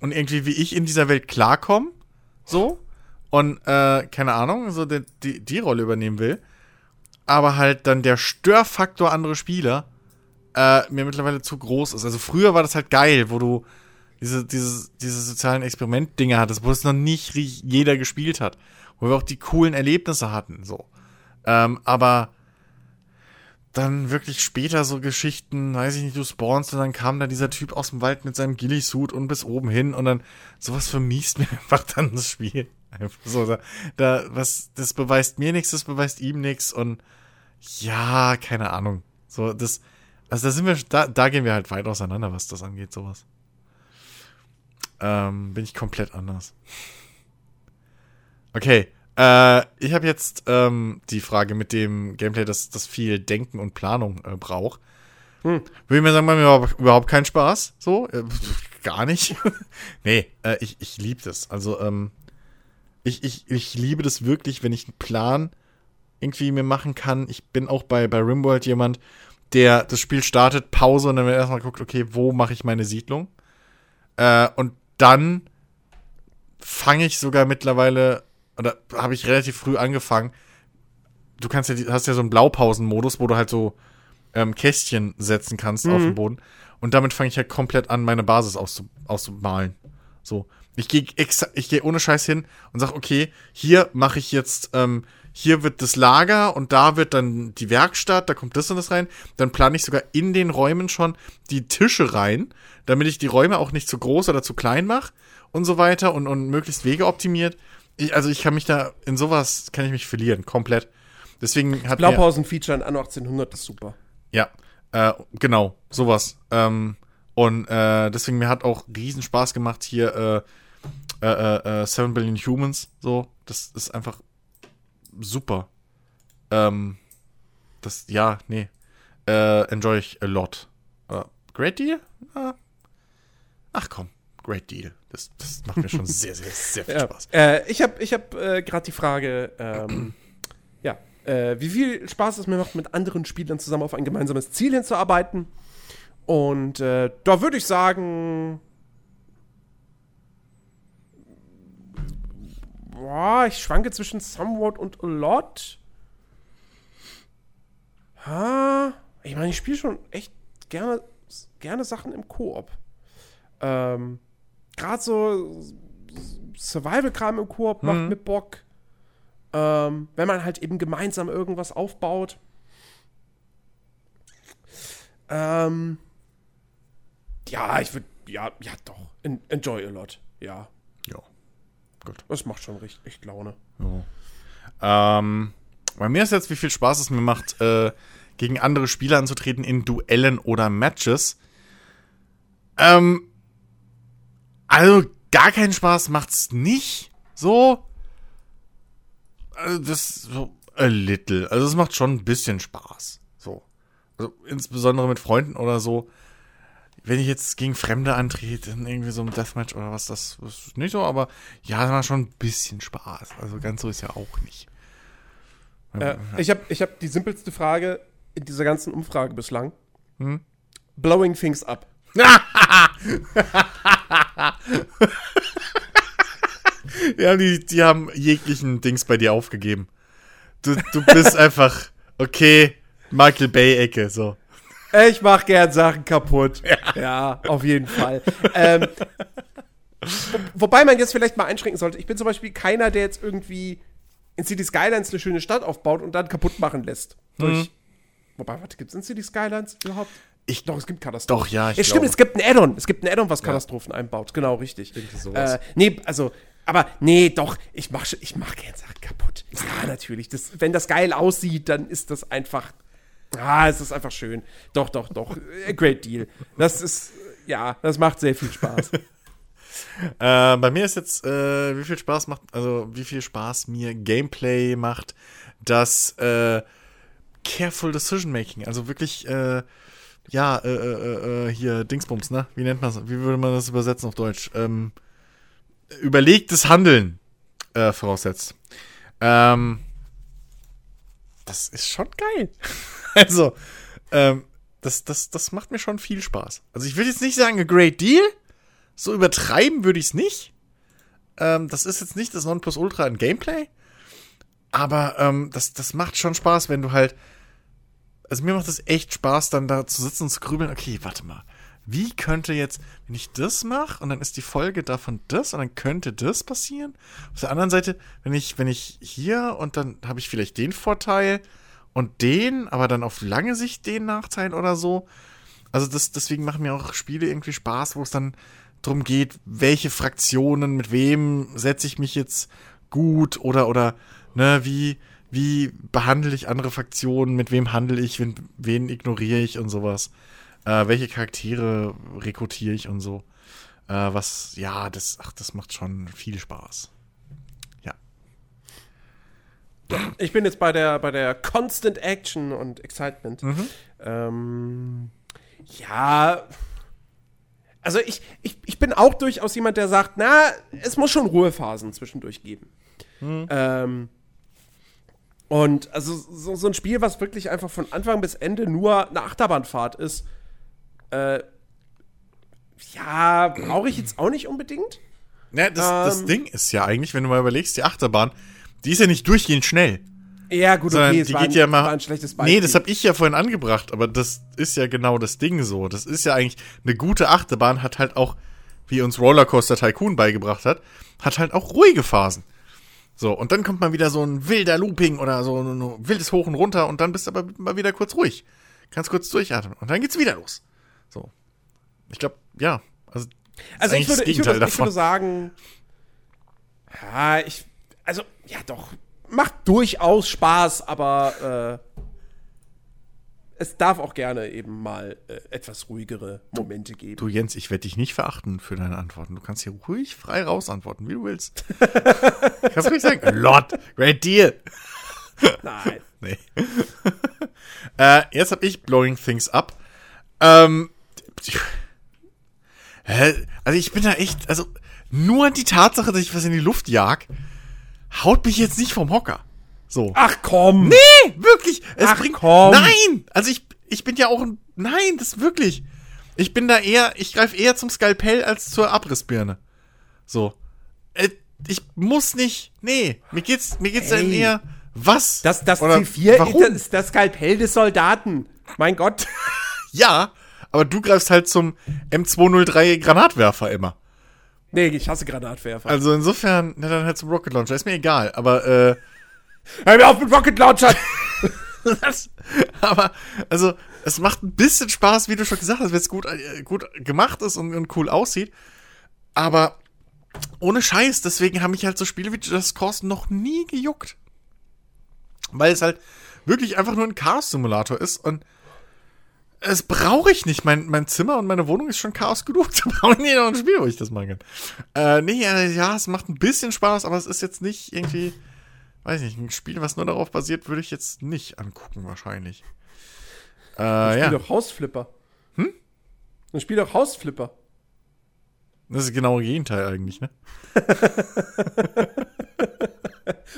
und irgendwie, wie ich in dieser Welt klarkomme. So. Und, äh, keine Ahnung, so die, die, die Rolle übernehmen will. Aber halt dann der Störfaktor andere Spieler äh, mir mittlerweile zu groß ist. Also früher war das halt geil, wo du diese, diese, diese sozialen Experiment-Dinge hattest, wo es noch nicht jeder gespielt hat. Wo wir auch die coolen Erlebnisse hatten, so. Ähm, aber dann wirklich später so Geschichten, weiß ich nicht, du spawnst und dann kam da dieser Typ aus dem Wald mit seinem Ghillie-Suit und bis oben hin und dann sowas vermiest mir einfach dann das Spiel. Einfach so, da, da, was, das beweist mir nichts, das beweist ihm nichts und ja, keine Ahnung. So, das, also da sind wir, da, da gehen wir halt weit auseinander, was das angeht, sowas. Ähm, bin ich komplett anders. Okay, äh, ich habe jetzt ähm, die Frage mit dem Gameplay, das, das viel Denken und Planung äh, braucht. Hm. Würde ich mir sagen, macht mir überhaupt keinen Spaß. So, äh, gar nicht. nee, äh, ich, ich liebe das. Also, ähm, ich, ich, ich liebe das wirklich, wenn ich einen Plan irgendwie mir machen kann. Ich bin auch bei, bei Rimworld jemand, der das Spiel startet, Pause und dann erstmal guckt, okay, wo mache ich meine Siedlung? Äh, und dann fange ich sogar mittlerweile, oder habe ich relativ früh angefangen. Du kannst ja, hast ja so einen Blaupausen-Modus, wo du halt so ähm, Kästchen setzen kannst mhm. auf den Boden. Und damit fange ich halt komplett an, meine Basis auszu auszumalen. So. Ich gehe ich geh ohne Scheiß hin und sag, okay, hier mache ich jetzt, ähm, hier wird das Lager und da wird dann die Werkstatt, da kommt das und das rein. Dann plane ich sogar in den Räumen schon die Tische rein, damit ich die Räume auch nicht zu groß oder zu klein mache und so weiter und, und möglichst Wege optimiert. Ich, also ich kann mich da, in sowas kann ich mich verlieren, komplett. Deswegen hat Blaupausen-Feature in Anno 1800 ist super. Ja, äh, genau, sowas. Ähm, und äh, deswegen mir hat auch riesen Spaß gemacht hier äh, äh, äh, 7 äh, Billion Humans. So, das ist einfach super. Ähm, das, ja, nee. Äh, enjoy ich a lot. Uh, great Deal? Uh, ach komm, Great Deal. Das, das macht mir schon sehr, sehr, sehr viel ja. Spaß. Äh, ich habe ich hab, äh, gerade die Frage, ähm, ja, äh, wie viel Spaß es mir macht, mit anderen Spielern zusammen auf ein gemeinsames Ziel hinzuarbeiten. Und äh, da würde ich sagen, boah, ich schwanke zwischen somewhat und a lot. Ha, ich meine, ich spiele schon echt gerne, gerne Sachen im Koop. Ähm, Gerade so Survival-Kram im Koop macht mhm. mir Bock. Ähm, wenn man halt eben gemeinsam irgendwas aufbaut. Ähm, ja, ich würde, ja, ja, doch. enjoy a lot. Ja. Ja. Gut. Das macht schon richtig, echt Laune. Ja. Ähm, bei mir ist jetzt, wie viel Spaß es mir macht, äh, gegen andere Spieler anzutreten in Duellen oder Matches. Ähm, also gar keinen Spaß macht's nicht. So. Also das so a little. Also es macht schon ein bisschen Spaß. So. Also insbesondere mit Freunden oder so. Wenn ich jetzt gegen Fremde antrete, in irgendwie so einem Deathmatch oder was, das ist nicht so, aber ja, das macht schon ein bisschen Spaß. Also ganz so ist ja auch nicht. Äh, ich habe ich hab die simpelste Frage in dieser ganzen Umfrage bislang. Hm? Blowing things up. Ja, die, die haben jeglichen Dings bei dir aufgegeben. Du, du bist einfach, okay, Michael Bay-Ecke, so. Ich mach gern Sachen kaputt. Ja, ja auf jeden Fall. ähm, wo, wobei man jetzt vielleicht mal einschränken sollte. Ich bin zum Beispiel keiner, der jetzt irgendwie in City Skylines eine schöne Stadt aufbaut und dann kaputt machen lässt. Durch. Mhm. Wobei, warte, gibt es in City Skylines überhaupt? Ich, doch, es gibt Katastrophen. Doch, ja, ich es Stimmt, es gibt ein Add-on. Es gibt ein Add-on, was Katastrophen einbaut. Genau, richtig. Äh, nee, also, aber nee, doch, ich mach, ich mach gern Sachen kaputt. Ja, natürlich. Das, wenn das geil aussieht, dann ist das einfach. Ah, es ist einfach schön. Doch, doch, doch. A great deal. Das ist, ja, das macht sehr viel Spaß. äh, bei mir ist jetzt, äh, wie viel Spaß macht, also wie viel Spaß mir Gameplay macht, das äh, Careful Decision Making. Also wirklich, äh, ja, äh, äh, äh, hier, Dingsbums, ne? Wie nennt man das? Wie würde man das übersetzen auf Deutsch? Ähm, überlegtes Handeln äh, voraussetzt. Ähm, das ist schon geil. also, ähm, das, das, das macht mir schon viel Spaß. Also ich würde jetzt nicht sagen, a great deal. So übertreiben würde ich es nicht. Ähm, das ist jetzt nicht das Nonplusultra in Gameplay. Aber ähm, das, das macht schon Spaß, wenn du halt also mir macht es echt Spaß, dann da zu sitzen und zu grübeln, okay, warte mal. Wie könnte jetzt, wenn ich das mache und dann ist die Folge davon das und dann könnte das passieren? Auf der anderen Seite, wenn ich, wenn ich hier und dann habe ich vielleicht den Vorteil und den, aber dann auf lange Sicht den Nachteil oder so. Also das, deswegen machen mir auch Spiele irgendwie Spaß, wo es dann darum geht, welche Fraktionen, mit wem setze ich mich jetzt gut oder, oder, ne, wie, wie behandle ich andere Fraktionen, mit wem handle ich, wen, wen ignoriere ich und sowas. Äh, welche Charaktere rekrutiere ich und so. Äh, was, ja, das, ach, das macht schon viel Spaß. Ja. Ich bin jetzt bei der, bei der Constant Action und Excitement. Mhm. Ähm, Ja. Also ich, ich, ich bin auch durchaus jemand, der sagt, na, es muss schon Ruhephasen zwischendurch geben. Hm. Ähm, und also so, so, ein Spiel, was wirklich einfach von Anfang bis Ende nur eine Achterbahnfahrt ist, äh, ja, brauche ich jetzt auch nicht unbedingt. Ja, das, ähm, das Ding ist ja eigentlich, wenn du mal überlegst, die Achterbahn, die ist ja nicht durchgehend schnell. Ja, gut, okay, es die war, geht ein, ja mal, war ein schlechtes Beispiel. Nee, das habe ich ja vorhin angebracht, aber das ist ja genau das Ding so. Das ist ja eigentlich, eine gute Achterbahn hat halt auch, wie uns Rollercoaster Tycoon beigebracht hat, hat halt auch ruhige Phasen. So, und dann kommt mal wieder so ein wilder Looping oder so ein wildes Hoch und runter und dann bist du aber mal wieder kurz ruhig. Kannst kurz durchatmen und dann geht's wieder los. So. Ich glaube, ja, also also ich würde, ich, würde, ich würde sagen, ja, ich, also, ja doch, macht durchaus Spaß, aber äh, es darf auch gerne eben mal äh, etwas ruhigere Momente geben. Du Jens, ich werde dich nicht verachten für deine Antworten. Du kannst hier ruhig frei raus antworten, wie du willst. kannst du ruhig sagen, Lord, great deal. Nein. nee. äh, jetzt habe ich Blowing Things Up. Ähm, also ich bin da echt, also nur die Tatsache, dass ich was in die Luft jag, haut mich jetzt nicht vom Hocker. So. Ach komm. Nee, wirklich. Es Ach bringt, komm. Nein, also ich, ich bin ja auch ein, nein, das wirklich. Ich bin da eher, ich greife eher zum Skalpell als zur Abrissbirne. So. Äh, ich muss nicht, nee, mir geht's, mir geht's dann eher, was? Das, das Oder C4 warum? ist das Skalpell des Soldaten. Mein Gott. ja, aber du greifst halt zum M203 Granatwerfer immer. Nee, ich hasse Granatwerfer. Also insofern, na dann halt zum Rocket Launcher. Ist mir egal, aber äh. Hör mir auf mit Rocket Launcher! das, aber, also, es macht ein bisschen Spaß, wie du schon gesagt hast, wenn es gut, äh, gut gemacht ist und, und cool aussieht. Aber ohne Scheiß, deswegen haben mich halt so Spiele wie Just Cause noch nie gejuckt. Weil es halt wirklich einfach nur ein Chaos-Simulator ist und das brauche ich nicht. Mein, mein Zimmer und meine Wohnung ist schon Chaos genug. Da brauche ich nicht noch ein Spiel, wo ich das machen kann. Äh, nee, ja, es macht ein bisschen Spaß, aber es ist jetzt nicht irgendwie, weiß nicht, ein Spiel, was nur darauf basiert, würde ich jetzt nicht angucken, wahrscheinlich. Äh, ein Spiel ja. doch Hausflipper. Hm? Ein Spiel doch Hausflipper. Das ist das genaue Gegenteil eigentlich, ne?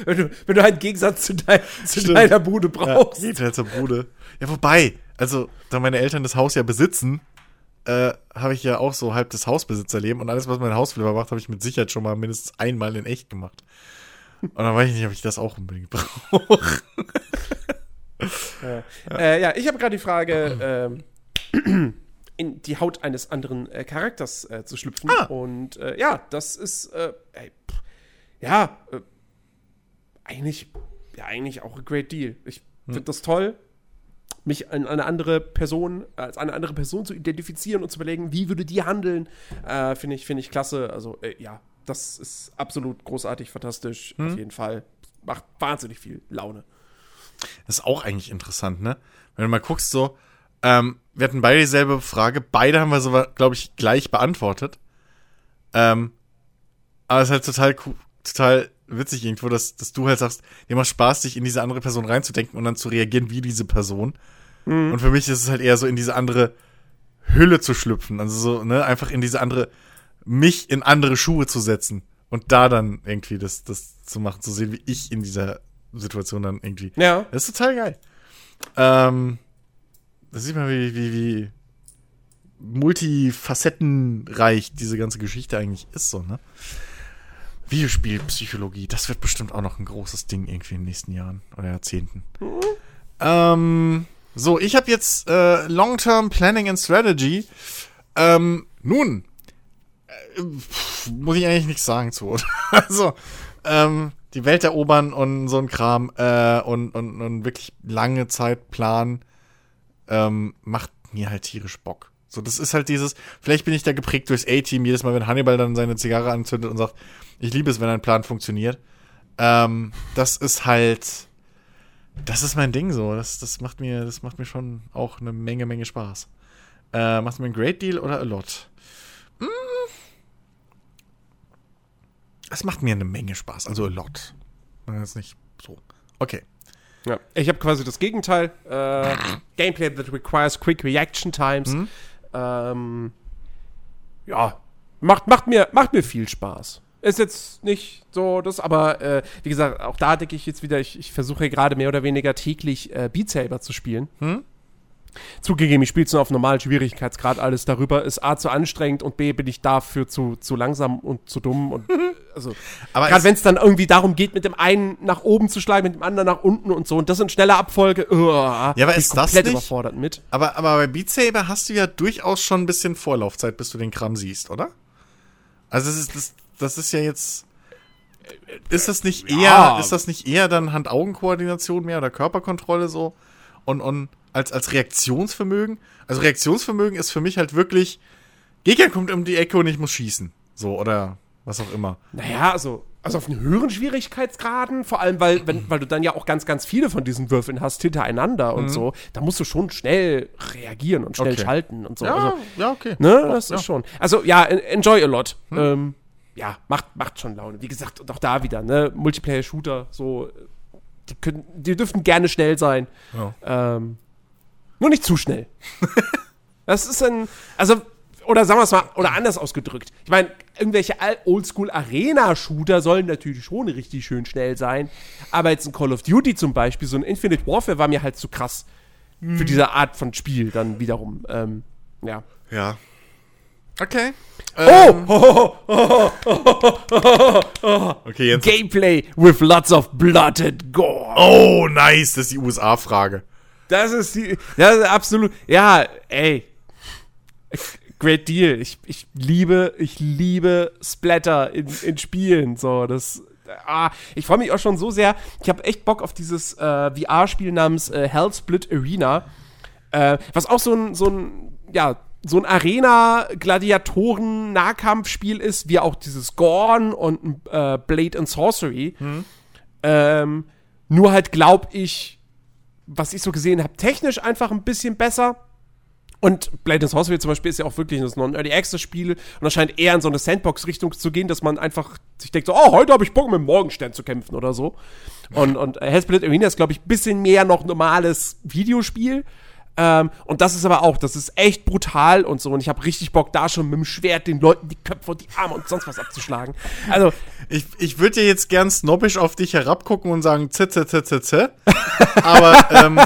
wenn, du, wenn du halt einen Gegensatz zu, dein, zu deiner Bude brauchst. Ja, Gegenteil zur Bude. Ja, wobei, also, da meine Eltern das Haus ja besitzen, äh, habe ich ja auch so halb das Hausbesitzerleben und alles, was mein Hausflipper macht, habe ich mit Sicherheit schon mal mindestens einmal in echt gemacht. Und dann weiß ich nicht, ob ich das auch unbedingt brauche. ja. Äh, ja, ich habe gerade die Frage, äh, in die Haut eines anderen äh, Charakters äh, zu schlüpfen. Ah. Und äh, ja, das ist, ey, pff, ja, eigentlich, ja, eigentlich auch ein great deal. Ich finde hm. das toll mich an eine andere Person, als eine andere Person zu identifizieren und zu überlegen, wie würde die handeln, äh, finde ich, finde ich klasse. Also, äh, ja, das ist absolut großartig, fantastisch, hm. auf jeden Fall. Macht wahnsinnig viel Laune. Das ist auch eigentlich interessant, ne? Wenn du mal guckst, so, ähm, wir hatten beide dieselbe Frage, beide haben wir so, glaube ich, gleich beantwortet. Ähm, aber es ist halt total total witzig irgendwo, dass, dass du halt sagst, dir macht Spaß, dich in diese andere Person reinzudenken und dann zu reagieren wie diese Person. Mhm. Und für mich ist es halt eher so in diese andere Hülle zu schlüpfen. Also so, ne, einfach in diese andere, mich in andere Schuhe zu setzen und da dann irgendwie das, das zu machen, zu sehen, wie ich in dieser Situation dann irgendwie. Ja. Das ist total geil. Ähm, das sieht man, wie, wie, wie multifacettenreich diese ganze Geschichte eigentlich ist, so, ne? Videospielpsychologie, das wird bestimmt auch noch ein großes Ding irgendwie in den nächsten Jahren oder Jahrzehnten. Mhm. Ähm, so, ich habe jetzt äh, Long-Term Planning and Strategy. Ähm, nun, muss ich eigentlich nichts sagen zu. also, ähm, die Welt erobern und so ein Kram äh, und, und, und wirklich lange Zeit planen ähm, macht mir halt tierisch Bock. So, das ist halt dieses, vielleicht bin ich da geprägt durchs A-Team, jedes Mal, wenn Hannibal dann seine Zigarre anzündet und sagt, ich liebe es, wenn ein Plan funktioniert. Ähm, das ist halt, das ist mein Ding so. Das, das macht mir, das macht mir schon auch eine Menge, Menge Spaß. Äh, macht mir ein Great Deal oder a lot? Hm. Es macht mir eine Menge Spaß, also a lot. Das ist nicht so. Okay. Ja. Ich habe quasi das Gegenteil. Äh, Gameplay that requires quick reaction times. Mhm. Ähm, ja, macht, macht, mir, macht mir viel Spaß. Ist jetzt nicht so das, aber äh, wie gesagt, auch da denke ich jetzt wieder, ich, ich versuche gerade mehr oder weniger täglich äh, Beat Saber zu spielen. Hm? Zugegeben, ich spiele es nur auf normalen Schwierigkeitsgrad. Alles darüber ist A zu anstrengend und B bin ich dafür zu, zu langsam und zu dumm. Und also gerade wenn es dann irgendwie darum geht, mit dem einen nach oben zu schlagen, mit dem anderen nach unten und so. Und das in schneller Abfolge. Uh, ja, aber ist das nicht- überfordert mit. Aber, aber bei Beat Saber hast du ja durchaus schon ein bisschen Vorlaufzeit, bis du den Kram siehst, oder? Also das ist, das, das ist ja jetzt. Ist das nicht eher, Ja. ist das nicht eher dann Hand-Augen-Koordination mehr oder Körperkontrolle so? Und, und als, als Reaktionsvermögen? Also Reaktionsvermögen ist für mich halt wirklich, Gegner kommt um die Ecke und ich muss schießen. So, oder was auch immer. Naja, also, also auf einen höheren Schwierigkeitsgraden, vor allem, weil, wenn, weil du dann ja auch ganz, ganz viele von diesen Würfeln hast hintereinander und so, da musst du schon schnell reagieren und schnell Mhm. Okay. schalten und so. Ja, Also, ja, okay. ne, das ja. Ist schon. Also ja, en- enjoy a lot. Ähm, ja, macht, macht schon Laune. Wie gesagt, und auch da wieder, ne, Multiplayer-Shooter, so, die können, die dürften gerne schnell sein. Ja. Ähm, nur nicht zu schnell. das ist ein, also, oder sagen wir es mal, oder anders ausgedrückt. Ich meine, irgendwelche Oldschool-Arena-Shooter sollen natürlich schon richtig schön schnell sein. Aber jetzt ein Call of Duty zum Beispiel, so ein Infinite Warfare war mir halt zu krass für diese Art von Spiel dann wiederum. Ähm, ja. Ja. Okay. Oh! Okay, jetzt. Gameplay with lots of blood and gore. Oh, nice. Das ist die USA-Frage. Das ist die, das ist absolut, ja, ey. Great Deal. Ich, ich liebe, ich liebe Splatter in, in Spielen. So, das, ah, ich freue mich auch schon so sehr. Ich habe echt Bock auf dieses äh, VR-Spiel namens äh, Hellsplit Arena. Äh, was auch so ein, so ein, ja, so ein Arena-Gladiatoren-Nahkampfspiel ist, wie auch dieses Gorn und äh, Blade and Sorcery. Ähm, nur halt, glaub ich, was ich so gesehen habe, technisch einfach ein bisschen besser. Und Blade and Sorcery zum Beispiel ist ja auch wirklich das Non-Early Access-Spiel und das scheint eher in so eine Sandbox-Richtung zu gehen, dass man einfach sich denkt, so, oh, heute habe ich Bock, mit dem Morgenstern zu kämpfen oder so. Und, und Hellsplit Arena ist, glaube ich, ein bisschen mehr noch normales Videospiel. Ähm, und das ist aber auch, das ist echt brutal und so. Und ich habe richtig Bock, da schon mit dem Schwert den Leuten die Köpfe und die Arme und sonst was abzuschlagen. Also, Ich, ich würde ja jetzt gern snobbisch auf dich herabgucken und sagen, z, z, z, z, z. Aber, ähm,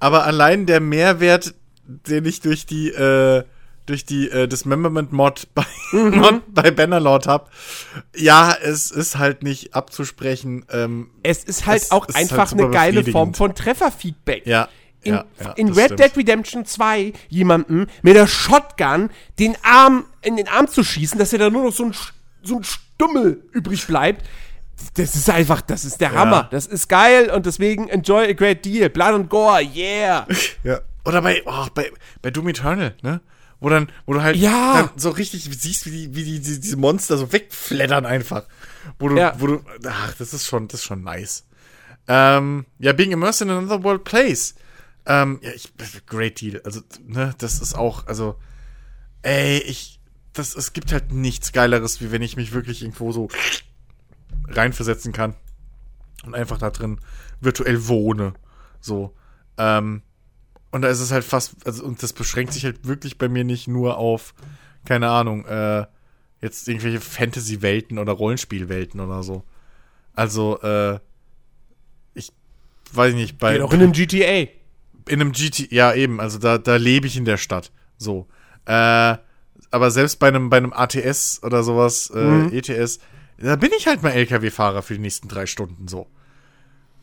aber allein der Mehrwert, den ich durch die, äh, durch die äh, Dismemberment-Mod bei, Mod bei Bannerlord hab, ja, es ist halt nicht abzusprechen. Ähm, es ist halt Es auch halt einfach super eine geile Form von Trefferfeedback. ja, in, ja, ja, in Red stimmt. Dead Redemption 2 jemandem mit der Shotgun den Arm in den Arm zu schießen, dass er da nur noch so ein, so ein Stummel übrig bleibt. Das ist einfach, das ist der Hammer. Das ist geil und deswegen enjoy a great deal. Blood and Gore, yeah. Ja. Oder bei, oh, bei, bei Doom Eternal, ne? Wo dann, wo du halt Ja. so richtig siehst, wie die, wie die, die, diese Monster so wegflattern einfach. Wo du, Ja. wo du, ach, das ist schon, das ist schon nice. Ähm, ja, Being Immersed in Another World Place. Ähm, ja, ich, great deal. Also, ne, das ist auch, also, ey, ich, das, es gibt halt nichts Geileres, wie wenn ich mich wirklich irgendwo so reinversetzen kann und einfach da drin virtuell wohne. So. Ähm, und da ist es halt fast, also, und das beschränkt sich halt wirklich bei mir nicht nur auf, keine Ahnung, äh, jetzt irgendwelche Fantasy-Welten oder Rollenspielwelten oder so. Also, äh, ich weiß nicht, bei Geht auch in einem GTA. In einem GT, ja eben, also da, da lebe ich in der Stadt. So. Äh, aber selbst bei einem, bei einem ATS oder sowas, äh, Mhm. ETS, da bin ich halt mal LKW-Fahrer für die nächsten drei Stunden so.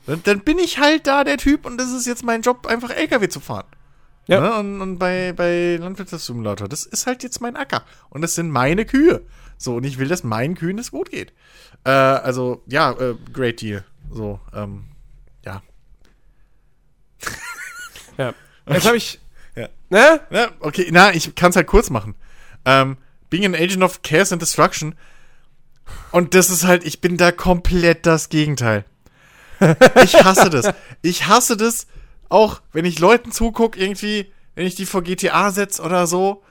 Dann, dann bin ich halt da der Typ und das ist jetzt mein Job, einfach LKW zu fahren. Ja. Ne? Und, und bei, bei Landwirtschaftssimulator, das ist halt jetzt mein Acker. Und das sind meine Kühe. So, und ich will, dass meinen Kühen es gut geht. Äh, also, ja, äh, great deal. So, ähm, ja. Ja. Jetzt habe ich. Ja. Ne? Ja, okay, na, ich kann es halt kurz machen. Ähm, being an agent of chaos and destruction. Und das ist halt, ich bin da komplett das Gegenteil. Ich hasse das. Ich hasse das auch, wenn ich Leuten zugucke, irgendwie, wenn ich die vor GTA setze oder so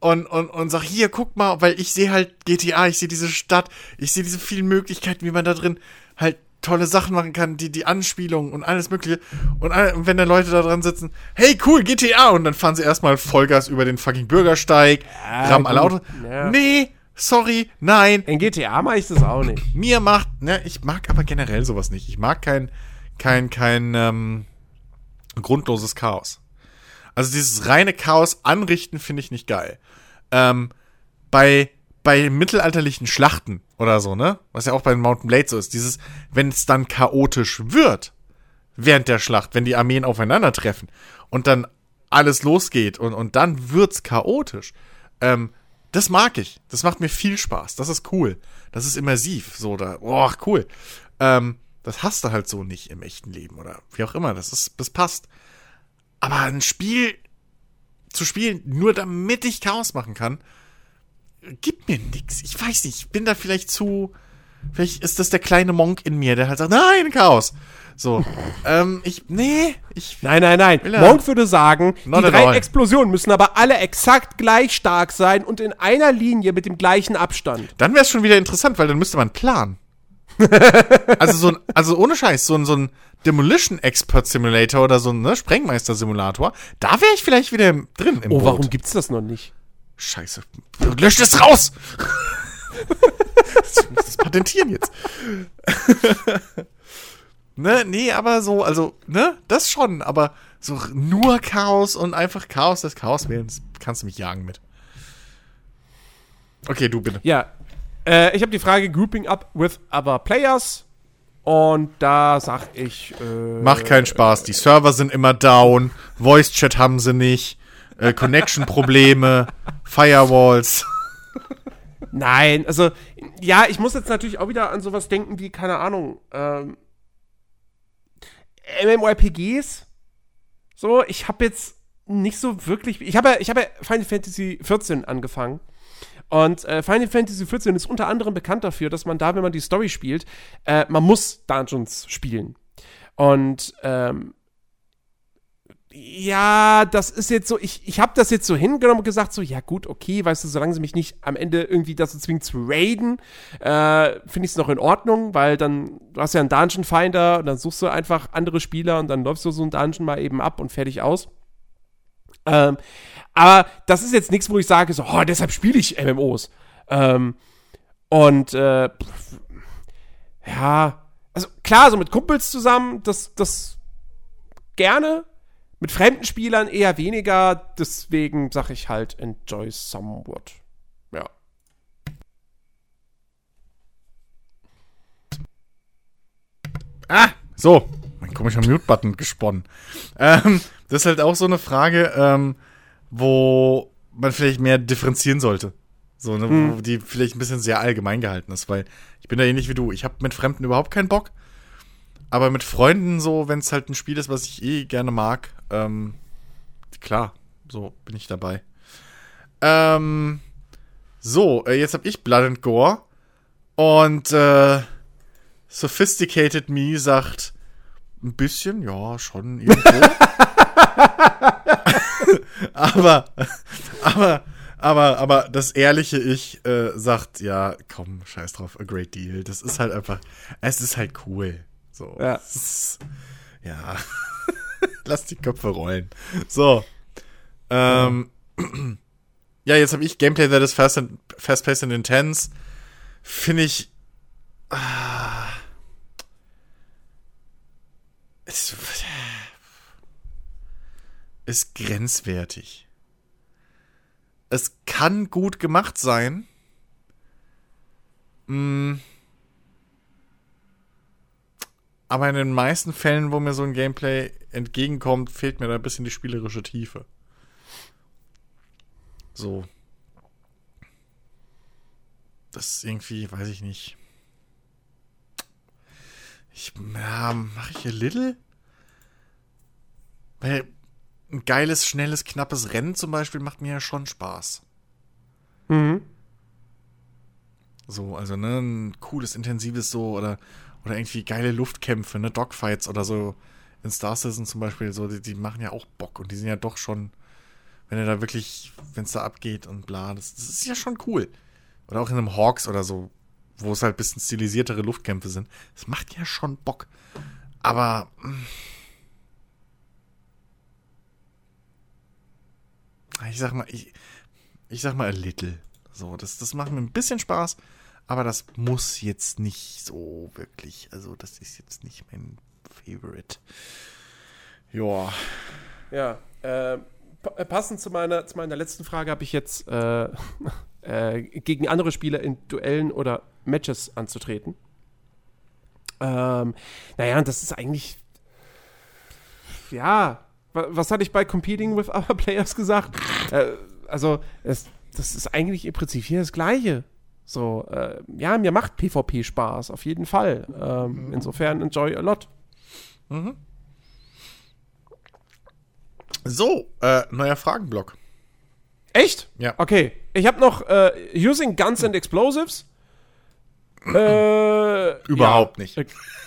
und, und, und sag, hier, guck mal, weil ich sehe halt GTA, ich sehe diese Stadt, ich sehe diese vielen Möglichkeiten, wie man da drin halt tolle Sachen machen kann, die, die Anspielungen und alles mögliche. Und, wenn dann Leute da dran sitzen, hey, cool, GTA, und dann fahren sie erstmal Vollgas über den fucking Bürgersteig, Ja, rammen alle. Autos. Ja. Nee, sorry, nein, In GTA mache ich das auch nicht. mir macht, ne, ich mag aber generell sowas nicht. Ich mag kein, kein, kein, ähm, grundloses Chaos. Also dieses reine Chaos anrichten finde ich nicht geil. Ähm, bei, bei mittelalterlichen Schlachten oder so, ne? Was ja auch bei den Mountain Blade so ist, dieses, wenn es dann chaotisch wird, während der Schlacht, wenn die Armeen aufeinandertreffen und dann alles losgeht und, und dann wird's chaotisch. Ähm, das mag ich. Das macht mir viel Spaß. Das ist cool. Das ist immersiv. So, da, oh, cool. Ähm, das hast du halt so nicht im echten Leben oder wie auch immer. Das ist, das passt. Aber ein Spiel zu spielen, nur damit ich Chaos machen kann, gibt mir nix. Ich weiß nicht, ich bin da vielleicht zu. Vielleicht ist das der kleine Monk in mir, der halt sagt, nein, Chaos. So, ähm, ich, nee, ich, Nein, nein, nein. Monk würde sagen, die drei all. Explosionen müssen aber alle exakt gleich stark sein und in einer Linie mit dem gleichen Abstand. dann wäre es schon wieder interessant, weil dann müsste man planen. also so ein, also ohne Scheiß, so ein, so ein Demolition Expert Simulator oder so ein ne, Sprengmeister Simulator, da wäre ich vielleicht wieder drin im Oh, Boot. warum gibt's das noch nicht? Scheiße. Löscht es raus! ich muss das patentieren jetzt. ne, nee, aber so, also, ne, das schon, aber so nur Chaos und einfach Chaos des Chaos Willens kannst du mich jagen mit. Okay, du bitte. Ja, äh, ich habe die Frage Grouping up with other players und da sag ich, äh, Macht keinen Spaß. Die Server sind immer down. Voice Chat haben sie nicht. Äh, Connection-Probleme. Firewalls. nein, also ja, ich muss jetzt natürlich auch wieder an sowas denken wie, keine Ahnung, ähm, MMORPGs. So, ich habe jetzt nicht so wirklich, ich habe ich habe ja Final Fantasy 14 angefangen. Und äh, Final Fantasy 14 ist unter anderem bekannt dafür, dass man da, wenn man die Story spielt, äh, man muss Dungeons spielen. Und ähm, ja, das ist jetzt so, ich, ich habe das jetzt so hingenommen und gesagt, so, ja gut, okay, weißt du, solange sie mich nicht am Ende irgendwie dazu zwingen zu raiden, äh, finde ich es noch in Ordnung, weil dann, du hast ja einen Dungeon Finder und dann suchst du einfach andere Spieler und dann läufst du so einen Dungeon mal eben ab und fertig aus. Ähm, aber das ist jetzt nichts, wo ich sage, so, oh, deshalb spiele ich MMOs. Ähm, und äh, ja, also klar, so mit Kumpels zusammen, das, das gerne. Mit fremden Spielern eher weniger, deswegen sage ich halt, enjoy somewhat. Ja. Ah, so. Mein komischer Mute-Button gesponnen. Ähm, das ist halt auch so eine Frage, ähm, wo man vielleicht mehr differenzieren sollte. So, ne, wo die vielleicht ein bisschen sehr allgemein gehalten ist, weil ich bin da ähnlich wie du. Ich habe mit Fremden überhaupt keinen Bock. Aber mit Freunden so, wenn es halt ein Spiel ist, was ich eh gerne mag, ähm, klar, so bin ich dabei. Ähm, so, äh, jetzt habe ich Blood and Gore und äh, Sophisticated Me sagt ein bisschen, ja, schon irgendwo. aber, aber, aber, aber das ehrliche Ich äh, sagt, ja, komm, scheiß drauf, a great deal. Das ist halt einfach, es ist halt cool. So. Ja. Ja. Lass die Köpfe rollen. So. Ähm, ja, jetzt habe ich Gameplay that is fast and, fast-paced and intense. Finde ich. Ah, ist, ist grenzwertig. Es kann gut gemacht sein. Mm. Aber in den meisten Fällen, wo mir so ein Gameplay entgegenkommt, fehlt mir da ein bisschen die spielerische Tiefe. So. Das ist irgendwie, weiß ich nicht. Ich, ja, mache ich hier Little? Weil ein geiles, schnelles, knappes Rennen zum Beispiel macht mir ja schon Spaß. Mhm. So, also, ne, ein cooles, intensives so oder, oder irgendwie geile Luftkämpfe, ne, Dogfights oder so in Star Citizen zum Beispiel, so, die, die machen ja auch Bock und die sind ja doch schon, wenn er da wirklich, wenn es da abgeht und bla, das, das ist ja schon cool. Oder auch in einem Hawks oder so, wo es halt ein bisschen stilisiertere Luftkämpfe sind. Das macht ja schon Bock. Aber. mm, Ich sag mal, ich, ich sag mal a little. So, das, das macht mir ein bisschen Spaß, aber das muss jetzt nicht so wirklich. Also, das ist jetzt nicht mein Favorite. Ja. Ja, äh, äh, passend zu meiner, zu meiner letzten Frage habe ich jetzt äh, äh, gegen andere Spieler in Duellen oder Matches anzutreten. Ähm, naja, das ist eigentlich. Ja, wa- was hatte ich bei Competing with Other Players gesagt? Äh, also, es, das ist eigentlich im Prinzip hier das Gleiche. So, äh, ja, mir macht PvP Spaß, auf jeden Fall. Ähm, insofern enjoy a lot. So, äh, neuer Fragenblock. Echt? Ja. Okay. Ich habe noch äh, Using Guns and Explosives. äh, Überhaupt nicht. A,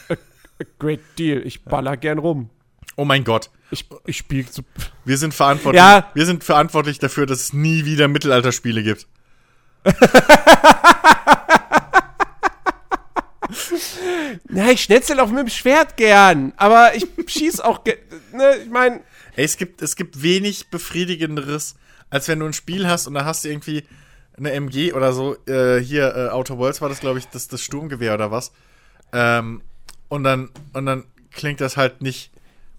a, a great deal. Ich baller gern rum. Oh mein Gott. Ich, ich spiele so. Wir sind verantwortlich. Ja. Wir sind verantwortlich dafür, dass es nie wieder Mittelalterspiele gibt. Na, ich schnetzel auch mit dem Schwert gern. Aber ich schieß auch. Ne, ich meine. Ey, es gibt, es gibt wenig befriedigenderes, als wenn du ein Spiel hast und da hast du irgendwie eine MG oder so. Äh, hier, äh, Outer Worlds war das, glaube ich, das, das Sturmgewehr oder was. Ähm, und dann, und dann klingt das halt nicht.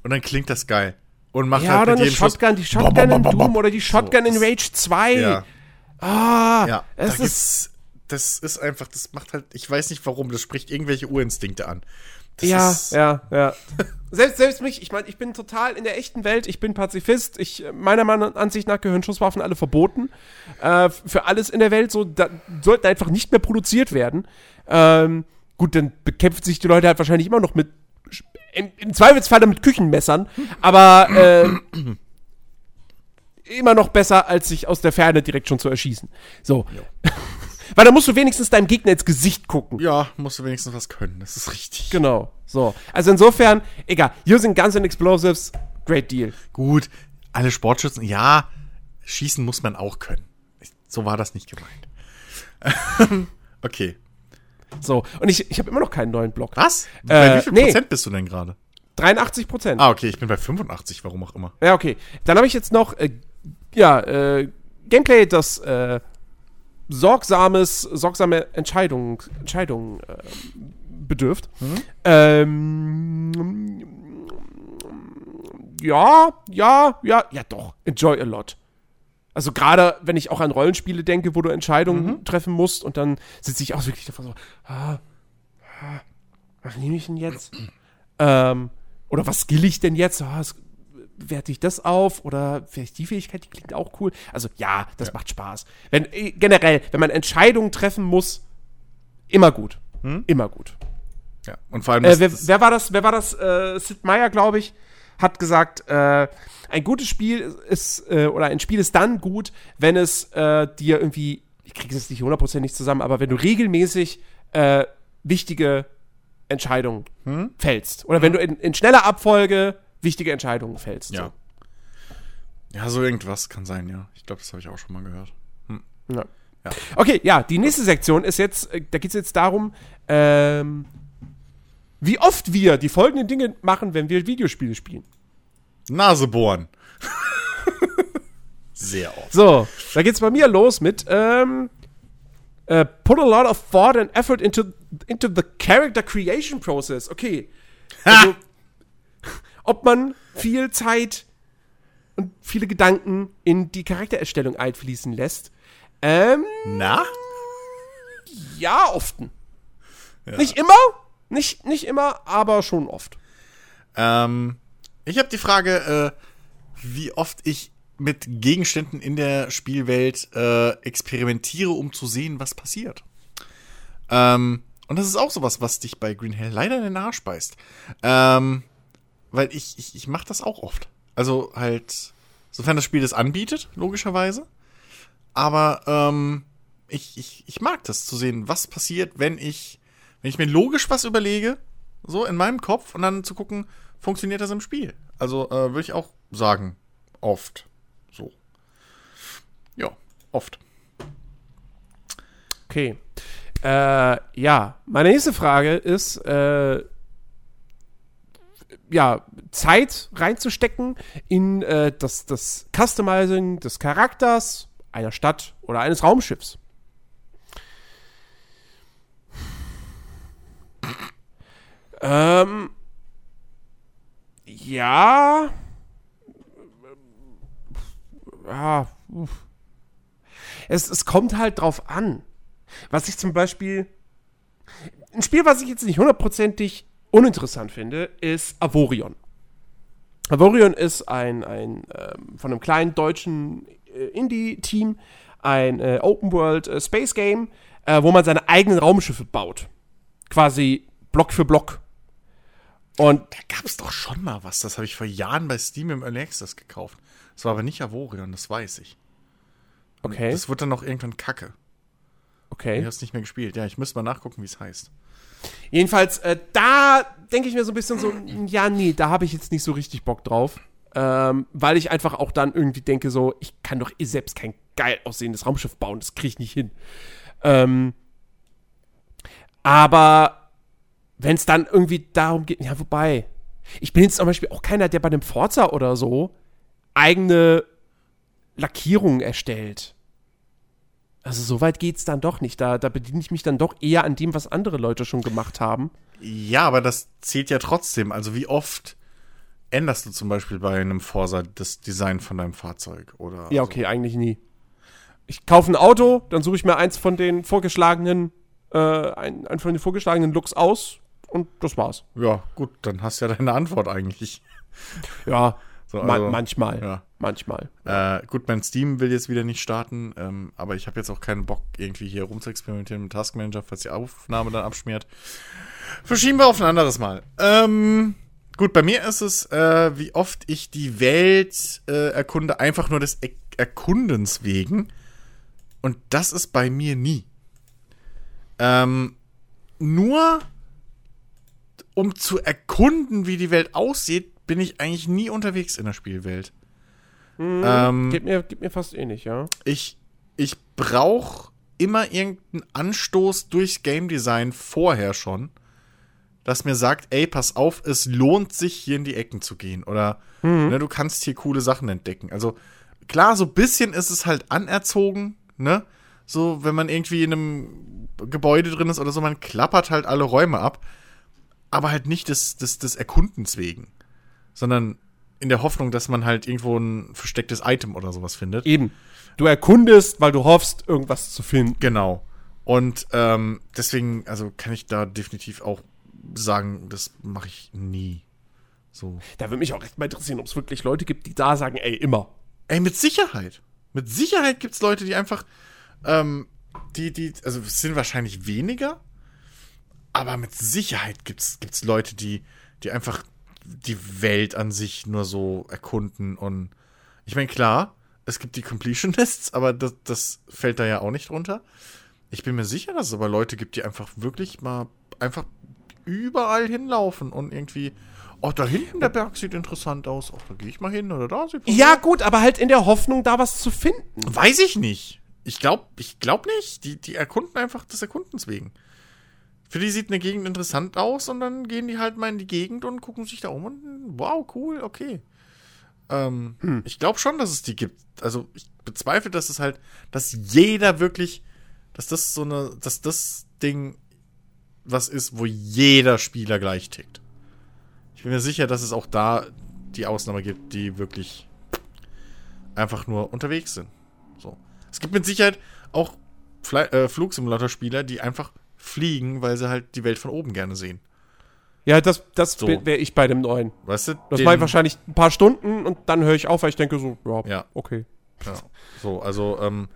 Und dann klingt das geil. Und macht Ja, halt oder mit eine jedem Schuss- Shotgun, die Bom, Shotgun in Doom oder die Shotgun So, in Rage 2. Ja. Ah, Ja, es da ist. Das ist einfach, das macht halt, ich weiß nicht warum, das spricht irgendwelche Urinstinkte an. Das Ja, ist, ja, ja. selbst, selbst mich, ich meine, ich bin total in der echten Welt, ich bin Pazifist, ich, meiner Meinung- Ansicht nach gehören Schusswaffen alle verboten. Äh, für alles in der Welt, so, da sollten einfach nicht mehr produziert werden. Ähm, gut, dann bekämpfen sich die Leute halt wahrscheinlich immer noch mit, im, im Zweifelsfall mit Küchenmessern, aber äh, immer noch besser, als sich aus der Ferne direkt schon zu erschießen. So. Weil da musst du wenigstens deinem Gegner ins Gesicht gucken. Ja, musst du wenigstens was können, das ist richtig. Genau, so. Also insofern, egal, using Guns and Explosives, great deal. Gut, alle Sportschützen, ja, schießen muss man auch können. So war das nicht gemeint. okay. So, und ich, ich habe immer noch keinen neuen Block. Was? Bei Äh, wie viel nee. Prozent bist du denn gerade? 83 Prozent. Ah, okay, ich bin bei 85, warum auch immer. Ja, okay. Dann habe ich jetzt noch, äh, ja, äh, Gameplay, das äh, sorgsames, sorgsame Entscheidungen, Entscheidungen äh, bedürft. Ähm, ja, ja, ja, ja, doch. Enjoy a lot. Also gerade, wenn ich auch an Rollenspiele denke, wo du Entscheidungen treffen musst und dann sitze ich auch wirklich davor so, ah, ah, was nehme ich denn jetzt? ähm, oder was skill ich denn jetzt? Ah, es- werte ich das auf oder vielleicht die Fähigkeit, die klingt auch cool. Also ja, das macht Spaß. Wenn äh, generell, wenn man Entscheidungen treffen muss, immer gut, immer gut. Ja, und vor allem, Äh, wer, wer war das? Wer war das? Äh, Sid Meier, glaube ich, hat gesagt, äh, ein gutes Spiel ist äh, oder ein Spiel ist dann gut, wenn es äh, dir irgendwie, ich kriege es jetzt nicht hundertprozentig zusammen, aber wenn du regelmäßig wichtige Entscheidungen Hm? fällst oder wenn du in, in schneller Abfolge wichtige Entscheidungen fällst. ja. Ja, so irgendwas kann sein, ja. Ich glaube, das habe ich auch schon mal gehört. So. Ja. Ja. Okay, ja, die nächste Sektion ist jetzt, äh, da geht es jetzt darum, ähm, wie oft wir die folgenden Dinge machen, wenn wir Videospiele spielen. Nase bohren. Sehr oft. So, da geht's bei mir los mit ähm, äh, put a lot of thought and effort into, into the character creation process. Okay. Also, ob man viel Zeit und viele Gedanken in die Charaktererstellung einfließen lässt. Ähm, Na? ja, often. Nicht immer, nicht, nicht immer, aber schon oft. Ähm, ich habe die Frage, äh, wie oft ich mit Gegenständen in der Spielwelt äh, experimentiere, um zu sehen, was passiert. Ähm, und das ist auch sowas, was dich bei Green Hell leider in den Arsch beißt. Ähm, weil ich, ich, ich mache das auch oft. Also halt, sofern das Spiel das anbietet, logischerweise. Aber ähm, ich, ich, ich mag das zu sehen, was passiert, wenn ich, wenn ich mir logisch was überlege, so in meinem Kopf und dann zu gucken, funktioniert das im Spiel. Also äh, würde ich auch sagen, oft. So. Ja, oft. Okay. Äh, ja, meine nächste Frage ist, äh, ja, Zeit reinzustecken in äh, das, das Customizing des Charakters einer Stadt oder eines Raumschiffs. Ähm, ja. Uff. Es, es kommt halt drauf an. Was ich zum Beispiel. Ein Spiel, was ich jetzt nicht hundertprozentig uninteressant finde, ist Avorion. Avorion ist ein, ein ähm, von einem kleinen deutschen äh, Indie-Team ein äh, Open-World äh, Space Game, äh, wo man seine eigenen Raumschiffe baut. Quasi Block für Block. Und Da gab es doch schon mal was. Das habe ich vor Jahren bei Steam im Early Access gekauft. Das war aber nicht Avorion, das weiß ich. okay, Das wird dann noch irgendwann kacke. Ich okay. habe es nicht mehr gespielt. Ja, ich müsste mal nachgucken, wie es heißt. Jedenfalls, äh, da denke ich mir so ein bisschen so, ja, nee, da habe ich jetzt nicht so richtig Bock drauf. Ähm, weil ich einfach auch dann irgendwie denke, so, ich kann doch eh selbst kein geil aussehendes Raumschiff bauen, das kriege ich nicht hin. Ähm, aber wenn es dann irgendwie darum geht, ja, wobei, ich bin jetzt zum Beispiel auch keiner, der bei einem Forza oder so eigene Lackierungen erstellt. Also so weit geht's dann doch nicht. Da, da bediene ich mich dann doch eher an dem, was andere Leute schon gemacht haben. Ja, aber das zählt ja trotzdem. Also wie oft änderst du zum Beispiel bei einem Forsa das Design von deinem Fahrzeug? Oder Ja, okay, eigentlich nie. Ich kaufe ein Auto, dann suche ich mir eins von den vorgeschlagenen, äh, ein, ein von den vorgeschlagenen Looks aus und das war's. So. Ja, gut, dann hast du ja deine Antwort eigentlich. Ja, So, also, manchmal. Ja. Manchmal. Äh, gut, mein Steam will jetzt wieder nicht starten, ähm, aber ich habe jetzt auch keinen Bock, irgendwie hier rumzuexperimentieren mit Taskmanager, falls die Aufnahme dann abschmiert. Verschieben wir auf ein anderes Mal. Ähm, gut, bei mir ist es, äh, wie oft ich die Welt äh, erkunde, einfach nur des er Erkundens wegen. Und das ist bei mir nie. Ähm, nur um zu erkunden, wie die Welt aussieht, bin ich eigentlich nie unterwegs in der Spielwelt. Ähm, Geht mir, geht mir fast ähnlich, ja. ich, ich brauche immer irgendeinen Anstoß durchs Game Design vorher schon, das mir sagt, ey, pass auf, es lohnt sich, hier in die Ecken zu gehen. Oder ne, du kannst hier coole Sachen entdecken. Also klar, so ein bisschen ist es halt anerzogen, ne? So, wenn man irgendwie in einem Gebäude drin ist oder so, man klappert halt alle Räume ab, aber halt nicht des, des, des Erkundens wegen, sondern in der Hoffnung, dass man halt irgendwo ein verstecktes Item oder sowas findet. Eben. Du erkundest, weil du hoffst, irgendwas zu finden. Genau. Und ähm, deswegen, also kann ich da definitiv auch sagen, das mache ich nie. So. Da würde mich auch echt mal interessieren, ob es wirklich Leute gibt, die da sagen, ey, immer. Ey, mit Sicherheit. Mit Sicherheit gibt's Leute, die einfach, ähm, die, die, also es sind wahrscheinlich weniger, aber mit Sicherheit gibt's, gibt's Leute, die, die einfach die Welt an sich nur so erkunden und ich meine, klar, es gibt die Completionists, aber das, das fällt da ja auch nicht drunter. Ich bin mir sicher, dass es aber Leute gibt, die einfach wirklich mal einfach überall hinlaufen und irgendwie, oh, da hinten der Berg sieht interessant aus, oh, da gehe ich mal hin oder da sieht Ja, gut, aber halt in der Hoffnung, da was zu finden. Weiß ich nicht. Ich glaube ich glaub nicht. Die, die erkunden einfach des Erkundens wegen. Für die sieht eine Gegend interessant aus und dann gehen die halt mal in die Gegend und gucken sich da um und wow, cool, okay. Ähm, Ich glaube schon, dass es die gibt. Also ich bezweifle, dass es halt, dass jeder wirklich, dass das so eine, dass das Ding was ist, wo jeder Spieler gleich tickt. Ich bin mir sicher, dass es auch da die Ausnahme gibt, die wirklich einfach nur unterwegs sind. So. Es gibt mit Sicherheit auch Fly äh, Flugsimulator-Spieler, die einfach fliegen, weil sie halt die Welt von oben gerne sehen. Ja, das, das So. wäre ich bei dem neuen. Weißt du? Das mache ich wahrscheinlich ein paar Stunden und dann höre ich auf, weil ich denke so, ja, Ja. okay. Ja. So, also, ähm,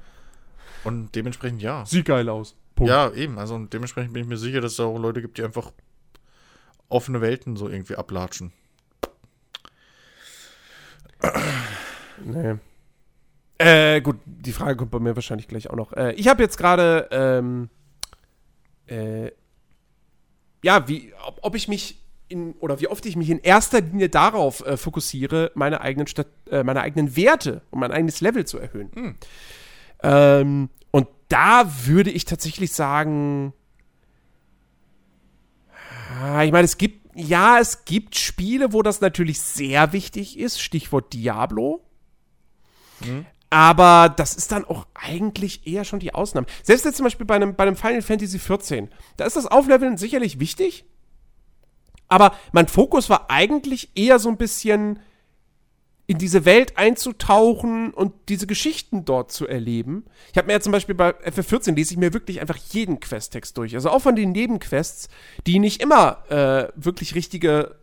und dementsprechend ja. Sieht geil aus. Punkt. Ja, eben. Also und dementsprechend bin ich mir sicher, dass es auch Leute gibt, die einfach offene Welten so irgendwie ablatschen. Nee. Äh, gut, die Frage kommt bei mir wahrscheinlich gleich auch noch. Äh, ich habe jetzt gerade, ähm, äh, ja, wie, ob, ob ich mich in, oder wie oft ich mich in erster Linie darauf äh, fokussiere, meine eigenen, Stat äh, meine eigenen Werte und mein eigenes Level zu erhöhen. Ähm, und da würde ich tatsächlich sagen, ah, ich meine, es gibt, ja, es gibt Spiele, wo das natürlich sehr wichtig ist, Stichwort Diablo. Mhm. Aber das ist dann auch eigentlich eher schon die Ausnahme. Selbst jetzt zum Beispiel bei einem, bei einem Final Fantasy XIV, da ist das Aufleveln sicherlich wichtig. Aber mein Fokus war eigentlich eher so ein bisschen in diese Welt einzutauchen und diese Geschichten dort zu erleben. Ich habe mir ja zum Beispiel bei FF14 lese ich mir wirklich einfach jeden Questtext durch. Also auch von den Nebenquests, die nicht immer äh, wirklich richtige,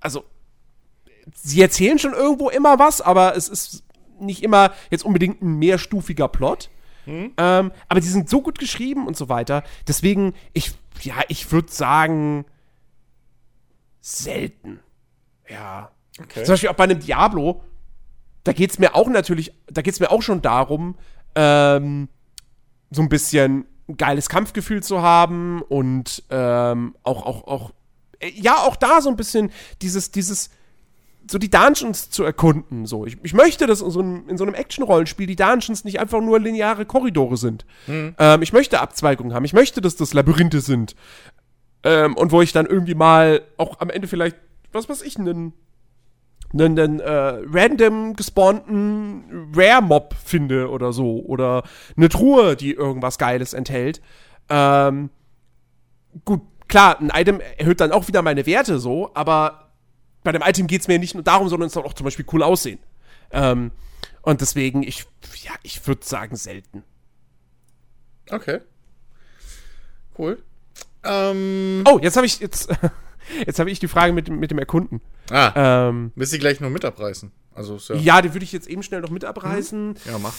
also sie erzählen schon irgendwo immer was, aber es ist nicht immer jetzt unbedingt ein mehrstufiger Plot. Hm. Ähm, aber die sind so gut geschrieben und so weiter. Deswegen, ich, ja, ich würde sagen, selten. Ja. Okay. Zum Beispiel auch bei einem Diablo, da geht es mir auch natürlich, da geht es mir auch schon darum, ähm, so ein bisschen ein geiles Kampfgefühl zu haben und ähm, auch, auch, auch, äh, ja, auch da so ein bisschen dieses, dieses, so die Dungeons zu erkunden. So. Ich, ich möchte, dass in so einem, in so einem Action-Rollenspiel die Dungeons nicht einfach nur lineare Korridore sind. Mhm. Ähm, ich möchte Abzweigungen haben. Ich möchte, dass das Labyrinthe sind. Ähm, und wo ich dann irgendwie mal auch am Ende vielleicht, was weiß ich, einen, einen, einen äh, random gespawnten Rare-Mob finde oder so. Oder eine Truhe, die irgendwas Geiles enthält. Ähm, gut, klar, ein Item erhöht dann auch wieder meine Werte so, aber bei dem Item geht es mir nicht nur darum, sondern es soll auch zum Beispiel cool aussehen. Ähm, und deswegen, ich, ja, ich würde sagen, selten. Okay. Cool. Ähm, oh, jetzt habe ich jetzt, jetzt habe ich die Frage mit, mit dem Erkunden. Ah. Ähm, Willst du gleich noch mit abreißen? Also, ja, ja die würde ich jetzt eben schnell noch mit abreißen. Mhm. Ja, mach.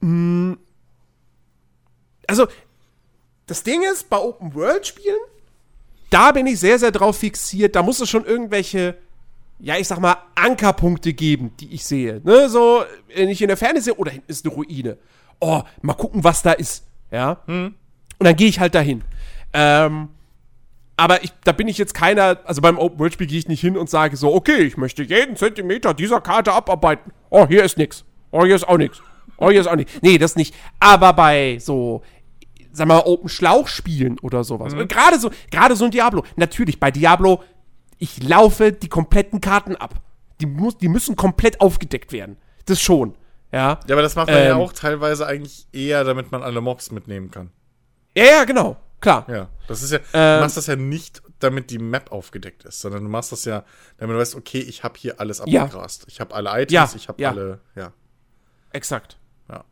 Hm. Also, das Ding ist, bei Open World Spielen da bin ich sehr, sehr drauf fixiert. Da muss es schon irgendwelche, ja, ich sag mal, Ankerpunkte geben, die ich sehe. Ne, so, wenn ich in der Ferne sehe, oh, da hinten ist eine Ruine. Oh, mal gucken, was da ist. Ja. Hm. Und dann gehe ich halt dahin. Ähm, aber ich, da bin ich jetzt keiner, also beim Open World Spiel gehe ich nicht hin und sage so, okay, ich möchte jeden Zentimeter dieser Karte abarbeiten. Oh, hier ist nix. Oh, hier ist auch nix. Oh, hier ist auch nichts. Nee, das nicht. Aber bei so sag mal, Open Schlauch spielen oder sowas. Mhm. Gerade so, gerade so ein Diablo. Natürlich, bei Diablo, ich laufe die kompletten Karten ab. Die, muss, die müssen komplett aufgedeckt werden. Das schon. Ja, ja aber das macht man ähm, ja auch teilweise eigentlich eher, damit man alle Mobs mitnehmen kann. Ja, ja, genau. Klar. Ja, das ist ja, ähm, du machst das ja nicht, damit die Map aufgedeckt ist, sondern du machst das ja, damit du weißt, okay, ich habe hier alles abgegrast. Ja. Ich habe alle Items, ja, ich habe ja. alle, ja. Exakt. Ja.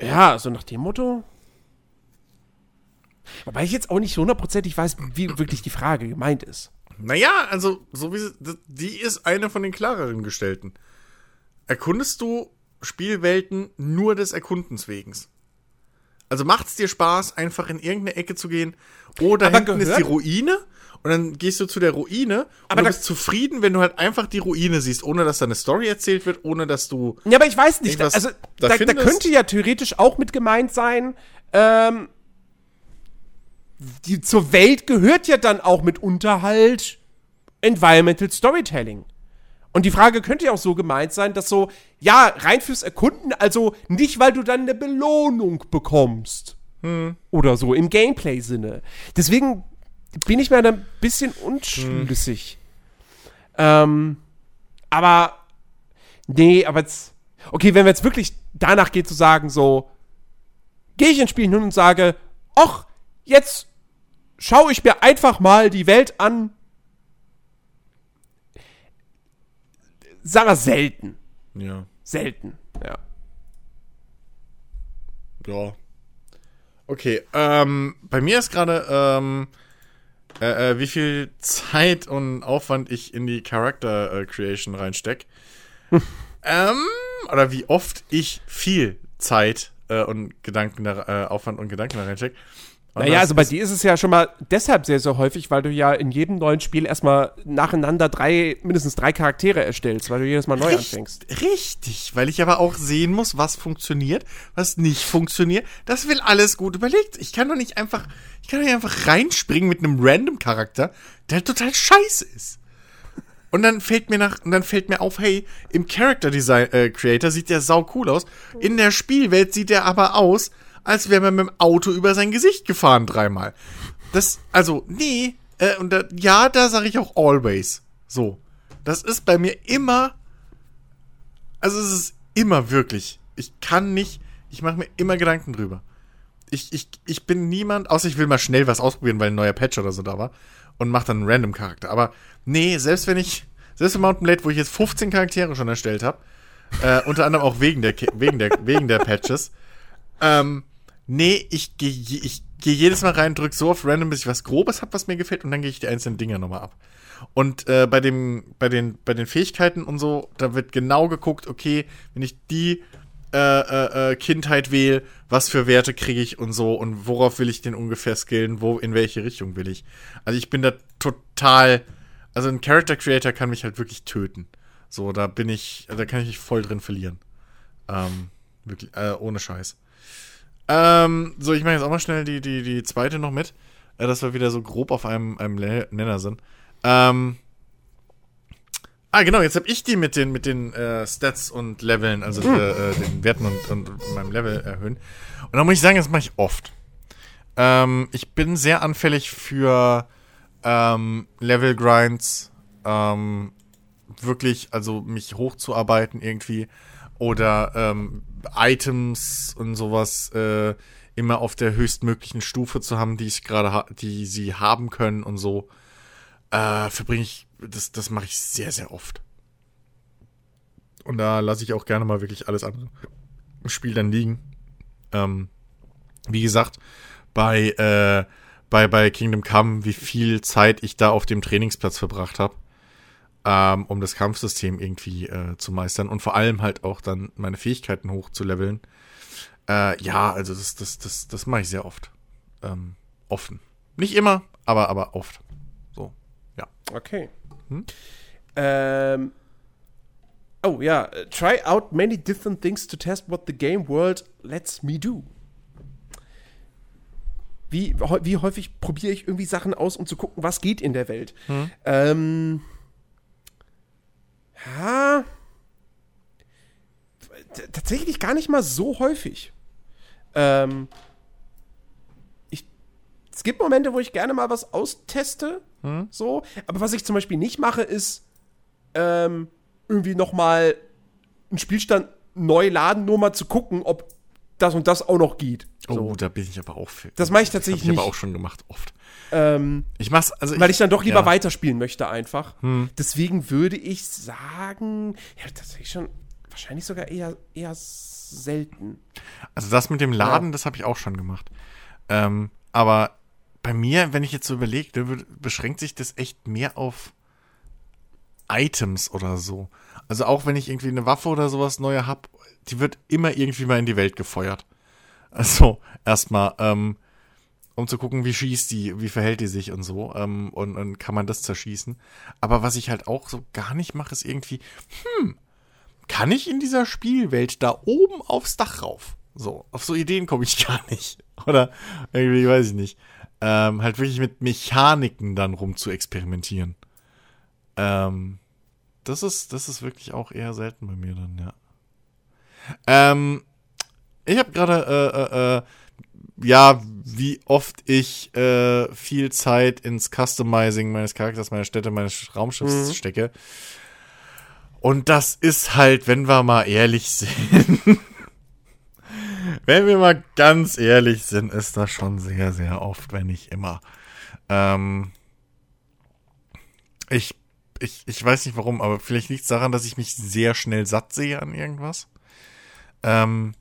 Ja, so nach dem Motto. Wobei ich jetzt auch nicht hundertprozentig weiß, wie wirklich die Frage gemeint ist. Naja, also, so wie sie, die ist eine von den klareren gestellten. Erkundest du Spielwelten nur des Erkundens wegen? Also macht es dir Spaß, einfach in irgendeine Ecke zu gehen? Oder Aber hinten ist die Ruine und dann gehst du zu der Ruine aber du bist zufrieden, wenn du halt einfach die Ruine siehst, ohne dass da eine Story erzählt wird, ohne dass du. Ja, aber ich weiß nicht. Also, da, da, da, könnte ja theoretisch auch mit gemeint sein, ähm, die, zur Welt gehört ja dann auch mit Unterhalt Environmental Storytelling. Und die Frage könnte ja auch so gemeint sein, dass so, ja, rein fürs Erkunden, also nicht, weil du dann eine Belohnung bekommst. Hm. Oder so, im Gameplay-Sinne. Deswegen bin ich mir da ein bisschen unschlüssig. Hm. Ähm, aber, nee, aber jetzt, okay, wenn wir jetzt wirklich danach geht zu sagen, so, gehe ich ins Spiel hin und sage, ach, jetzt schaue ich mir einfach mal die Welt an. Sag mal selten. Ja. Selten, ja. Ja. Okay, ähm, bei mir ist gerade, ähm, äh, äh, wie viel Zeit und Aufwand ich in die Character äh, Creation reinstecke. ähm, oder wie oft ich viel Zeit äh, und Gedanken da, äh, Aufwand und Gedanken da reinstecke. Naja, also bei dir ist es ja schon mal deshalb sehr, sehr häufig, weil du ja in jedem neuen Spiel erstmal nacheinander drei, mindestens drei Charaktere erstellst, weil du jedes Mal neu Richt, anfängst. Richtig, weil ich aber auch sehen muss, was funktioniert, was nicht funktioniert. Das will alles gut überlegt. Ich kann doch nicht einfach, ich kann doch nicht einfach reinspringen mit einem random Charakter, der total scheiße ist. Und dann fällt mir nach, und dann fällt mir auf, hey, im Character Design äh, Creator sieht der sau cool aus. In der Spielwelt sieht der aber aus, als wäre man mit dem Auto über sein Gesicht gefahren dreimal. Das, also, nee, äh, und da, ja, da sage ich auch always. So. Das ist bei mir immer, also es ist immer wirklich. Ich kann nicht, ich mache mir immer Gedanken drüber. Ich, ich, ich bin niemand, außer ich will mal schnell was ausprobieren, weil ein neuer Patch oder so da war und mache dann einen random Charakter. Aber nee, selbst wenn ich, selbst im Mountain Blade, wo ich jetzt 15 Charaktere schon erstellt habe, äh, unter anderem auch wegen der, wegen der, wegen der Patches, ähm, nee, ich gehe ich geh jedes Mal rein, drück so auf random, bis ich was Grobes habe, was mir gefällt, und dann gehe ich die einzelnen Dinger nochmal ab. Und äh, bei, dem, bei, den, bei den Fähigkeiten und so, da wird genau geguckt, okay, wenn ich die äh, äh, äh Kindheit wähle, was für Werte kriege ich und so und worauf will ich den ungefähr skillen, wo, in welche Richtung will ich. Also ich bin da total, also ein Character Creator kann mich halt wirklich töten. So, da bin ich, da kann ich mich voll drin verlieren. Ähm, wirklich, äh, ohne Scheiß. Ähm, so, ich mache jetzt auch mal schnell die, die, die zweite noch mit, äh, dass wir wieder so grob auf einem, einem Nenner sind. Ähm, ah, genau, jetzt habe ich die mit den, mit den äh, Stats und Leveln, also hm. äh, den Werten und, und meinem Level erhöhen. Und da muss ich sagen, das mache ich oft. Ähm, ich bin sehr anfällig für ähm, Level-Grinds, ähm, wirklich, also mich hochzuarbeiten irgendwie oder ähm, Items und sowas äh, immer auf der höchstmöglichen Stufe zu haben, die ich gerade, die sie haben können und so äh, verbringe ich, das, das mache ich sehr, sehr oft. Und da lasse ich auch gerne mal wirklich alles andere im Spiel dann liegen. Ähm, wie gesagt, bei, äh, bei, bei Kingdom Come, wie viel Zeit ich da auf dem Trainingsplatz verbracht habe, ähm, um das Kampfsystem irgendwie äh, zu meistern und vor allem halt auch dann meine Fähigkeiten hochzuleveln. Äh, ja, also das, das, das, das mache ich sehr oft. Ähm, offen. Nicht immer, aber, aber oft. Ja. Okay. Hm? Ähm. Oh ja, try out many different things to test what the game world lets me do. Wie, wie häufig probiere ich irgendwie Sachen aus, um zu gucken, was geht in der Welt? Hm. Ähm, ja. Tatsächlich gar nicht mal so häufig. Ähm, es gibt Momente, wo ich gerne mal was austeste, hm? so. Aber was ich zum Beispiel nicht mache, ist ähm, irgendwie noch mal einen Spielstand neu laden, nur mal zu gucken, ob das und das auch noch geht. So. Oh, da bin ich aber auch für. Das mache ich tatsächlich das hab ich aber auch schon gemacht, oft. Ähm, ich mach's, also weil ich dann doch lieber ja. weiterspielen möchte einfach. Hm. Deswegen würde ich sagen, ja, tatsächlich schon, wahrscheinlich sogar eher, eher selten. Also das mit dem Laden, ja. das habe ich auch schon gemacht. Ähm, aber bei mir, wenn ich jetzt so überlege, beschränkt sich das echt mehr auf Items oder so. Also auch wenn ich irgendwie eine Waffe oder sowas neue habe, die wird immer irgendwie mal in die Welt gefeuert. Also erstmal, ähm, um zu gucken, wie schießt die, wie verhält die sich und so. Ähm, und, und kann man das zerschießen. Aber was ich halt auch so gar nicht mache, ist irgendwie, hm, kann ich in dieser Spielwelt da oben aufs Dach rauf? So, auf so Ideen komme ich gar nicht. Oder irgendwie, weiß ich nicht ähm, halt wirklich mit Mechaniken dann rum zu experimentieren. Ähm, das ist, das ist wirklich auch eher selten bei mir dann, ja. Ähm, ich habe gerade, äh, äh, äh, ja, wie oft ich äh, viel Zeit ins Customizing meines Charakters, meiner Städte, meines Raumschiffs mhm. stecke. Und das ist halt, wenn wir mal ehrlich sind, wenn wir mal ganz ehrlich sind, ist das schon sehr, sehr oft, wenn nicht immer. Ähm, ich, ich, ich weiß nicht warum, aber vielleicht liegt es daran, dass ich mich sehr schnell satt sehe an irgendwas. Ähm,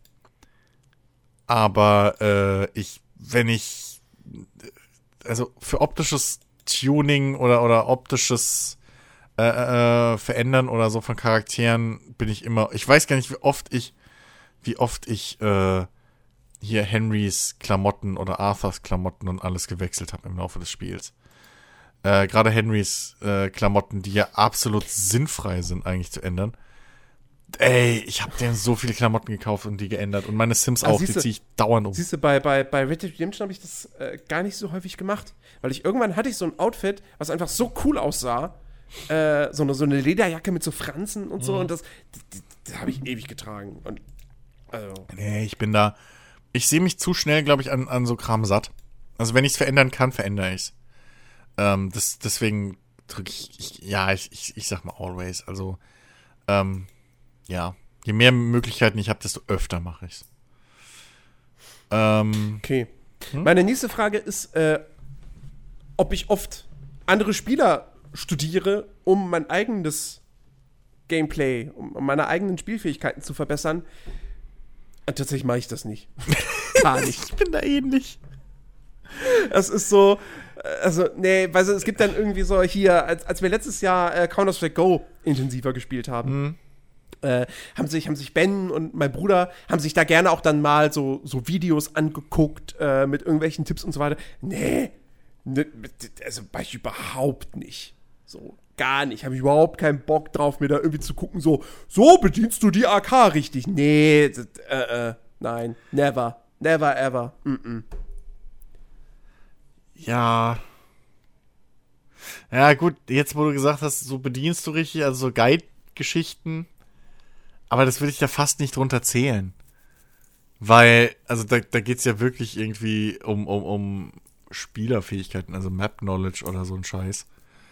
aber äh, ich, wenn ich, also für optisches Tuning oder, oder optisches äh, äh, Verändern oder so von Charakteren bin ich immer, ich weiß gar nicht, wie oft ich wie oft ich äh, hier Henrys Klamotten oder Arthurs Klamotten und alles gewechselt habe im Laufe des Spiels. Äh, Gerade Henrys äh, Klamotten, die ja absolut sinnfrei sind, eigentlich zu ändern. Ey, ich habe denen so viele Klamotten gekauft und die geändert. Und meine Sims ah, auch, die ziehe ich dauernd um. Siehst du, bei, bei, bei Red Dead Redemption habe ich das äh, gar nicht so häufig gemacht. Weil ich irgendwann hatte ich so ein Outfit, was einfach so cool aussah, äh, so, eine, so eine Lederjacke mit so Franzen und so. Und das, das, das habe ich ewig getragen. Und, also, Nee, ich bin da. Ich sehe mich zu schnell, glaube ich, an, an so Kram satt. Also wenn ich es verändern kann, verändere ich es. Ähm, das, deswegen drücke ich, ich, ja, ich, ich, ich sag mal always. Also, ähm, ja. Je mehr Möglichkeiten ich habe, desto öfter mache ich's. Ähm, okay. Meine nächste Frage ist, äh, ob ich oft andere Spieler studiere, um mein eigenes Gameplay, um, um meine eigenen Spielfähigkeiten zu verbessern. Äh, tatsächlich mache ich das nicht. Gar nicht. ich bin da ähnlich. Das ist so, äh, also, nee, du, es gibt dann irgendwie so hier, als, als wir letztes Jahr äh, Counter-Strike Go intensiver gespielt haben, äh, haben, sich, haben sich Ben und mein Bruder, haben sich da gerne auch dann mal so, so Videos angeguckt äh, mit irgendwelchen Tipps und so weiter. Nee, ne, also war ich überhaupt nicht. So, gar nicht. Habe ich überhaupt keinen Bock drauf, mir da irgendwie zu gucken, so, so bedienst du die AK richtig. Nee, äh, äh, nein, never, never ever. Mm -mm. Ja. Ja, gut, jetzt wo du gesagt hast, so bedienst du richtig, also so Guide-Geschichten. Aber das würde ich da fast nicht drunter zählen. Weil, also da, da geht es ja wirklich irgendwie um, um, um Spielerfähigkeiten, also Map-Knowledge oder so ein Scheiß.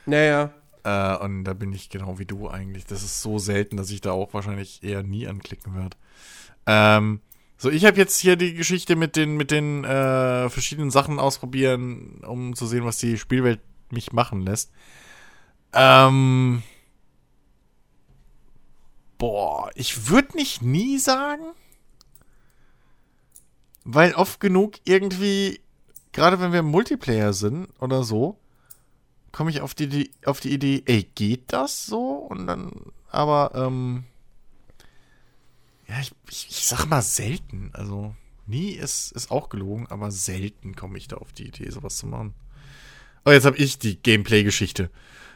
Naja. Äh, und da bin ich genau wie du eigentlich. Das ist so selten, dass ich da auch wahrscheinlich eher nie anklicken werde. Ähm, so, ich habe jetzt hier die Geschichte mit den, mit den äh, verschiedenen Sachen ausprobieren, um zu sehen, was die Spielwelt mich machen lässt. Ähm, boah, ich würde nicht nie sagen, weil oft genug irgendwie, gerade wenn wir im Multiplayer sind oder so, komme ich auf die, auf die Idee, ey, geht das so? Und dann, aber, ähm, ja, ich, ich, ich sag mal selten. Also, nie ist, ist auch gelogen, aber selten komme ich da auf die Idee, sowas zu machen. Oh, jetzt habe ich die Gameplay-Geschichte.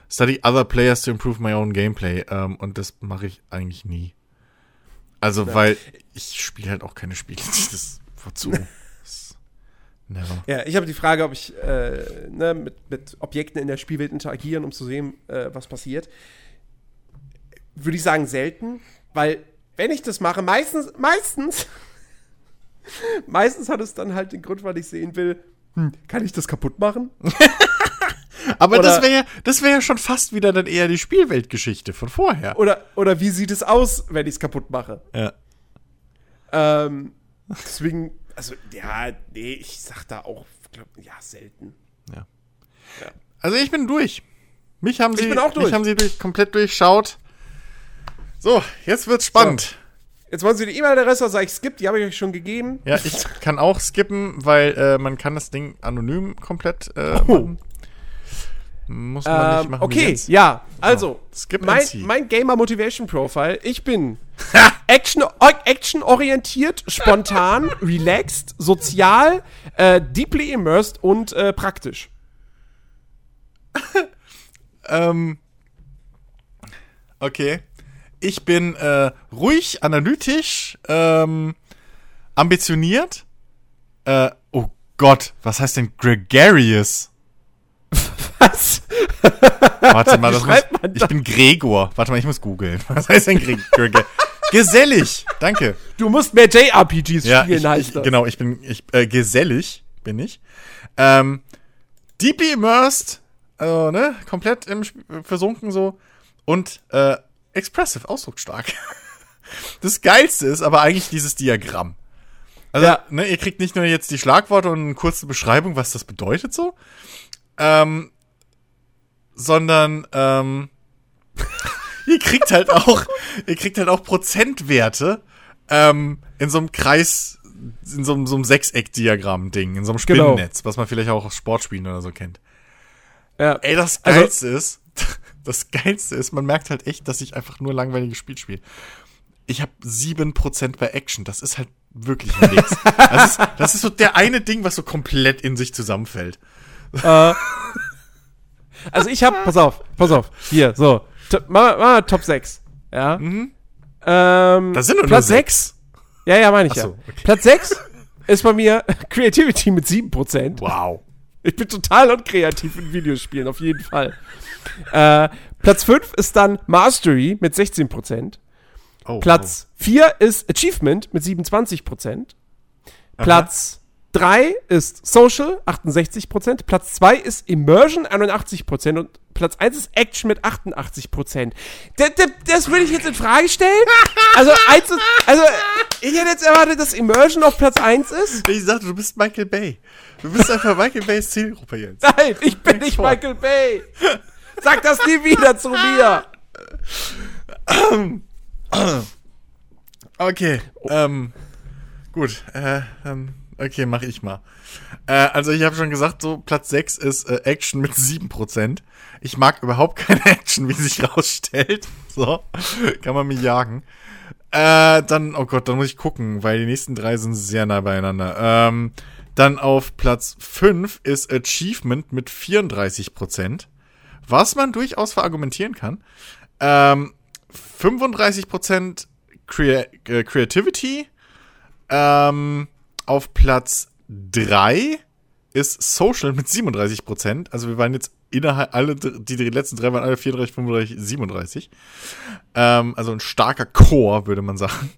Study other players to improve my own gameplay. Ähm, und das mache ich eigentlich nie. Also, Ja. weil ich spiele halt auch keine Spiele, die das wozu. Never. Ja, ich habe die Frage, ob ich äh, ne, mit, mit Objekten in der Spielwelt interagieren, um zu sehen, äh, was passiert. Würde ich sagen, selten, weil wenn ich das mache, meistens, meistens, meistens hat es dann halt den Grund, weil ich sehen will, hm, kann ich das kaputt machen? Aber Oder- das wäre ja, das wäre ja schon fast wieder dann eher die Spielweltgeschichte von vorher. Oder, oder wie sieht es aus, wenn ich es kaputt mache? Ja. Ähm, deswegen, also, ja, nee, ich sag da auch, glaub, ja, selten. Also ich bin durch. Mich haben Ich sie, bin auch durch. Mich haben sie durch, komplett durchschaut. So, jetzt wird's spannend. Jetzt wollen Sie die E-Mail-Adresse, sag ich skip, die habe ich euch schon gegeben. Ja, ich kann auch skippen, weil äh, man kann das Ding anonym komplett äh, Oh. machen. Muss man nicht Ähm, machen. wie okay, jetzt. ja, also, and mein, mein Gamer Motivation Profile, ich bin Action, Action orientiert, spontan, relaxed, sozial, äh, deeply immersed und äh, praktisch. Ähm, okay. Ich bin äh, ruhig, analytisch, ähm, ambitioniert. Äh, oh Gott, was heißt denn gregarious? Was? Warte mal, das man ich bin Gregor. Warte mal, ich muss googeln. Was heißt denn Gre Gregor? Gesellig. Danke. Du musst mehr JRPGs Ja, spielen, ich, heißt das. genau, ich bin ich, äh, gesellig bin ich. Ähm, deeply immersed, also, ne, komplett im versunken so und äh, expressive, ausdrucksstark. Das geilste ist aber eigentlich dieses Diagramm. Also, Ja. ne, ihr kriegt nicht nur jetzt die Schlagworte und eine kurze Beschreibung, was das bedeutet so, ähm, sondern ähm, ihr kriegt halt auch, ihr kriegt halt auch Prozentwerte ähm, in so einem Kreis, in so einem, so einem Sechseck-Diagramm-Ding, in so einem Genau. Spinnennetz, was man vielleicht auch aus Sportspielen oder so kennt. Ja. Ey, das Also- Geilste ist, das Geilste ist, man merkt halt echt, dass ich einfach nur langweiliges Spiel spiele. Ich habe 7% bei Action. Das ist halt wirklich Nix. Das ist, das ist so der eine Ding, was so komplett in sich zusammenfällt. Äh, also ich habe, pass auf, pass auf, hier, so, top, mach, mach mal Top 6, ja. Ähm, Da sind nur Platz nur 6. Ja, ja, meine ich Ach so, ja. okay. Platz 6 ist bei mir Creativity mit 7%. Wow. Ich bin total unkreativ in Videospielen, auf jeden Fall. Äh, Platz 5 ist dann Mastery mit 16%. Oh, Platz 4 ist Achievement mit 27%. Platz 3 ist Social, 68%. Platz 2 ist Immersion, 81%. Und Platz 1 ist Action mit 88%. Das, das, das würde ich jetzt in Frage stellen. Also, eins ist, also, ich hätte jetzt erwartet, dass Immersion auf Platz 1 ist. Ich sagte, du bist Michael Bay. Du bist einfach Michael Bays Zielgruppe jetzt. Nein, ich bin nicht. Michael Bay. Sag das nie wieder zu mir. Okay, ähm, gut, äh, ähm, okay, mach ich mal. Äh, also ich habe schon gesagt, so Platz 6 ist äh, Action mit 7%. Ich mag überhaupt keine Action, wie sich rausstellt. So, kann man mich jagen. Äh, dann, oh Gott, dann muss ich gucken, weil die nächsten drei sind sehr nah beieinander. Ähm, dann auf Platz 5 ist Achievement mit 34%, was man durchaus verargumentieren kann. Ähm, 35% Crea äh, Creativity. Ähm, auf Platz 3 ist Social mit 37%. Also wir waren jetzt innerhalb, alle, die, die letzten drei waren alle 34, 35, 37. Ähm, also ein starker Chor, würde man sagen.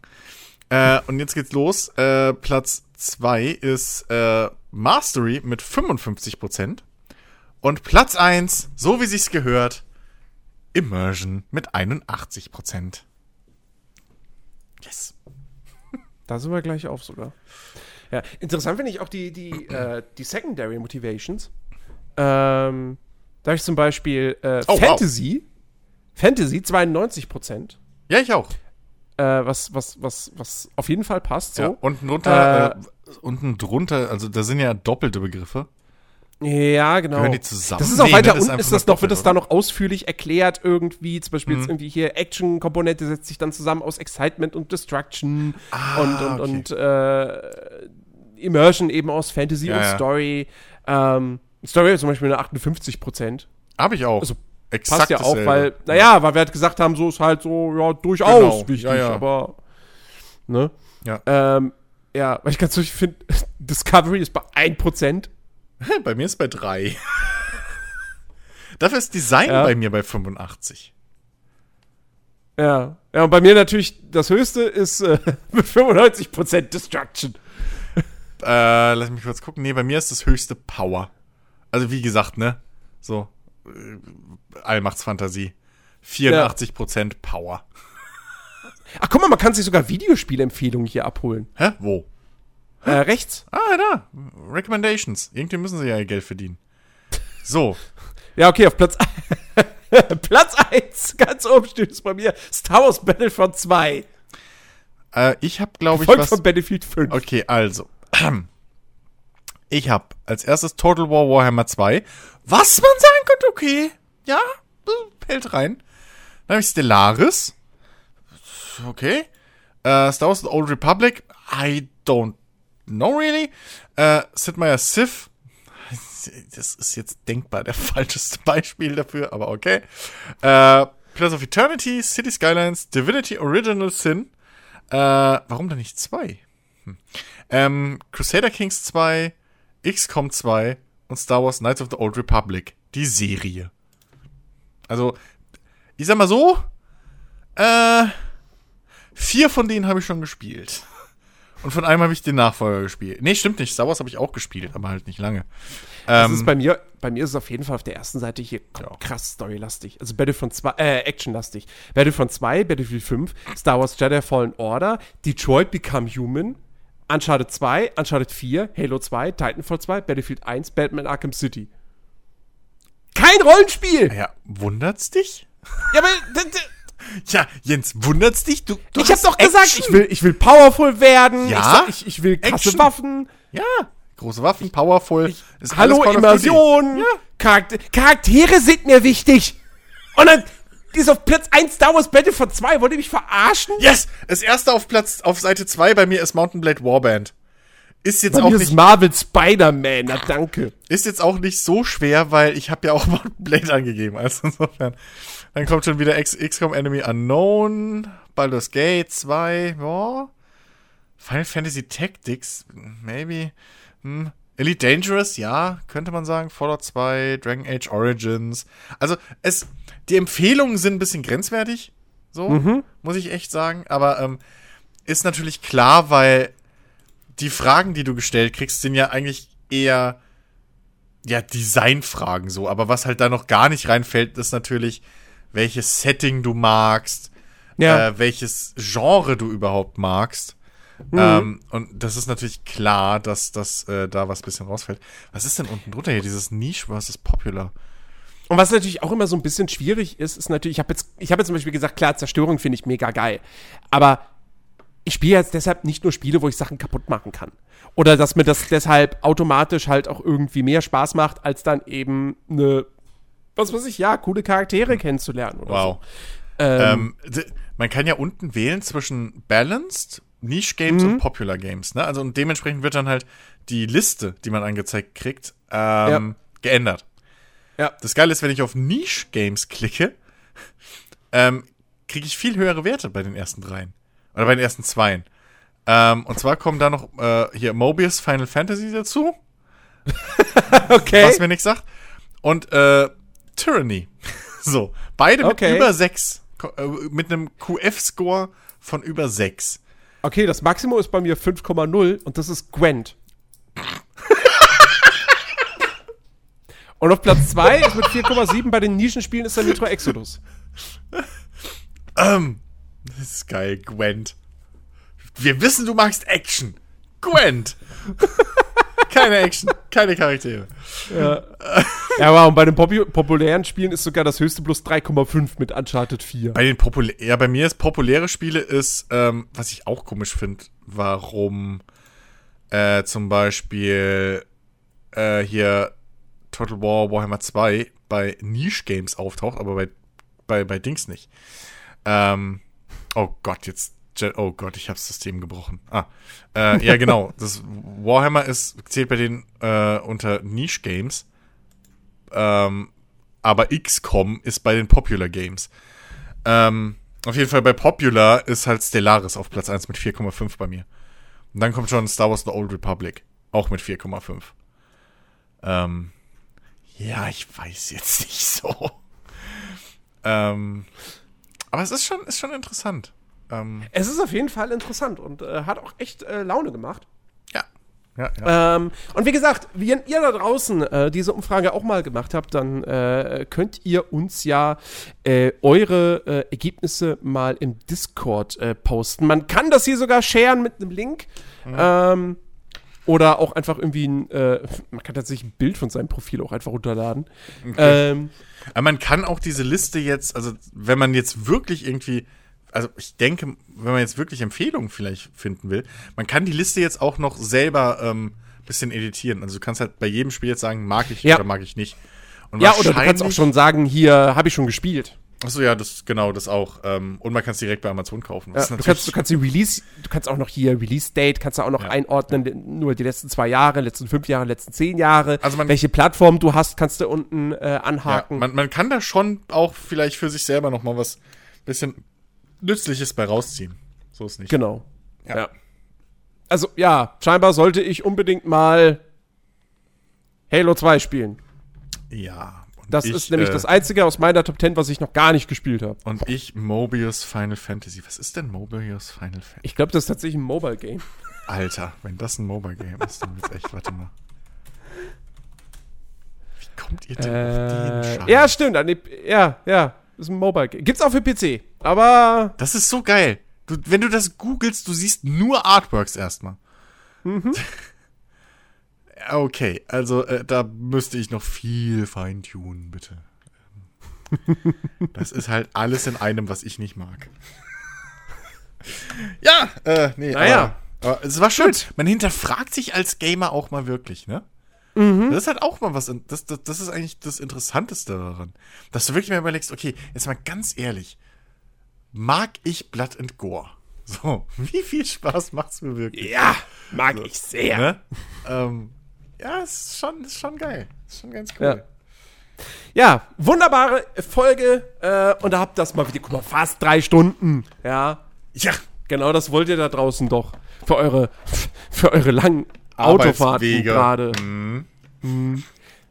Äh, und jetzt geht's los. Äh, Platz 2 ist äh, Mastery mit 55%. Und Platz 1, so wie sich's gehört, Immersion mit 81%. Yes. Da sind wir gleich auf sogar. Ja, interessant finde ich auch die, die, äh, die Secondary Motivations. Ähm, da habe ich zum Beispiel äh, Oh, wow. Fantasy. Fantasy 92 Prozent. Ja, ich auch. Äh, was, was, was, was auf jeden Fall passt. So. Ja, unten drunter, Äh, äh, unten drunter, also da sind ja doppelte Begriffe. Ja, genau. Gehören die zusammen? Das ist auch Nee, weiter unten, ist das noch, wird das da noch ausführlich erklärt irgendwie. Zum Beispiel Mhm. jetzt irgendwie hier Action-Komponente setzt sich dann zusammen aus Excitement und Destruction Ah, und, und, okay. und äh, Immersion eben aus Fantasy Ja, und ja. Story. Ähm, Story ist zum Beispiel eine 58 Prozent. Habe ich auch. Also, Exakt Passt ja auch, weil, naja, weil wir halt gesagt haben, so ist halt so, ja, durchaus Genau, wichtig, ja, aber, ne? Ja. Ähm, ja, weil ich ganz lustig finde, Discovery ist bei 1%. bei mir ist bei drei. Dafür ist Design Ja. bei mir bei 85. Ja. Ja, und bei mir natürlich das höchste ist äh, mit 95% Destruction. Äh, lass mich kurz gucken. Nee, bei mir ist das höchste Power. Also wie gesagt, ne? So, äh, Allmachtsfantasie. 84% Power. Ach, guck mal, man kann sich sogar Videospielempfehlungen hier abholen. Hä? Wo? Äh, rechts? Ah, da. Recommendations. Irgendwie müssen sie ja ihr Geld verdienen. So. Ja, okay, auf Platz Platz 1, ganz oben steht es bei mir, Star Wars Battlefront 2. Äh, ich habe, glaube ich, Folgt was. von Battlefield 5. Okay, also. Ich habe als erstes Total War Warhammer 2. Was man sagen könnte, okay. Ja, hält rein. Dann habe ich Stellaris. Okay. Äh, Star Wars The Old Republic. I don't know really. Äh, Sid Meier's Sith. Das ist jetzt denkbar der falscheste Beispiel dafür, aber okay. Äh, Pillars of Eternity, City Skylines, Divinity Original Sin. Äh, warum denn nicht zwei? Ähm, Crusader Kings 2, XCOM 2 und Star Wars Knights of the Old Republic. Die Serie. Also, ich sag mal so, äh, vier von denen habe ich schon gespielt. Und von einem habe ich den Nachfolger gespielt. Nee, stimmt nicht. Star Wars habe ich auch gespielt, aber halt nicht lange. Ähm, ist bei mir, bei mir ist es auf jeden Fall auf der ersten Seite hier Ja. krass storylastig. Also Battlefront 2, äh, actionlastig. Battlefront 2, Battlefield 5, Star Wars Jedi Fallen Order, Detroit Become Human, Uncharted 2, Uncharted 4, Halo 2, Titanfall 2, Battlefield 1, Batman Arkham City. Kein Rollenspiel! ja, wundert's dich? Ja, aber Ja, Jens, wundert's dich? Du, du ich hab doch gesagt, Action. ich will, ich will powerful werden. Ja? Ich, ich, ich will krasse Action. Waffen. Ja, große Waffen, powerful. ist Hallo. Immersion. Ja. Charakter Charaktere sind mir wichtig. Und dann die ist auf Platz 1 Star Wars Battlefront 2. Wollt ihr mich verarschen? Yes! Das erste auf Platz, auf Seite 2 bei mir ist Mountain Blade Warband. Ist jetzt Bei auch nicht, Marvel Spider-Man. Na, danke. ist jetzt auch nicht so schwer, weil ich habe ja auch Mountain Blade angegeben. Also insofern. Dann kommt schon wieder X XCOM Enemy Unknown, Baldur's Gate 2, ja. Final Fantasy Tactics, maybe. Hm. Elite Dangerous, ja, könnte man sagen. Fallout 2, Dragon Age Origins. Also, es, die Empfehlungen sind ein bisschen grenzwertig. So, Mhm. muss ich echt sagen. Aber ähm, ist natürlich klar, weil die Fragen, die du gestellt kriegst, sind ja eigentlich eher ja, Designfragen so. Aber was halt da noch gar nicht reinfällt, ist natürlich, welches Setting du magst, Ja. äh, welches Genre du überhaupt magst. Ähm, und das ist natürlich klar, dass das äh, da was bisschen rausfällt. Was ist denn unten drunter hier? Dieses Niche versus Popular. Und was natürlich auch immer so ein bisschen schwierig ist, ist natürlich, ich habe jetzt, ich habe jetzt zum Beispiel gesagt, klar, Zerstörung finde ich mega geil. Aber ich spiele jetzt deshalb nicht nur Spiele, wo ich Sachen kaputt machen kann. Oder dass mir das deshalb automatisch halt auch irgendwie mehr Spaß macht, als dann eben eine, was weiß ich, ja, coole Charaktere kennenzulernen oder Wow. so. Ähm, Ähm, man kann ja unten wählen zwischen Balanced, Niche Games Mhm. und Popular Games. Ne? Also und dementsprechend wird dann halt die Liste, die man angezeigt kriegt, ähm, geändert. Ja. Das Geile ist, wenn ich auf Niche Games klicke, ähm, kriege ich viel höhere Werte bei den ersten dreien. Oder bei den ersten zweien. Ähm, und zwar kommen da noch äh, hier Mobius Final Fantasy dazu, okay. was mir nichts sagt. Und äh, Tyranny. so, beide mit Okay. über 6. Äh, mit einem QF-Score von über 6. Okay, das Maximum ist bei mir 5,0 und das ist Gwent. und auf Platz 2 ist mit 4,7 bei den Nischenspielen ist der Metro Exodus. Ähm, das ist geil, Gwent. Wir wissen, du magst Action. Gwent. keine Action, keine Charaktere. Ja, wow, und bei den Popu populären Spielen ist sogar das höchste plus 3,5 mit Uncharted 4. Bei den populä ja, bei mir ist populäre Spiele ist, ähm, was ich auch komisch finde, warum äh, zum Beispiel äh, hier Total War Warhammer 2 bei Niche Games auftaucht, aber bei, bei, bei Dings nicht. Ähm, oh Gott, jetzt. Je- Oh Gott, ich hab's System gebrochen. Ah. Äh, ja, genau. Das Warhammer ist, zählt bei denen äh, unter Niche Games. Ähm, aber XCOM ist bei den Popular Games. Ähm, auf jeden Fall bei Popular ist halt Stellaris auf Platz 1 mit 4,5 bei mir. Und dann kommt schon Star Wars The Old Republic. Auch mit 4,5. Ähm, ja, ich weiß jetzt nicht so. Ähm, aber es ist schon, ist schon interessant. Ähm, Es ist auf jeden Fall interessant und äh, hat auch echt äh, Laune gemacht. ja. Ja, ja. Ähm, und wie gesagt, wenn ihr da draußen äh, diese Umfrage auch mal gemacht habt, dann äh, könnt ihr uns ja äh, eure äh, Ergebnisse mal im Discord posten. Man kann das hier sogar sharen mit einem Link. Ähm, oder auch einfach irgendwie ein, äh, man kann tatsächlich ein Bild von seinem Profil auch einfach runterladen. Ähm, Aber man kann auch diese Liste jetzt, also wenn man jetzt wirklich irgendwie, also ich denke, wenn man jetzt wirklich Empfehlungen vielleicht finden will, man kann die Liste jetzt auch noch selber ähm, bisschen editieren. Also du kannst halt bei jedem Spiel jetzt sagen, mag ich Ja. oder mag ich nicht. Und ja, oder du kannst auch schon sagen, hier habe ich schon gespielt. Achso, ja, das genau, das auch. Ähm, und man kann es direkt bei Amazon kaufen. Ja, du, kannst, du kannst die Release, du kannst auch noch hier Release-Date, kannst du auch noch Ja. einordnen, nur die letzten zwei Jahre, letzten fünf Jahre, letzten zehn Jahre. Also man- welche Plattform du hast, kannst du unten äh, ja, anhaken. man, man kann da schon auch vielleicht für sich selber noch mal was bisschen Nützliches bei rausziehen. So ist nicht. genau. Ja. Ja. Also ja, scheinbar sollte ich unbedingt mal Halo 2 spielen. Ja. Das ich, ist nämlich äh, das einzige aus meiner Top 10, was ich noch gar nicht gespielt habe. Und ich Mobius Final Fantasy. Was ist denn Mobius Final Fantasy? Ich glaube, das ist tatsächlich ein Mobile Game. Alter, wenn das ein Mobile Game ist, dann wird's echt, warte mal. Wie kommt ihr denn auf den Äh, Scheiß? ja, stimmt. Ja, ja, ist ein Mobile Game. Gibt's auch für PC. Aber Das ist so geil. Du, wenn du das googelst, du siehst nur Artworks erstmal. Mhm. Okay, also äh, da müsste ich noch viel feintunen, bitte. Das ist halt alles in einem, was ich nicht mag. ja, äh, nee, Naja. aber, aber es war schön. Man hinterfragt sich als Gamer auch mal wirklich, ne? Mhm. Das ist halt auch mal was, das, das, das ist eigentlich das Interessanteste daran. Dass du wirklich mal überlegst, okay, jetzt mal ganz ehrlich, mag ich Blood and Gore? So, wie viel Spaß macht's mir wirklich? ja, mag ich sehr. Ne? ähm, ja, ist schon, ist schon geil. Ist schon ganz Ja. cool. Ja, wunderbare Folge. Äh, und da habt das mal wieder, guck mal, fast drei Stunden. Ja, Ja, genau das wollt ihr da draußen doch. Für eure, für eure langen Autofahrten gerade. Mhm.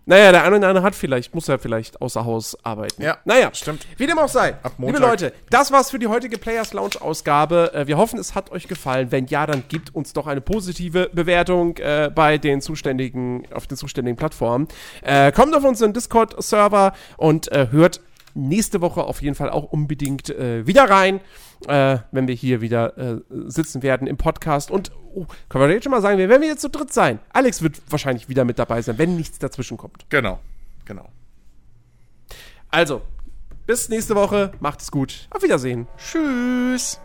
Naja, der eine oder andere hat vielleicht, muss ja vielleicht außer Haus arbeiten. Ja, naja, stimmt. Wie dem auch sei. Ab Liebe Montag. Leute, das war's für die heutige Players Lounge Ausgabe. Äh, wir hoffen, es hat euch gefallen. Wenn ja, dann gebt uns doch eine positive Bewertung äh, bei den zuständigen, auf den zuständigen Plattformen. Äh, kommt auf unseren Discord-Server und äh, hört nächste Woche auf jeden Fall auch unbedingt äh, wieder rein, äh, wenn wir hier wieder äh, sitzen werden im Podcast. Und oh, können wir jetzt schon mal sagen, wir werden wieder zu dritt sein. Alex wird wahrscheinlich wieder mit dabei sein, wenn nichts dazwischen kommt. Genau, genau. Also, bis nächste Woche. Macht es gut. Auf Wiedersehen. Tschüss.